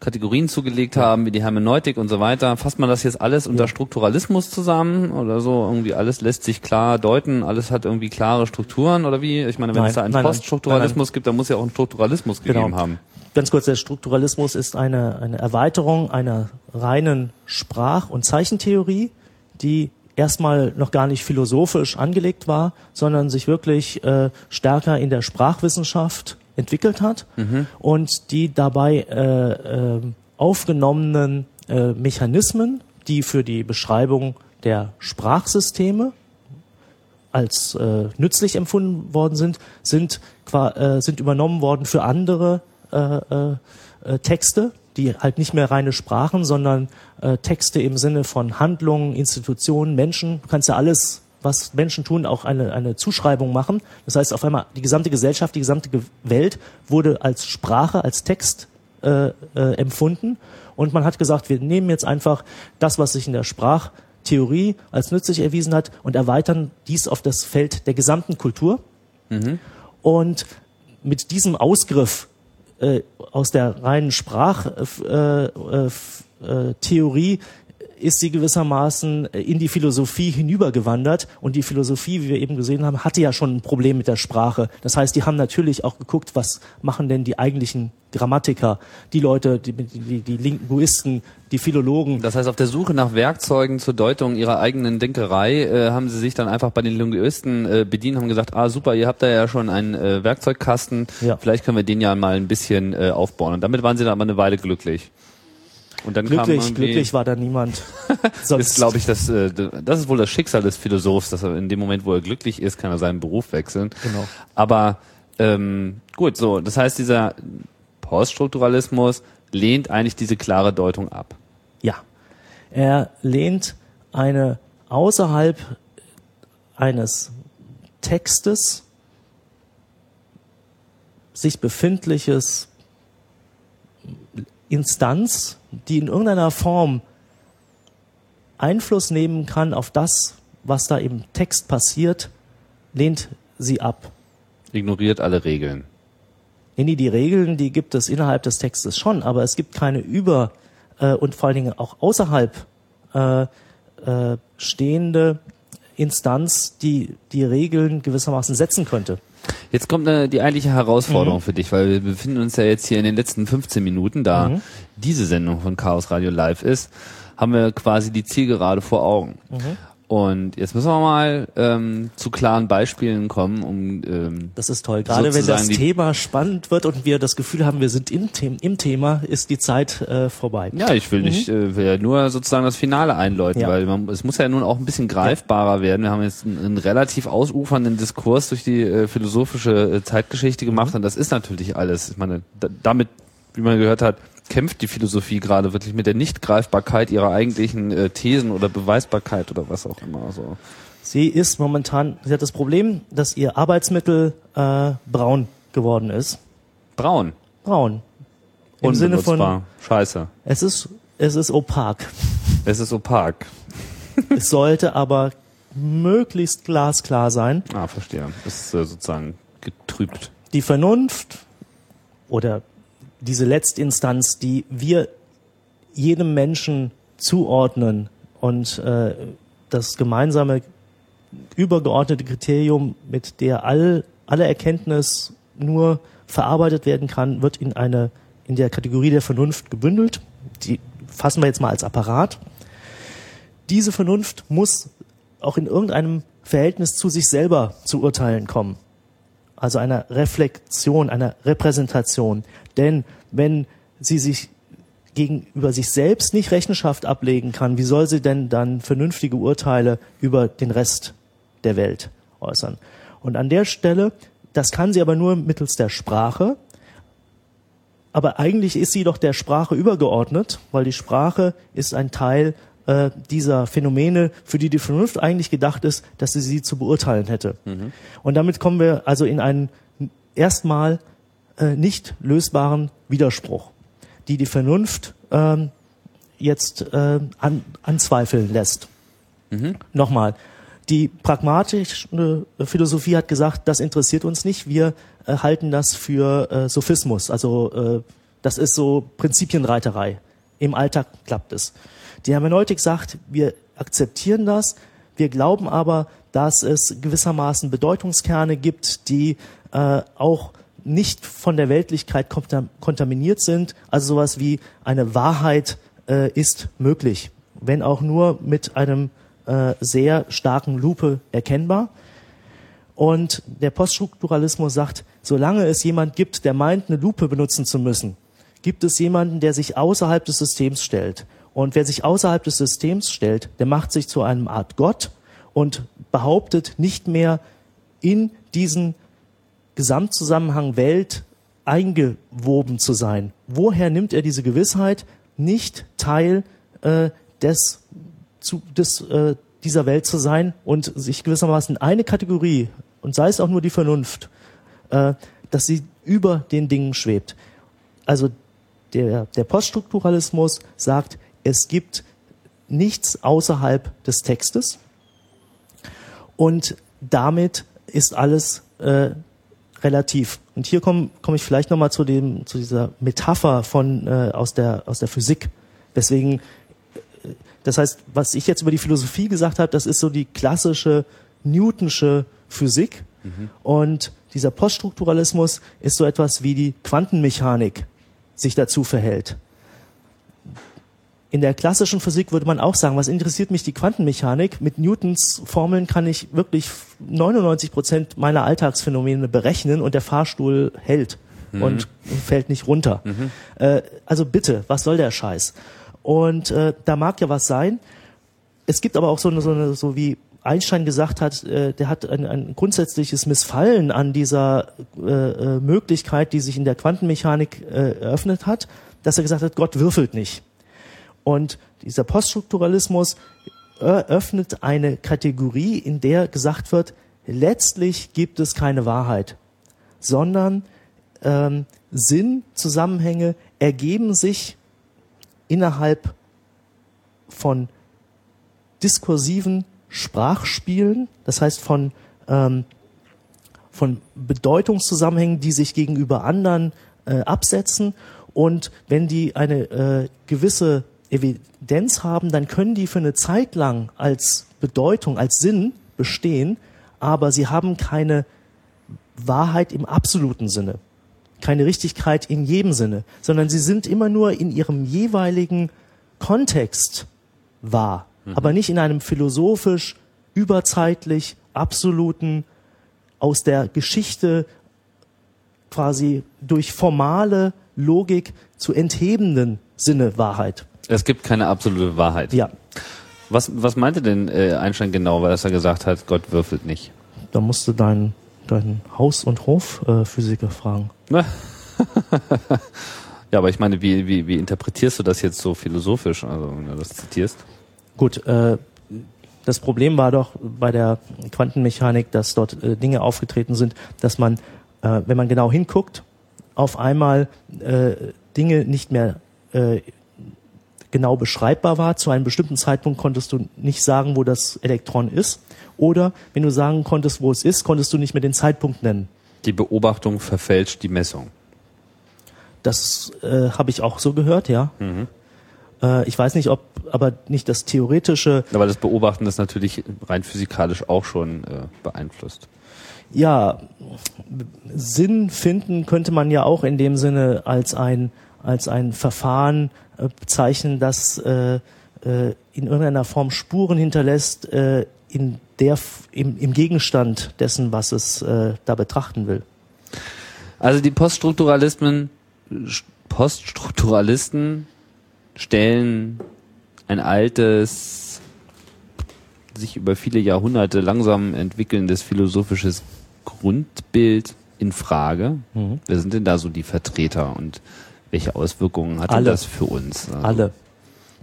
Kategorien zugelegt haben, wie die Hermeneutik und so weiter. Fasst man das jetzt alles unter Strukturalismus zusammen oder so? Irgendwie alles lässt sich klar deuten, alles hat irgendwie klare Strukturen oder wie? Ich meine, wenn nein, es da einen Poststrukturalismus gibt, dann muss ja auch einen Strukturalismus genau. gegeben haben. Ganz kurz, der Strukturalismus ist eine, eine Erweiterung einer reinen Sprach- und Zeichentheorie, die erstmal noch gar nicht philosophisch angelegt war, sondern sich wirklich äh, stärker in der Sprachwissenschaft entwickelt hat mhm. und die dabei äh, äh, aufgenommenen äh, Mechanismen, die für die Beschreibung der Sprachsysteme als äh, nützlich empfunden worden sind, sind, äh, sind übernommen worden für andere äh, äh, äh, Texte, die halt nicht mehr reine Sprachen, sondern äh, Texte im Sinne von Handlungen, Institutionen, Menschen. Du kannst ja alles was Menschen tun, auch eine, eine Zuschreibung machen. Das heißt, auf einmal die gesamte Gesellschaft, die gesamte Welt wurde als Sprache, als Text äh, äh, empfunden. Und man hat gesagt, wir nehmen jetzt einfach das, was sich in der Sprachtheorie als nützlich erwiesen hat und erweitern dies auf das Feld der gesamten Kultur. Mhm. Und mit diesem Ausgriff äh, aus der reinen Sprachtheorie äh, äh, äh ist sie gewissermaßen äh, in die Philosophie hinübergewandert. Und die Philosophie, wie wir eben gesehen haben, hatte ja schon ein Problem mit der Sprache. Das heißt, die haben natürlich auch geguckt, was machen denn die eigentlichen Grammatiker, die Leute, die, die, die Linguisten, die Philologen. Das heißt, auf der Suche nach Werkzeugen zur Deutung ihrer eigenen Denkerei äh, haben sie sich dann einfach bei den Linguisten äh, bedient, haben gesagt, ah super, ihr habt da ja schon einen äh, Werkzeugkasten, ja. vielleicht können wir den ja mal ein bisschen äh, aufbauen. Und damit waren sie dann aber eine Weile glücklich. Und dann glücklich, glücklich war da niemand. Sonst ist, glaube ich, das, äh, das ist wohl das Schicksal des Philosophs, dass er in dem Moment, wo er glücklich ist, kann er seinen Beruf wechseln. Genau. Aber ähm, gut, so, das heißt, dieser Poststrukturalismus lehnt eigentlich diese klare Deutung ab. Ja. Er lehnt eine außerhalb eines Textes sich befindliches Instanz, die in irgendeiner Form Einfluss nehmen kann auf das, was da im Text passiert, lehnt sie ab. Ignoriert alle Regeln. Nee, nee, die Regeln, die gibt es innerhalb des Textes schon, aber es gibt keine über äh, und vor allen Dingen auch außerhalb äh, äh, stehende Instanz, die die Regeln gewissermaßen setzen könnte. Jetzt kommt äh, die eigentliche Herausforderung mhm. für dich, weil wir befinden uns ja jetzt hier in den letzten 15 Minuten, da mhm. diese Sendung von Chaos Radio Live ist, haben wir quasi die Zielgerade vor Augen. Mhm. Und jetzt müssen wir mal ähm, zu klaren Beispielen kommen, um ähm, Das ist toll. Gerade wenn das Thema spannend wird und wir das Gefühl haben, wir sind im, The im Thema, ist die Zeit äh, vorbei. Ja, ich will mhm. nicht, äh, will ja nur sozusagen das Finale einläuten, ja. weil man, es muss ja nun auch ein bisschen greifbarer ja. werden. Wir haben jetzt einen, einen, relativ ausufernden Diskurs durch die äh, philosophische äh, Zeitgeschichte gemacht mhm. und das ist natürlich alles. Ich meine, da, damit, wie man gehört hat, kämpft die Philosophie gerade wirklich mit der Nichtgreifbarkeit ihrer eigentlichen äh, Thesen oder Beweisbarkeit oder was auch immer. So. Sie ist momentan, sie hat das Problem, dass ihr Arbeitsmittel äh, braun geworden ist. Braun? Braun. Im Sinne von Scheiße. Es ist es ist opak. Es ist opak. es sollte aber möglichst glasklar sein. Ah, verstehe. Es ist äh, sozusagen getrübt. Die Vernunft oder diese Letztinstanz, die wir jedem Menschen zuordnen und äh, das gemeinsame übergeordnete Kriterium, mit der all, alle Erkenntnis nur verarbeitet werden kann, wird in eine in der Kategorie der Vernunft gebündelt. Die fassen wir jetzt mal als Apparat. Diese Vernunft muss auch in irgendeinem Verhältnis zu sich selber zu urteilen kommen. Also einer Reflexion, einer Repräsentation. Denn wenn sie sich gegenüber sich selbst nicht Rechenschaft ablegen kann, wie soll sie denn dann vernünftige Urteile über den Rest der Welt äußern? Und an der Stelle, das kann sie aber nur mittels der Sprache, aber eigentlich ist sie doch der Sprache übergeordnet, weil die Sprache ist ein Teil äh, dieser Phänomene, für die die Vernunft eigentlich gedacht ist, dass sie sie zu beurteilen hätte. Mhm. Und damit kommen wir also in einen erstmal äh, nicht lösbaren Widerspruch, die die Vernunft ähm, jetzt äh, an, anzweifeln lässt. Mhm. Nochmal, die pragmatische Philosophie hat gesagt, das interessiert uns nicht, wir äh, halten das für äh, Sophismus, also äh, das ist so Prinzipienreiterei. Im Alltag klappt es. Die Hermeneutik sagt, wir akzeptieren das, wir glauben aber, dass es gewissermaßen Bedeutungskerne gibt, die äh, auch nicht von der Weltlichkeit kontaminiert sind. Also sowas wie eine Wahrheit äh, ist möglich, wenn auch nur mit einem äh, sehr starken Lupe erkennbar. Und der Poststrukturalismus sagt, solange es jemand gibt, der meint, eine Lupe benutzen zu müssen, gibt es jemanden, der sich außerhalb des Systems stellt. Und wer sich außerhalb des Systems stellt, der macht sich zu einem Art Gott und behauptet nicht mehr in diesen Gesamtzusammenhang Welt eingewoben zu sein. Woher nimmt er diese Gewissheit, nicht Teil äh, des, zu, des äh, dieser Welt zu sein und sich gewissermaßen eine Kategorie und sei es auch nur die Vernunft, äh, dass sie über den Dingen schwebt. Also der, der Poststrukturalismus sagt, es gibt nichts außerhalb des Textes und damit ist alles äh, relativ. Und hier komme komm ich vielleicht nochmal zu dem, zu dieser Metapher von, äh, aus der, aus der Physik, weswegen das heißt, was ich jetzt über die Philosophie gesagt habe, das ist so die klassische Newtonsche Physik. Mhm. Und dieser Poststrukturalismus ist so etwas wie die Quantenmechanik sich dazu verhält. In der klassischen Physik würde man auch sagen, was interessiert mich die Quantenmechanik? Mit Newtons Formeln kann ich wirklich 99 Prozent meiner Alltagsphänomene berechnen und der Fahrstuhl hält mhm. und fällt nicht runter. Mhm. Äh, also bitte, was soll der Scheiß? Und äh, da mag ja was sein. Es gibt aber auch so eine, so, eine, so wie Einstein gesagt hat, äh, der hat ein, ein grundsätzliches Missfallen an dieser äh, äh, Möglichkeit, die sich in der Quantenmechanik äh, eröffnet hat, dass er gesagt hat, Gott würfelt nicht. Und dieser Poststrukturalismus eröffnet eine Kategorie, in der gesagt wird, letztlich gibt es keine Wahrheit, sondern ähm, Sinn, Zusammenhänge ergeben sich innerhalb von diskursiven Sprachspielen, das heißt von, ähm, von Bedeutungszusammenhängen, die sich gegenüber anderen äh, absetzen. Und wenn die eine äh, gewisse Evidenz haben, dann können die für eine Zeit lang als Bedeutung, als Sinn bestehen, aber sie haben keine Wahrheit im absoluten Sinne, keine Richtigkeit in jedem Sinne, sondern sie sind immer nur in ihrem jeweiligen Kontext wahr mhm. aber nicht in einem philosophisch, überzeitlich, absoluten, aus der Geschichte quasi durch formale Logik zu enthebenden Sinne Wahrheit. Es gibt keine absolute Wahrheit. Ja. Was, was meinte denn äh, Einstein genau, weil er gesagt hat, Gott würfelt nicht? Da musst du deinen dein Haus- und Hofphysiker äh, fragen. ja, aber ich meine, wie, wie, wie interpretierst du das jetzt so philosophisch, also wenn du das zitierst? Gut, äh, das Problem war doch bei der Quantenmechanik, dass dort äh, Dinge aufgetreten sind, dass man, äh, wenn man genau hinguckt, auf einmal äh, Dinge nicht mehr äh, genau beschreibbar war. Zu einem bestimmten Zeitpunkt konntest du nicht sagen, wo das Elektron ist. Oder wenn du sagen konntest, wo es ist, konntest du nicht mehr den Zeitpunkt nennen. Die Beobachtung verfälscht die Messung. Das äh, habe ich auch so gehört, ja. Mhm. Äh, ich weiß nicht, ob aber nicht das theoretische. Aber das Beobachten ist natürlich rein physikalisch auch schon äh, beeinflusst. Ja, Sinn finden könnte man ja auch in dem Sinne als ein als ein Verfahren äh, bezeichnen, das äh, äh, in irgendeiner Form Spuren hinterlässt äh, in der im, im Gegenstand dessen, was es äh, da betrachten will. Also die Poststrukturalismen Poststrukturalisten stellen ein altes, sich über viele Jahrhunderte langsam entwickelndes philosophisches Grundbild in Frage. Mhm. Wer sind denn da so die Vertreter und welche Auswirkungen hat das für uns? Also, alle.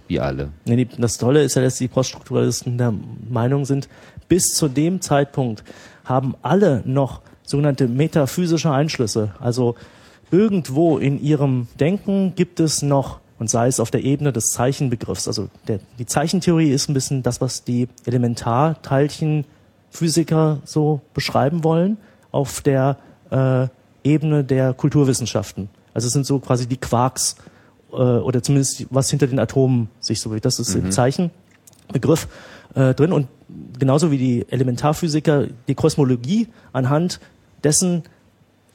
Wie alle. Das Tolle ist ja, dass die Poststrukturalisten der Meinung sind, bis zu dem Zeitpunkt haben alle noch sogenannte metaphysische Einschlüsse. Also irgendwo in ihrem Denken gibt es noch und sei es auf der Ebene des Zeichenbegriffs. Also der, die Zeichentheorie ist ein bisschen das, was die Elementarteilchenphysiker so beschreiben wollen, auf der äh, Ebene der Kulturwissenschaften. Also es sind so quasi die Quarks äh, oder zumindest was hinter den Atomen sich so Das ist mhm. im Zeichenbegriff äh, drin und genauso wie die Elementarphysiker die Kosmologie anhand dessen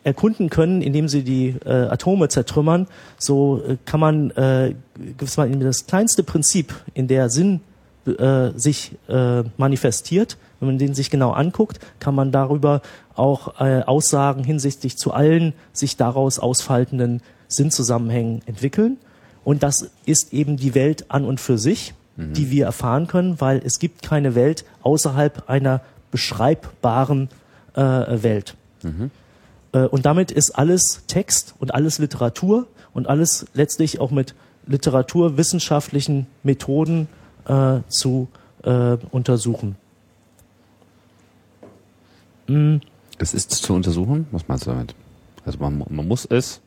erkunden können, indem sie die äh, Atome zertrümmern, so äh, kann man äh, das kleinste Prinzip, in der Sinn äh, sich äh, manifestiert, wenn man den sich genau anguckt, kann man darüber auch äh, Aussagen hinsichtlich zu allen sich daraus ausfaltenden Sinnzusammenhängen entwickeln. Und das ist eben die Welt an und für sich, mhm. die wir erfahren können, weil es gibt keine Welt außerhalb einer beschreibbaren äh, Welt. Mhm. Äh, und damit ist alles Text und alles Literatur und alles letztlich auch mit literaturwissenschaftlichen Methoden äh, zu äh, untersuchen. Mhm. Es ist zu untersuchen? Was meinst du damit? Also man, man muss es.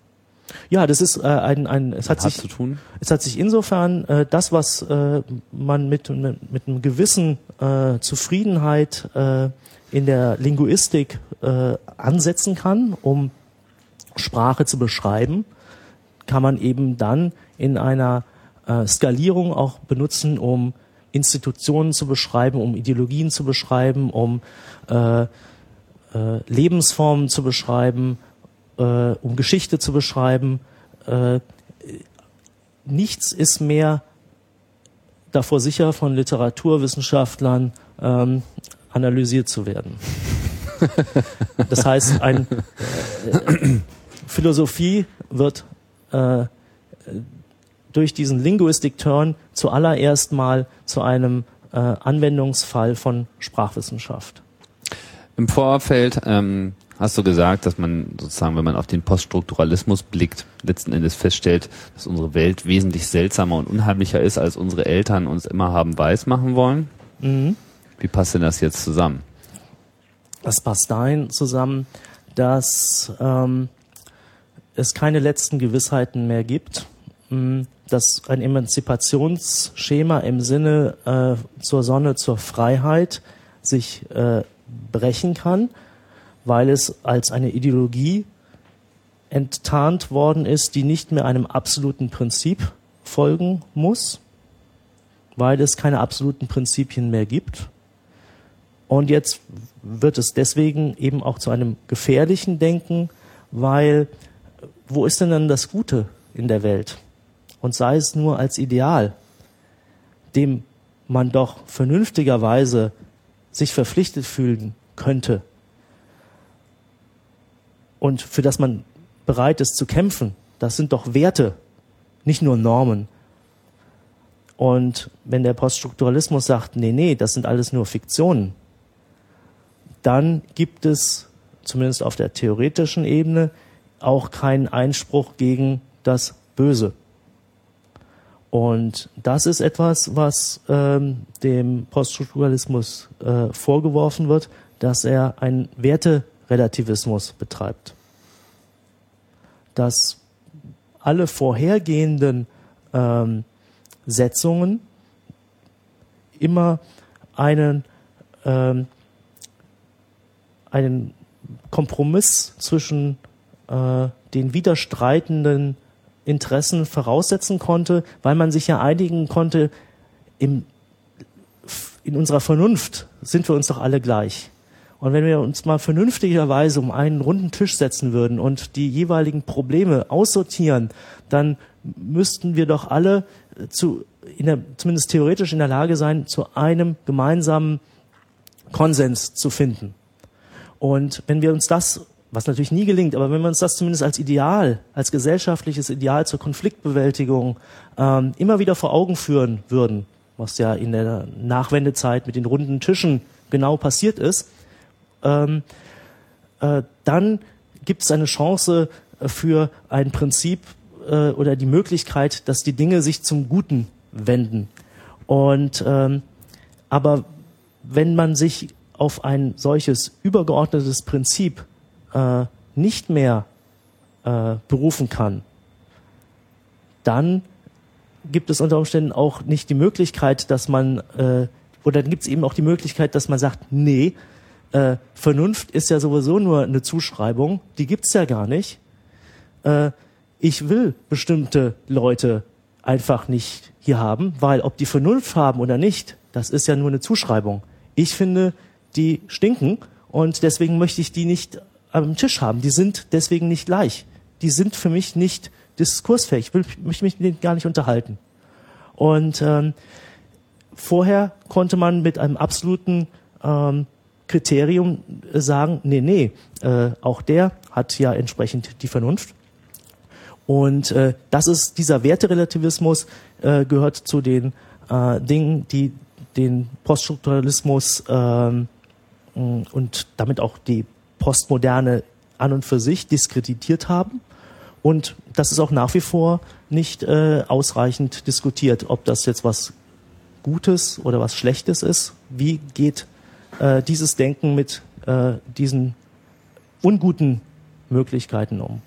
Ja, das ist äh, ein, ein es hat, hat sich zu tun. es hat sich insofern äh, das was äh, man mit, mit mit einem gewissen äh, Zufriedenheit äh, in der Linguistik äh, ansetzen kann, um Sprache zu beschreiben, kann man eben dann in einer äh, Skalierung auch benutzen, um Institutionen zu beschreiben, um Ideologien zu beschreiben, um äh, äh, Lebensformen zu beschreiben, äh, um Geschichte zu beschreiben. Äh, nichts ist mehr davor sicher, von Literaturwissenschaftlern ähm, analysiert zu werden. Das heißt, ein, äh, Philosophie wird äh, durch diesen Linguistic Turn zuallererst mal zu einem äh, Anwendungsfall von Sprachwissenschaft. Im Vorfeld ähm, hast du gesagt, dass man sozusagen, wenn man auf den Poststrukturalismus blickt, letzten Endes feststellt, dass unsere Welt wesentlich seltsamer und unheimlicher ist, als unsere Eltern uns immer haben weismachen wollen. Mhm. Wie passt denn das jetzt zusammen? Das passt dahin zusammen, dass ähm, es keine letzten Gewissheiten mehr gibt, mh, dass ein Emanzipationsschema im Sinne äh, zur Sonne, zur Freiheit sich äh, brechen kann, weil es als eine Ideologie enttarnt worden ist, die nicht mehr einem absoluten Prinzip folgen muss, weil es keine absoluten Prinzipien mehr gibt. Und jetzt wird es deswegen eben auch zu einem gefährlichen Denken, weil wo ist denn dann das Gute in der Welt? Und sei es nur als Ideal, dem man doch vernünftigerweise sich verpflichtet fühlen könnte und für das man bereit ist zu kämpfen, das sind doch Werte, nicht nur Normen. Und wenn der Poststrukturalismus sagt, nee, nee, das sind alles nur Fiktionen, dann gibt es, zumindest auf der theoretischen Ebene, auch keinen Einspruch gegen das Böse. Und das ist etwas, was ähm, dem Poststrukturalismus äh, vorgeworfen wird, dass er einen Werterelativismus betreibt. Dass alle vorhergehenden ähm, Setzungen immer einen, ähm, einen Kompromiss zwischen äh, den widerstreitenden Interessen voraussetzen konnte, weil man sich ja einigen konnte, im, in unserer Vernunft sind wir uns doch alle gleich. Und wenn wir uns mal vernünftigerweise um einen runden Tisch setzen würden und die jeweiligen Probleme aussortieren, dann müssten wir doch alle zu, in der, zumindest theoretisch in der Lage sein, zu einem gemeinsamen Konsens zu finden. Und wenn wir uns das was natürlich nie gelingt, aber wenn wir uns das zumindest als Ideal, als gesellschaftliches Ideal zur Konfliktbewältigung ähm, immer wieder vor Augen führen würden, was ja in der Nachwendezeit mit den runden Tischen genau passiert ist, ähm, äh, dann gibt es eine Chance für ein Prinzip äh, oder die Möglichkeit, dass die Dinge sich zum Guten wenden. Und ähm, aber wenn man sich auf ein solches übergeordnetes Prinzip äh, nicht mehr äh, berufen kann, dann gibt es unter Umständen auch nicht die Möglichkeit, dass man, äh, oder dann gibt es eben auch die Möglichkeit, dass man sagt, nee, äh, Vernunft ist ja sowieso nur eine Zuschreibung, die gibt's ja gar nicht. Äh, ich will bestimmte Leute einfach nicht hier haben, weil ob die Vernunft haben oder nicht, das ist ja nur eine Zuschreibung. Ich finde, die stinken und deswegen möchte ich die nicht am Tisch haben. Die sind deswegen nicht gleich. Die sind für mich nicht diskursfähig. Ich will, möchte mich mit denen gar nicht unterhalten. Und ähm, vorher konnte man mit einem absoluten ähm, Kriterium sagen, nee, nee, äh, auch der hat ja entsprechend die Vernunft. Und äh, das ist dieser Werterelativismus äh, gehört zu den äh, Dingen, die den Poststrukturalismus ähm, und damit auch die Postmoderne an und für sich diskreditiert haben. Und das ist auch nach wie vor nicht äh, ausreichend diskutiert, ob das jetzt was Gutes oder was Schlechtes ist. Wie geht äh, dieses Denken mit äh, diesen unguten Möglichkeiten um?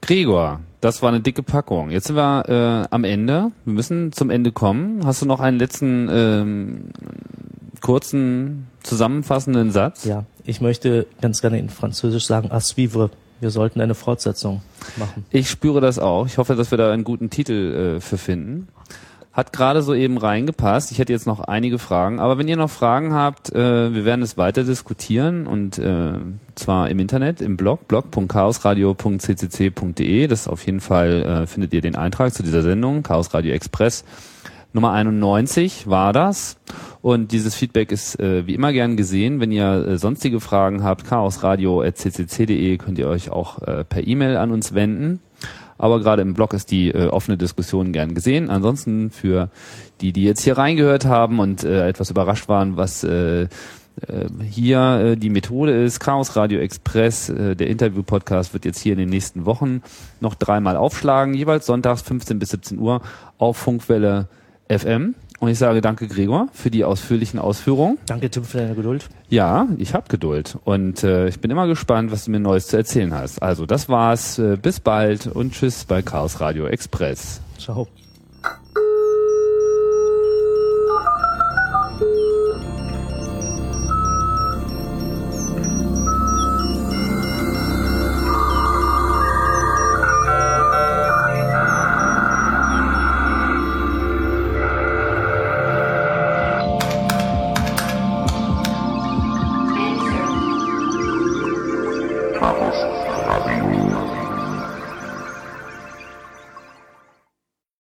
Gregor, das war eine dicke Packung. Jetzt sind wir äh, am Ende. Wir müssen zum Ende kommen. Hast du noch einen letzten ähm, kurzen zusammenfassenden Satz? Ja, ich möchte ganz gerne in Französisch sagen, à suivre wir sollten eine Fortsetzung machen. Ich spüre das auch. Ich hoffe, dass wir da einen guten Titel äh, für finden. Hat gerade so eben reingepasst. Ich hätte jetzt noch einige Fragen, aber wenn ihr noch Fragen habt, äh, wir werden es weiter diskutieren und äh, zwar im Internet, im Blog, blog.chaosradio.ccc.de. Das auf jeden Fall äh, findet ihr den Eintrag zu dieser Sendung, Chaos Radio Express. Nummer 91 war das. Und dieses Feedback ist äh, wie immer gern gesehen. Wenn ihr äh, sonstige Fragen habt, chaosradio.ccc.de könnt ihr euch auch äh, per E-Mail an uns wenden. Aber gerade im Blog ist die äh, offene Diskussion gern gesehen. Ansonsten für die, die jetzt hier reingehört haben und äh, etwas überrascht waren, was äh, äh hier äh, die Methode ist, Chaos Radio Express, äh, der Interview-Podcast wird jetzt hier in den nächsten Wochen noch dreimal aufschlagen, jeweils sonntags 15 bis 17 Uhr auf Funkwelle FM. Und ich sage danke, Gregor, für die ausführlichen Ausführungen. Danke, Tim, für deine Geduld. Ja, ich habe Geduld. Und äh, ich bin immer gespannt, was du mir Neues zu erzählen hast. Also, das war's. Äh, bis bald und tschüss bei Chaos Radio Express. Ciao.